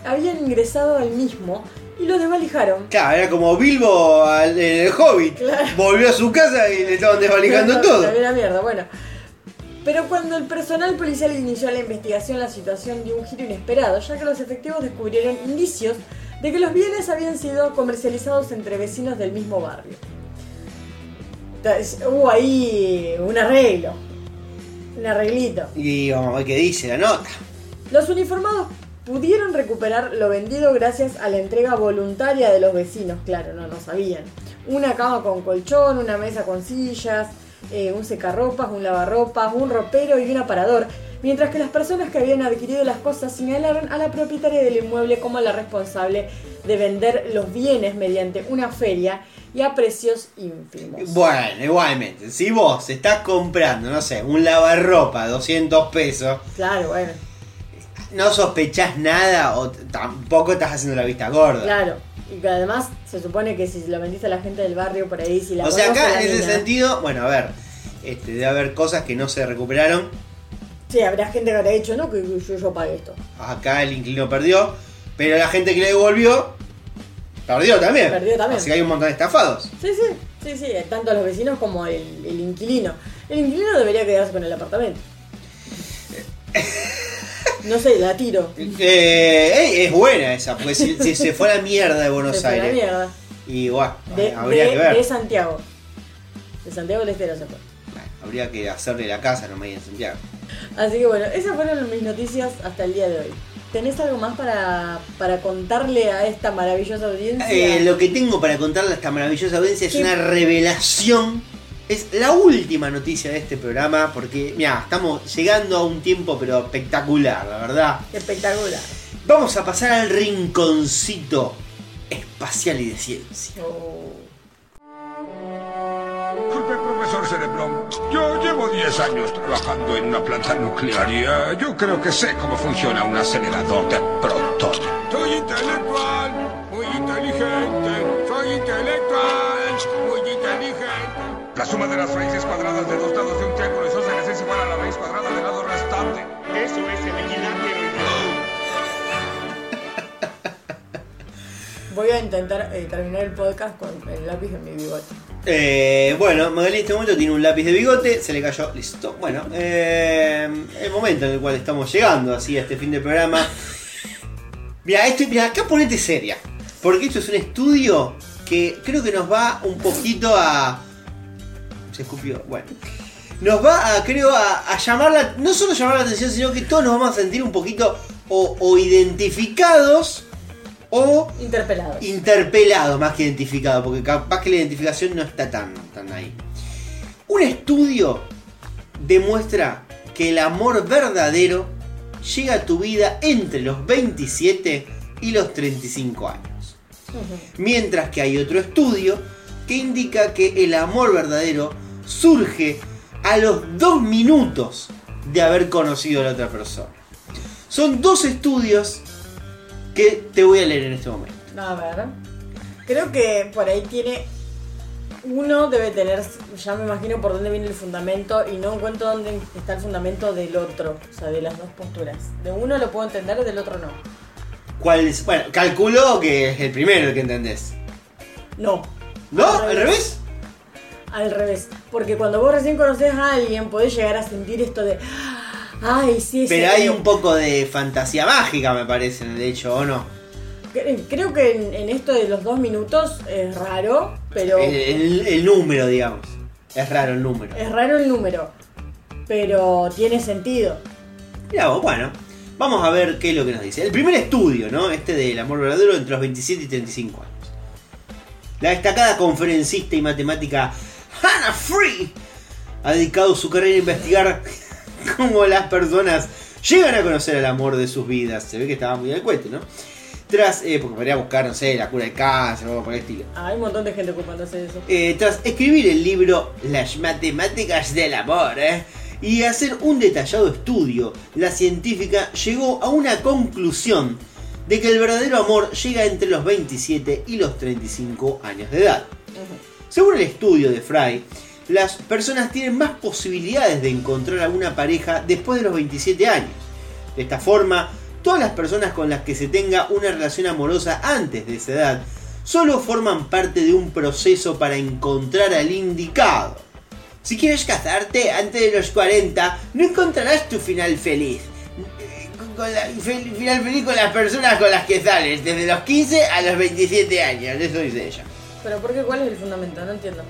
habían ingresado al mismo y lo desvalijaron. Claro, era como Bilbo al- en el Hobbit. Claro. Volvió a su casa y le estaban desvalijando (laughs) todo. La mierda, bueno. Pero cuando el personal policial inició la investigación, la situación dio un giro inesperado, ya que los efectivos descubrieron indicios de que los bienes habían sido comercializados entre vecinos del mismo barrio. Entonces, Hubo ahí un arreglo, un arreglito. Y vamos a ver qué dice la nota. Los uniformados pudieron recuperar lo vendido gracias a la entrega voluntaria de los vecinos, claro, no lo sabían. Una cama con colchón, una mesa con sillas, eh, un secarropas, un lavarropas, un ropero y un aparador, mientras que las personas que habían adquirido las cosas señalaron a la propietaria del inmueble como la responsable de vender los bienes mediante una feria y a precios ínfimos. Bueno, igualmente, si vos estás comprando, no sé, un lavarropa, 200 pesos, Claro, bueno, no sospechás nada o tampoco estás haciendo la vista gorda. claro. Y que además se supone que si lo vendiste a la gente del barrio por ahí, si la o sea, acá en ese mina- sentido, bueno, a ver, este, debe haber cosas que no se recuperaron. Sí, habrá gente que habrá dicho, no, que yo, yo esto. Acá el inquilino perdió, pero la gente que le devolvió, perdió también. Perdió también. Así que hay un montón de estafados. Sí, sí, sí, sí, tanto los vecinos como el, el inquilino. El inquilino debería quedarse con el apartamento. (laughs) No sé, la tiro. Eh, es buena esa, porque si, si se fue a la mierda de Buenos Se fue a la mierda. Y bueno, De, habría de- que ver. de Santiago. De Santiago del Estero se fue. Habría que hacerle la casa nomás en Santiago. Así que bueno, esas fueron mis noticias hasta el día de hoy. ¿Tenés algo más para, para contarle a esta maravillosa audiencia? Eh, lo que tengo para contarle a esta maravillosa audiencia es una revelación. Es la última noticia de este programa porque, mira, estamos llegando a un tiempo pero espectacular, la verdad. Espectacular. Vamos a pasar al rinconcito espacial y de ciencia. Disculpe, profesor Cerebrón. Yo llevo 10 años trabajando en una planta nuclear y eh, yo creo que sé cómo funciona un acelerador de protones. Soy intelectual, muy inteligente. Soy intelectual, muy inteligente. La suma de las raíces cuadradas de dos lados de un triángulo isósceles es igual a la raíz cuadrada del lado restante. Eso es el equilátero Voy a intentar eh, terminar el podcast con el lápiz en mi bigote. Eh, bueno, Magali en este momento tiene un lápiz de bigote, se le cayó, listo. Bueno, eh, el momento en el cual estamos llegando así a este fin de programa. Mira, esto, mira, acá ponete seria. Porque esto es un estudio que creo que nos va un poquito a. Se escupió, bueno. Nos va a, creo, a, a llamar la. No solo llamar la atención, sino que todos nos vamos a sentir un poquito o, o identificados o Interpelados. interpelado más que identificado, porque capaz que la identificación no está tan, tan ahí. Un estudio demuestra que el amor verdadero llega a tu vida entre los 27 y los 35 años. Mientras que hay otro estudio que indica que el amor verdadero surge a los dos minutos de haber conocido a la otra persona. Son dos estudios que te voy a leer en este momento. A ver. Creo que por ahí tiene. Uno debe tener, ya me imagino por dónde viene el fundamento y no encuentro dónde está el fundamento del otro, o sea, de las dos posturas. De uno lo puedo entender, del otro no. ¿Cuál es? Bueno, calculo que es el primero el que entendés. No. ¿No? ¿Al revés? Al revés. Porque cuando vos recién conoces a alguien, podés llegar a sentir esto de. Ay, sí, Pero hay un poco de fantasía mágica, me parece, en el hecho, ¿o no? Cre- Creo que en, en esto de los dos minutos es raro, pero. El, el- el número, digamos. Es raro el número. Es raro el número. Pero tiene sentido. Vos, bueno, vamos a ver qué es lo que nos dice. El primer estudio, ¿no? Este del amor verdadero entre los 27 y 35 años. La destacada conferencista y matemática Hannah Free ha dedicado su carrera a investigar (laughs) cómo las personas llegan a conocer el amor de sus vidas. Se ve que estaba muy al cuete, ¿no? Tras, eh, porque podría buscar, no sé, la cura del cáncer o algo por el estilo. Ah, hay un montón de gente ocupándose de eso. Eh, tras escribir el libro Las matemáticas del amor ¿eh? y hacer un detallado estudio, la científica llegó a una conclusión de que el verdadero amor llega entre los 27 y los 35 años de edad. Según el estudio de Fry, las personas tienen más posibilidades de encontrar a una pareja después de los 27 años. De esta forma, todas las personas con las que se tenga una relación amorosa antes de esa edad solo forman parte de un proceso para encontrar al indicado. Si quieres casarte antes de los 40, no encontrarás tu final feliz. Con la, final feliz con las personas con las que sales, desde los 15 a los 27 años, eso dice ella. Pero ¿por qué? ¿Cuál es el fundamento? No entiendo.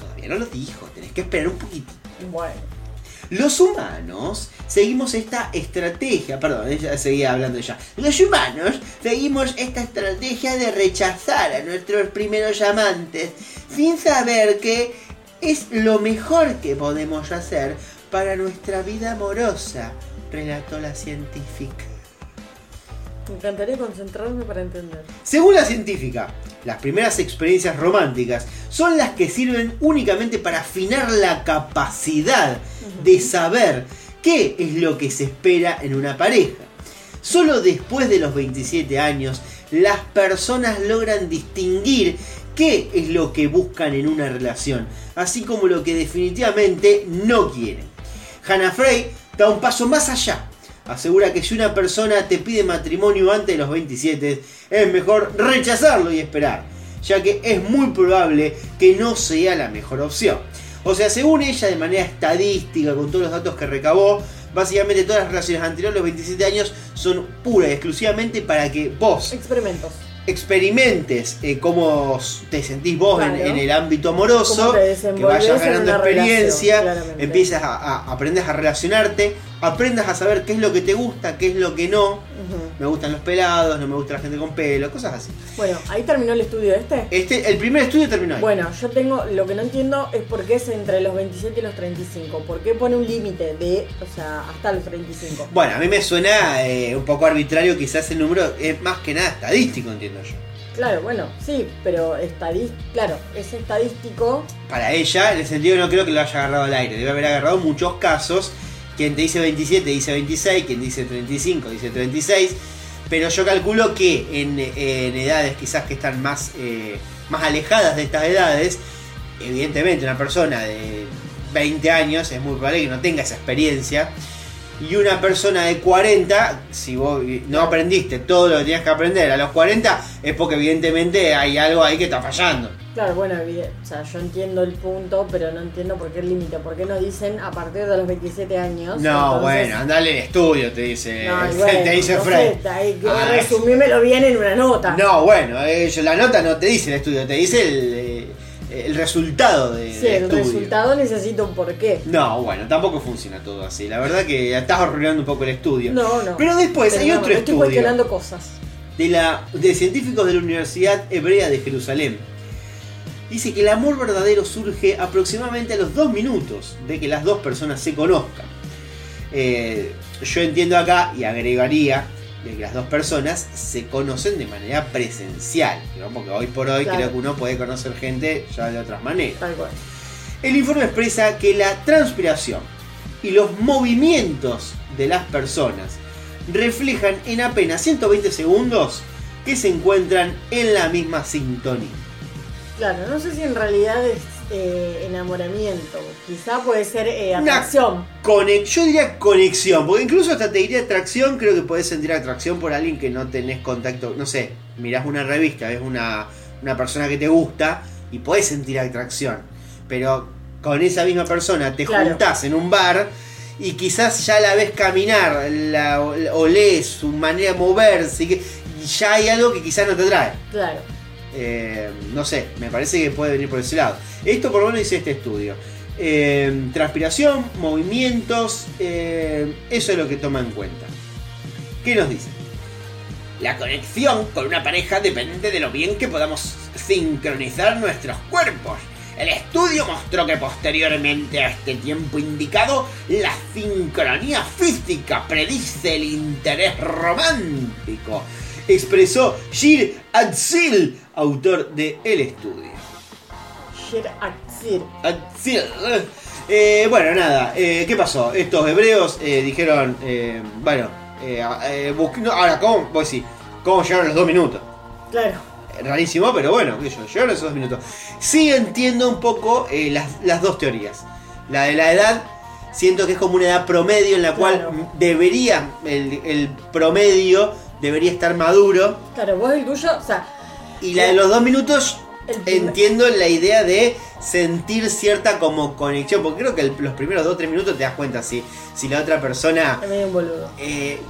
Todavía no lo dijo, tenés que esperar un poquito. Bueno. Los humanos seguimos esta estrategia, perdón, ella seguía hablando ella. Los humanos seguimos esta estrategia de rechazar a nuestros primeros amantes sin saber que es lo mejor que podemos hacer para nuestra vida amorosa, relató la científica. Me encantaría concentrarme para entender. Según la científica, las primeras experiencias románticas son las que sirven únicamente para afinar la capacidad de saber qué es lo que se espera en una pareja. Solo después de los 27 años, las personas logran distinguir qué es lo que buscan en una relación, así como lo que definitivamente no quieren. Hannah Frey da un paso más allá. Asegura que si una persona te pide matrimonio antes de los 27, es mejor rechazarlo y esperar, ya que es muy probable que no sea la mejor opción. O sea, según ella, de manera estadística, con todos los datos que recabó, básicamente todas las relaciones anteriores a los 27 años son pura y exclusivamente para que vos Experimentos. experimentes eh, cómo te sentís vos en- Claro. en, el ámbito amoroso, que vayas ganando experiencia, empiezas a, a- aprendes a relacionarte, aprendas a saber qué es lo que te gusta, qué es lo que no. Me gustan los pelados, no me gusta la gente con pelo, cosas así. Bueno, ahí terminó el estudio este. Este, el primer estudio terminó ahí. Bueno, yo tengo, lo que no entiendo es por qué es entre los 27 y los 35. ¿Por qué pone un límite de, o sea, hasta los 35? Bueno, a mí me suena eh, un poco arbitrario quizás el número, es más que nada estadístico, entiendo yo. Claro, bueno, sí, pero claro, es estadístico. Para ella, en el sentido no creo que lo haya agarrado al aire, debe haber agarrado muchos casos. Quien te dice 27 dice 26, quien dice 35 dice 36. Pero yo calculo que en, edades quizás que están más, eh, más alejadas de estas edades, evidentemente una persona de 20 años es muy probable que no tenga esa experiencia. Y una persona de 40, si vos no aprendiste todo lo que tenías que aprender a los 40, es porque evidentemente hay algo ahí que está fallando. Claro, bueno, o sea, yo entiendo el punto, pero no entiendo por qué el límite. ¿Por qué nos dicen a partir de los 27 años? No, Entonces- bueno, andale al estudio, te dice, No, (laughs) te dice que Ah, es- resumímelo bien en una nota. No, bueno, eh, la nota no te dice el estudio, te dice el, eh, el resultado de, Sí, del el estudio. resultado necesita un porqué. No, bueno, tampoco funciona todo así. La verdad que estás arruinando un poco el estudio. No, no. Pero después Pero hay no, otro no estoy estudio. cuestionando cosas. de, la, de científicos de la Universidad Hebrea de Jerusalén. Dice que el amor verdadero surge aproximadamente a los dos minutos de que las dos personas se conozcan. Eh, yo entiendo acá y agregaría de que las dos personas se conocen de manera presencial. ¿no? Porque hoy por hoy Claro. creo que uno puede conocer gente ya de otras maneras. Tal cual. El informe expresa que la transpiración y los movimientos de las personas reflejan en apenas 120 segundos que se encuentran en la misma sintonía. Claro, no sé si en realidad es eh, enamoramiento. Quizá puede ser eh, Una- atracción. Yo diría conexión, porque incluso hasta te diría atracción, creo que podés sentir atracción por alguien que no tenés contacto, no sé, mirás una revista, ves una, una persona que te gusta y podés sentir atracción, pero con esa misma persona te Claro. juntás en un bar y quizás ya la ves caminar, la, o lees su manera de moverse, y que y ya hay algo que quizás no te trae. Claro. Eh, no sé, me parece que puede venir por ese lado. Esto por lo menos dice este estudio. Eh, transpiración, movimientos, eh, eso es lo que toma en cuenta. ¿Qué nos dice? La conexión con una pareja depende de lo bien que podamos sincronizar nuestros cuerpos. El estudio mostró que posteriormente a este tiempo indicado, la sincronía física predice el interés romántico, expresó Gil Atzil, autor del estudio. Atzir. Eh, bueno, nada, eh, ¿qué pasó? Estos hebreos eh, dijeron, bueno, no, ahora, ¿cómo? Decís, ¿cómo llegaron los dos minutos? Claro. rarísimo, pero bueno, llegaron esos dos minutos. Sí entiendo un poco las, las dos teorías. La de la edad, siento que es como una edad promedio en la cual debería, el, el promedio debería estar maduro. Claro, vos el tuyo, o sea, Y la de los dos minutos, entiendo la idea de sentir cierta como conexión, porque creo que el- los primeros dos o tres minutos te das cuenta si, si la otra persona... es medio un boludo. eh,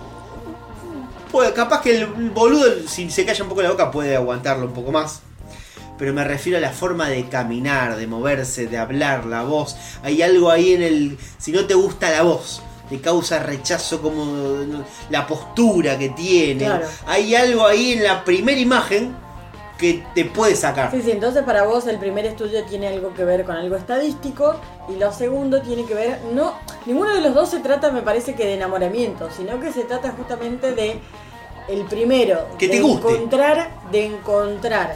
puede- capaz que el boludo, si se calla un poco la boca, puede aguantarlo un poco más. Pero me refiero a la forma de caminar, de moverse, de hablar, la voz. Hay algo ahí en el. Si no te gusta la voz, te causa rechazo como la postura que tiene. Claro. Hay algo ahí en la primera imagen que te puede sacar. Sí, sí, entonces para vos el primer estudio tiene algo que ver con algo estadístico y lo segundo tiene que ver, no, ninguno de los dos se trata me parece que de enamoramiento, sino que se trata justamente de el primero, Que de te guste. encontrar, de encontrar,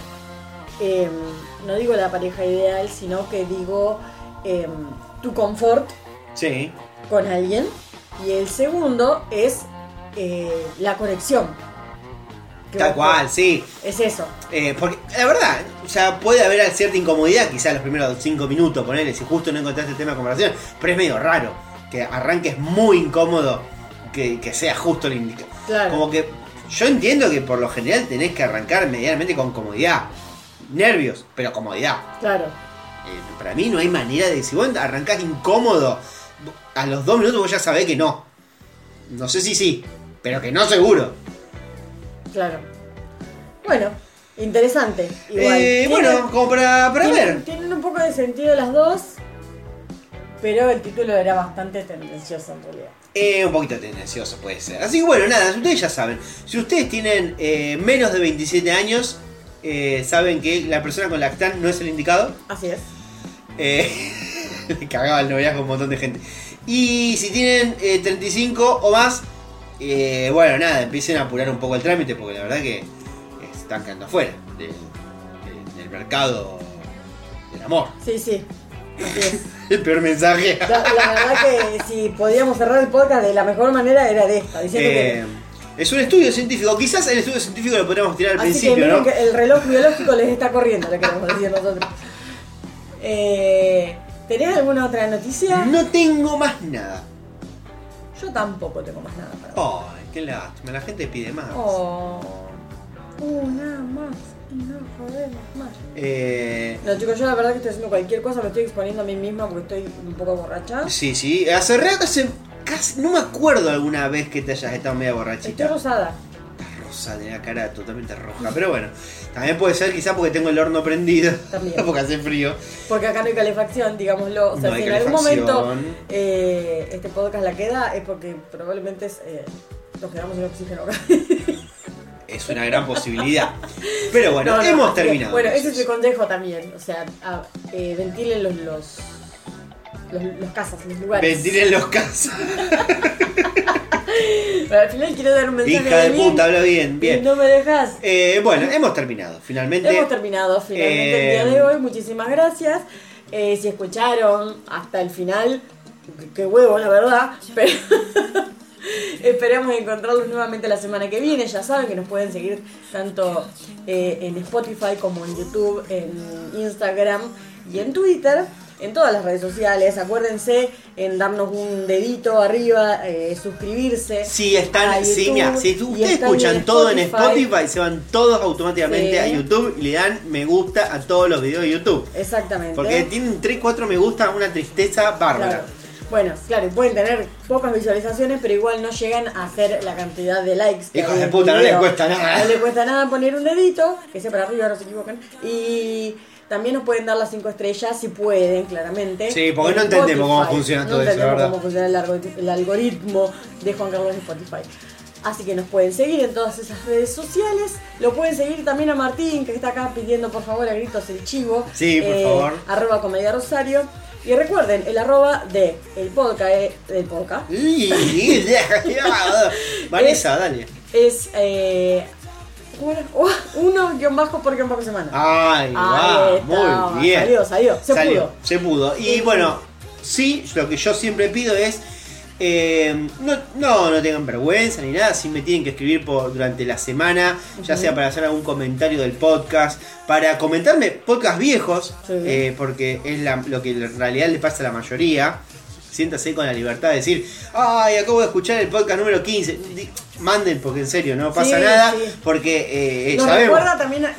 em, no digo la pareja ideal, sino que digo em, tu confort Sí. con alguien y el segundo es eh, la conexión. Tal cual, sí. Es eso. Eh, porque la verdad, o sea, puede haber cierta incomodidad, quizás los primeros 5 minutos, ponele, si justo no encontraste el tema de conversación, pero es medio raro que arranques muy incómodo que, que sea justo el indicado. Claro. Como que yo entiendo que por lo general tenés que arrancar medianamente con comodidad. Nervios, pero comodidad. Claro. Eh, para mí no hay manera de, si vos arrancás incómodo, a los dos minutos vos ya sabés que no. No sé si sí, pero que no seguro. Claro. Bueno, interesante. Igual. Eh, Tienen- bueno, como para, para tienen, ver. tienen un poco de sentido las dos, pero el título era bastante tendencioso en realidad. Eh, un poquito tendencioso puede ser. Así que bueno, nada, ustedes ya saben. Si ustedes tienen eh, menos de 27 años, eh, saben que la persona con la que están no es el indicado. Así es. Le (laughs) cagaba el noviazgo a un montón de gente. Y si tienen eh, 35 o más, eh, bueno, nada, empiecen a apurar un poco el trámite porque la verdad que están quedando afuera del, mercado del amor. Sí, sí. Así es. (laughs) El peor mensaje. La, la verdad que si podíamos cerrar el podcast de la mejor manera era de esta, diciendo Eh, es un estudio científico. Quizás el estudio científico lo podríamos tirar al que. Así que principio, ¿no? que el reloj biológico les está corriendo, le queremos decir nosotros. Eh, ¿Tenés alguna otra noticia? No tengo más nada. Yo tampoco tengo más nada para vos. Ay, qué lástima. La gente pide más. Oh. Una más. y No podemos más. Eh, No, chicos, yo la verdad que estoy haciendo cualquier cosa, me estoy exponiendo a mí misma porque estoy un poco borracha. sí, sí. Hace rato, hace casi, no me acuerdo alguna vez que te hayas estado media Estoy borrachita. rosada. Rosa, la cara totalmente roja. Pero bueno, también puede ser quizá porque tengo el horno prendido. (laughs) También. porque hace frío. Porque acá no hay calefacción, digámoslo. O sea, No si en algún momento eh, este podcast la queda, es porque probablemente es, eh, nos quedamos sin oxígeno acá. (laughs) es una gran posibilidad. Pero bueno, No, no, hemos que, terminado. Bueno, ese es el consejo también. O sea, a- eh, ventilen los, los, los, los casas, los lugares. Ventilen los casos. (laughs) Pero (laughs) al final quiero dar un mensaje Hija de puta, habla bien, bien. No me dejas. Eh, bueno, hemos terminado, finalmente. Hemos terminado finalmente Eh, el día de hoy. Muchísimas gracias. Eh, si escucharon hasta el final, qué- qué huevo, la verdad. Pero (laughs) esperamos encontrarlos nuevamente la semana que viene. Ya saben que nos pueden seguir tanto eh, en Spotify como en YouTube, en Instagram y en Twitter. En todas las redes sociales, acuérdense en darnos un dedito arriba, eh, suscribirse. Si están, sí, YouTube mira, si ustedes escuchan en todo en Spotify, se van todos automáticamente Sí. a YouTube y le dan me gusta a todos los videos de YouTube. Exactamente. Porque tienen 3, 4 me gusta, una tristeza bárbara. Claro. Bueno, claro, pueden tener pocas visualizaciones, pero igual no llegan a hacer la cantidad de likes. que Hijos de puta, no les cuesta nada. No les cuesta nada poner un dedito, que sea para arriba, no se equivocan. Y también nos pueden dar las 5 estrellas si pueden, claramente. Sí, porque En no entendemos cómo funciona No todo eso, entendemos verdad. cómo funciona el, algorit- el algoritmo de Juan Carlos de Spotify. Así que nos pueden seguir en todas esas redes sociales. Lo pueden seguir también a Martín, que está acá pidiendo por favor a gritos el chivo. Sí, por favor. Arroba Comedia Rosario. Y recuerden, el arroba de el podcast, eh, del podcast Vanessa, dale. es eh. Oh, uno guion bajo por guion bajo semana. Ay, va, está, muy bien. Salió, salió, se Salió, pudo. se pudo. Y bueno, sí, lo que yo siempre pido es. eh, no, no, no tengan vergüenza ni nada, si me tienen que escribir por, durante la semana, ya sea para hacer algún comentario del podcast, para comentarme podcast viejos, Sí. eh, porque es la- lo que en realidad le pasa a la mayoría. Siéntase con la libertad de decir, ay, acabo de escuchar el podcast número 15. Di- Manden, porque en serio, no pasa Sí, nada, sí. porque eh, eh, sabemos,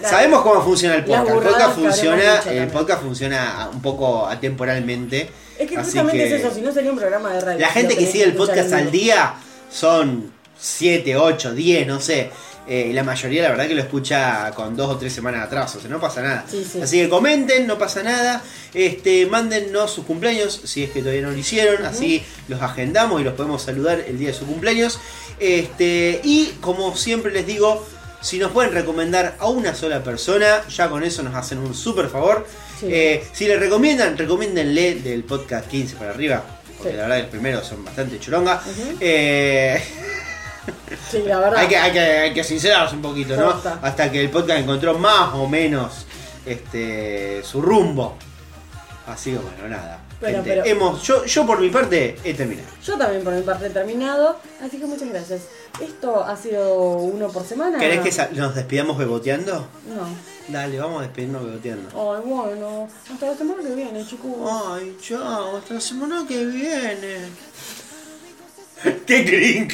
la- sabemos cómo funciona el podcast. El podcast funciona, el podcast funciona un poco atemporalmente. Es que justamente que es eso, si no sería un programa de radio. La gente que sigue el podcast al día son 7, 8, 10, no sé. Eh, y la mayoría, la verdad, que lo escucha con dos o tres semanas atrás, o sea, no pasa nada. Sí, sí. Así que comenten, no pasa nada. Este, mándennos sus cumpleaños si es que todavía no lo hicieron, así los agendamos y los podemos saludar el día de su cumpleaños. Este, y como siempre les digo, si nos pueden recomendar a una sola persona, ya con eso nos hacen un súper favor. Sí. Eh, si le recomiendan, recomiéndenle del podcast 15 para arriba, porque la verdad los primeros son bastante churonga. Eh, (laughs) (laughs) Sí, la verdad. hay, que, hay, que, hay que sincerarse un poquito, ¿no? Posta. Hasta que el podcast encontró más o menos este su rumbo. Así que bueno, nada. Bueno, Gente, pero- hemos, yo, yo por mi parte he terminado. Yo también por mi parte he terminado, así que muchas gracias. Esto ha sido uno por semana. ¿Querés que nos despidamos beboteando? No. Dale, vamos a despedirnos beboteando. Ay, bueno. Hasta la semana que viene, chicos. Ay, chao, hasta la semana que viene. que gringo!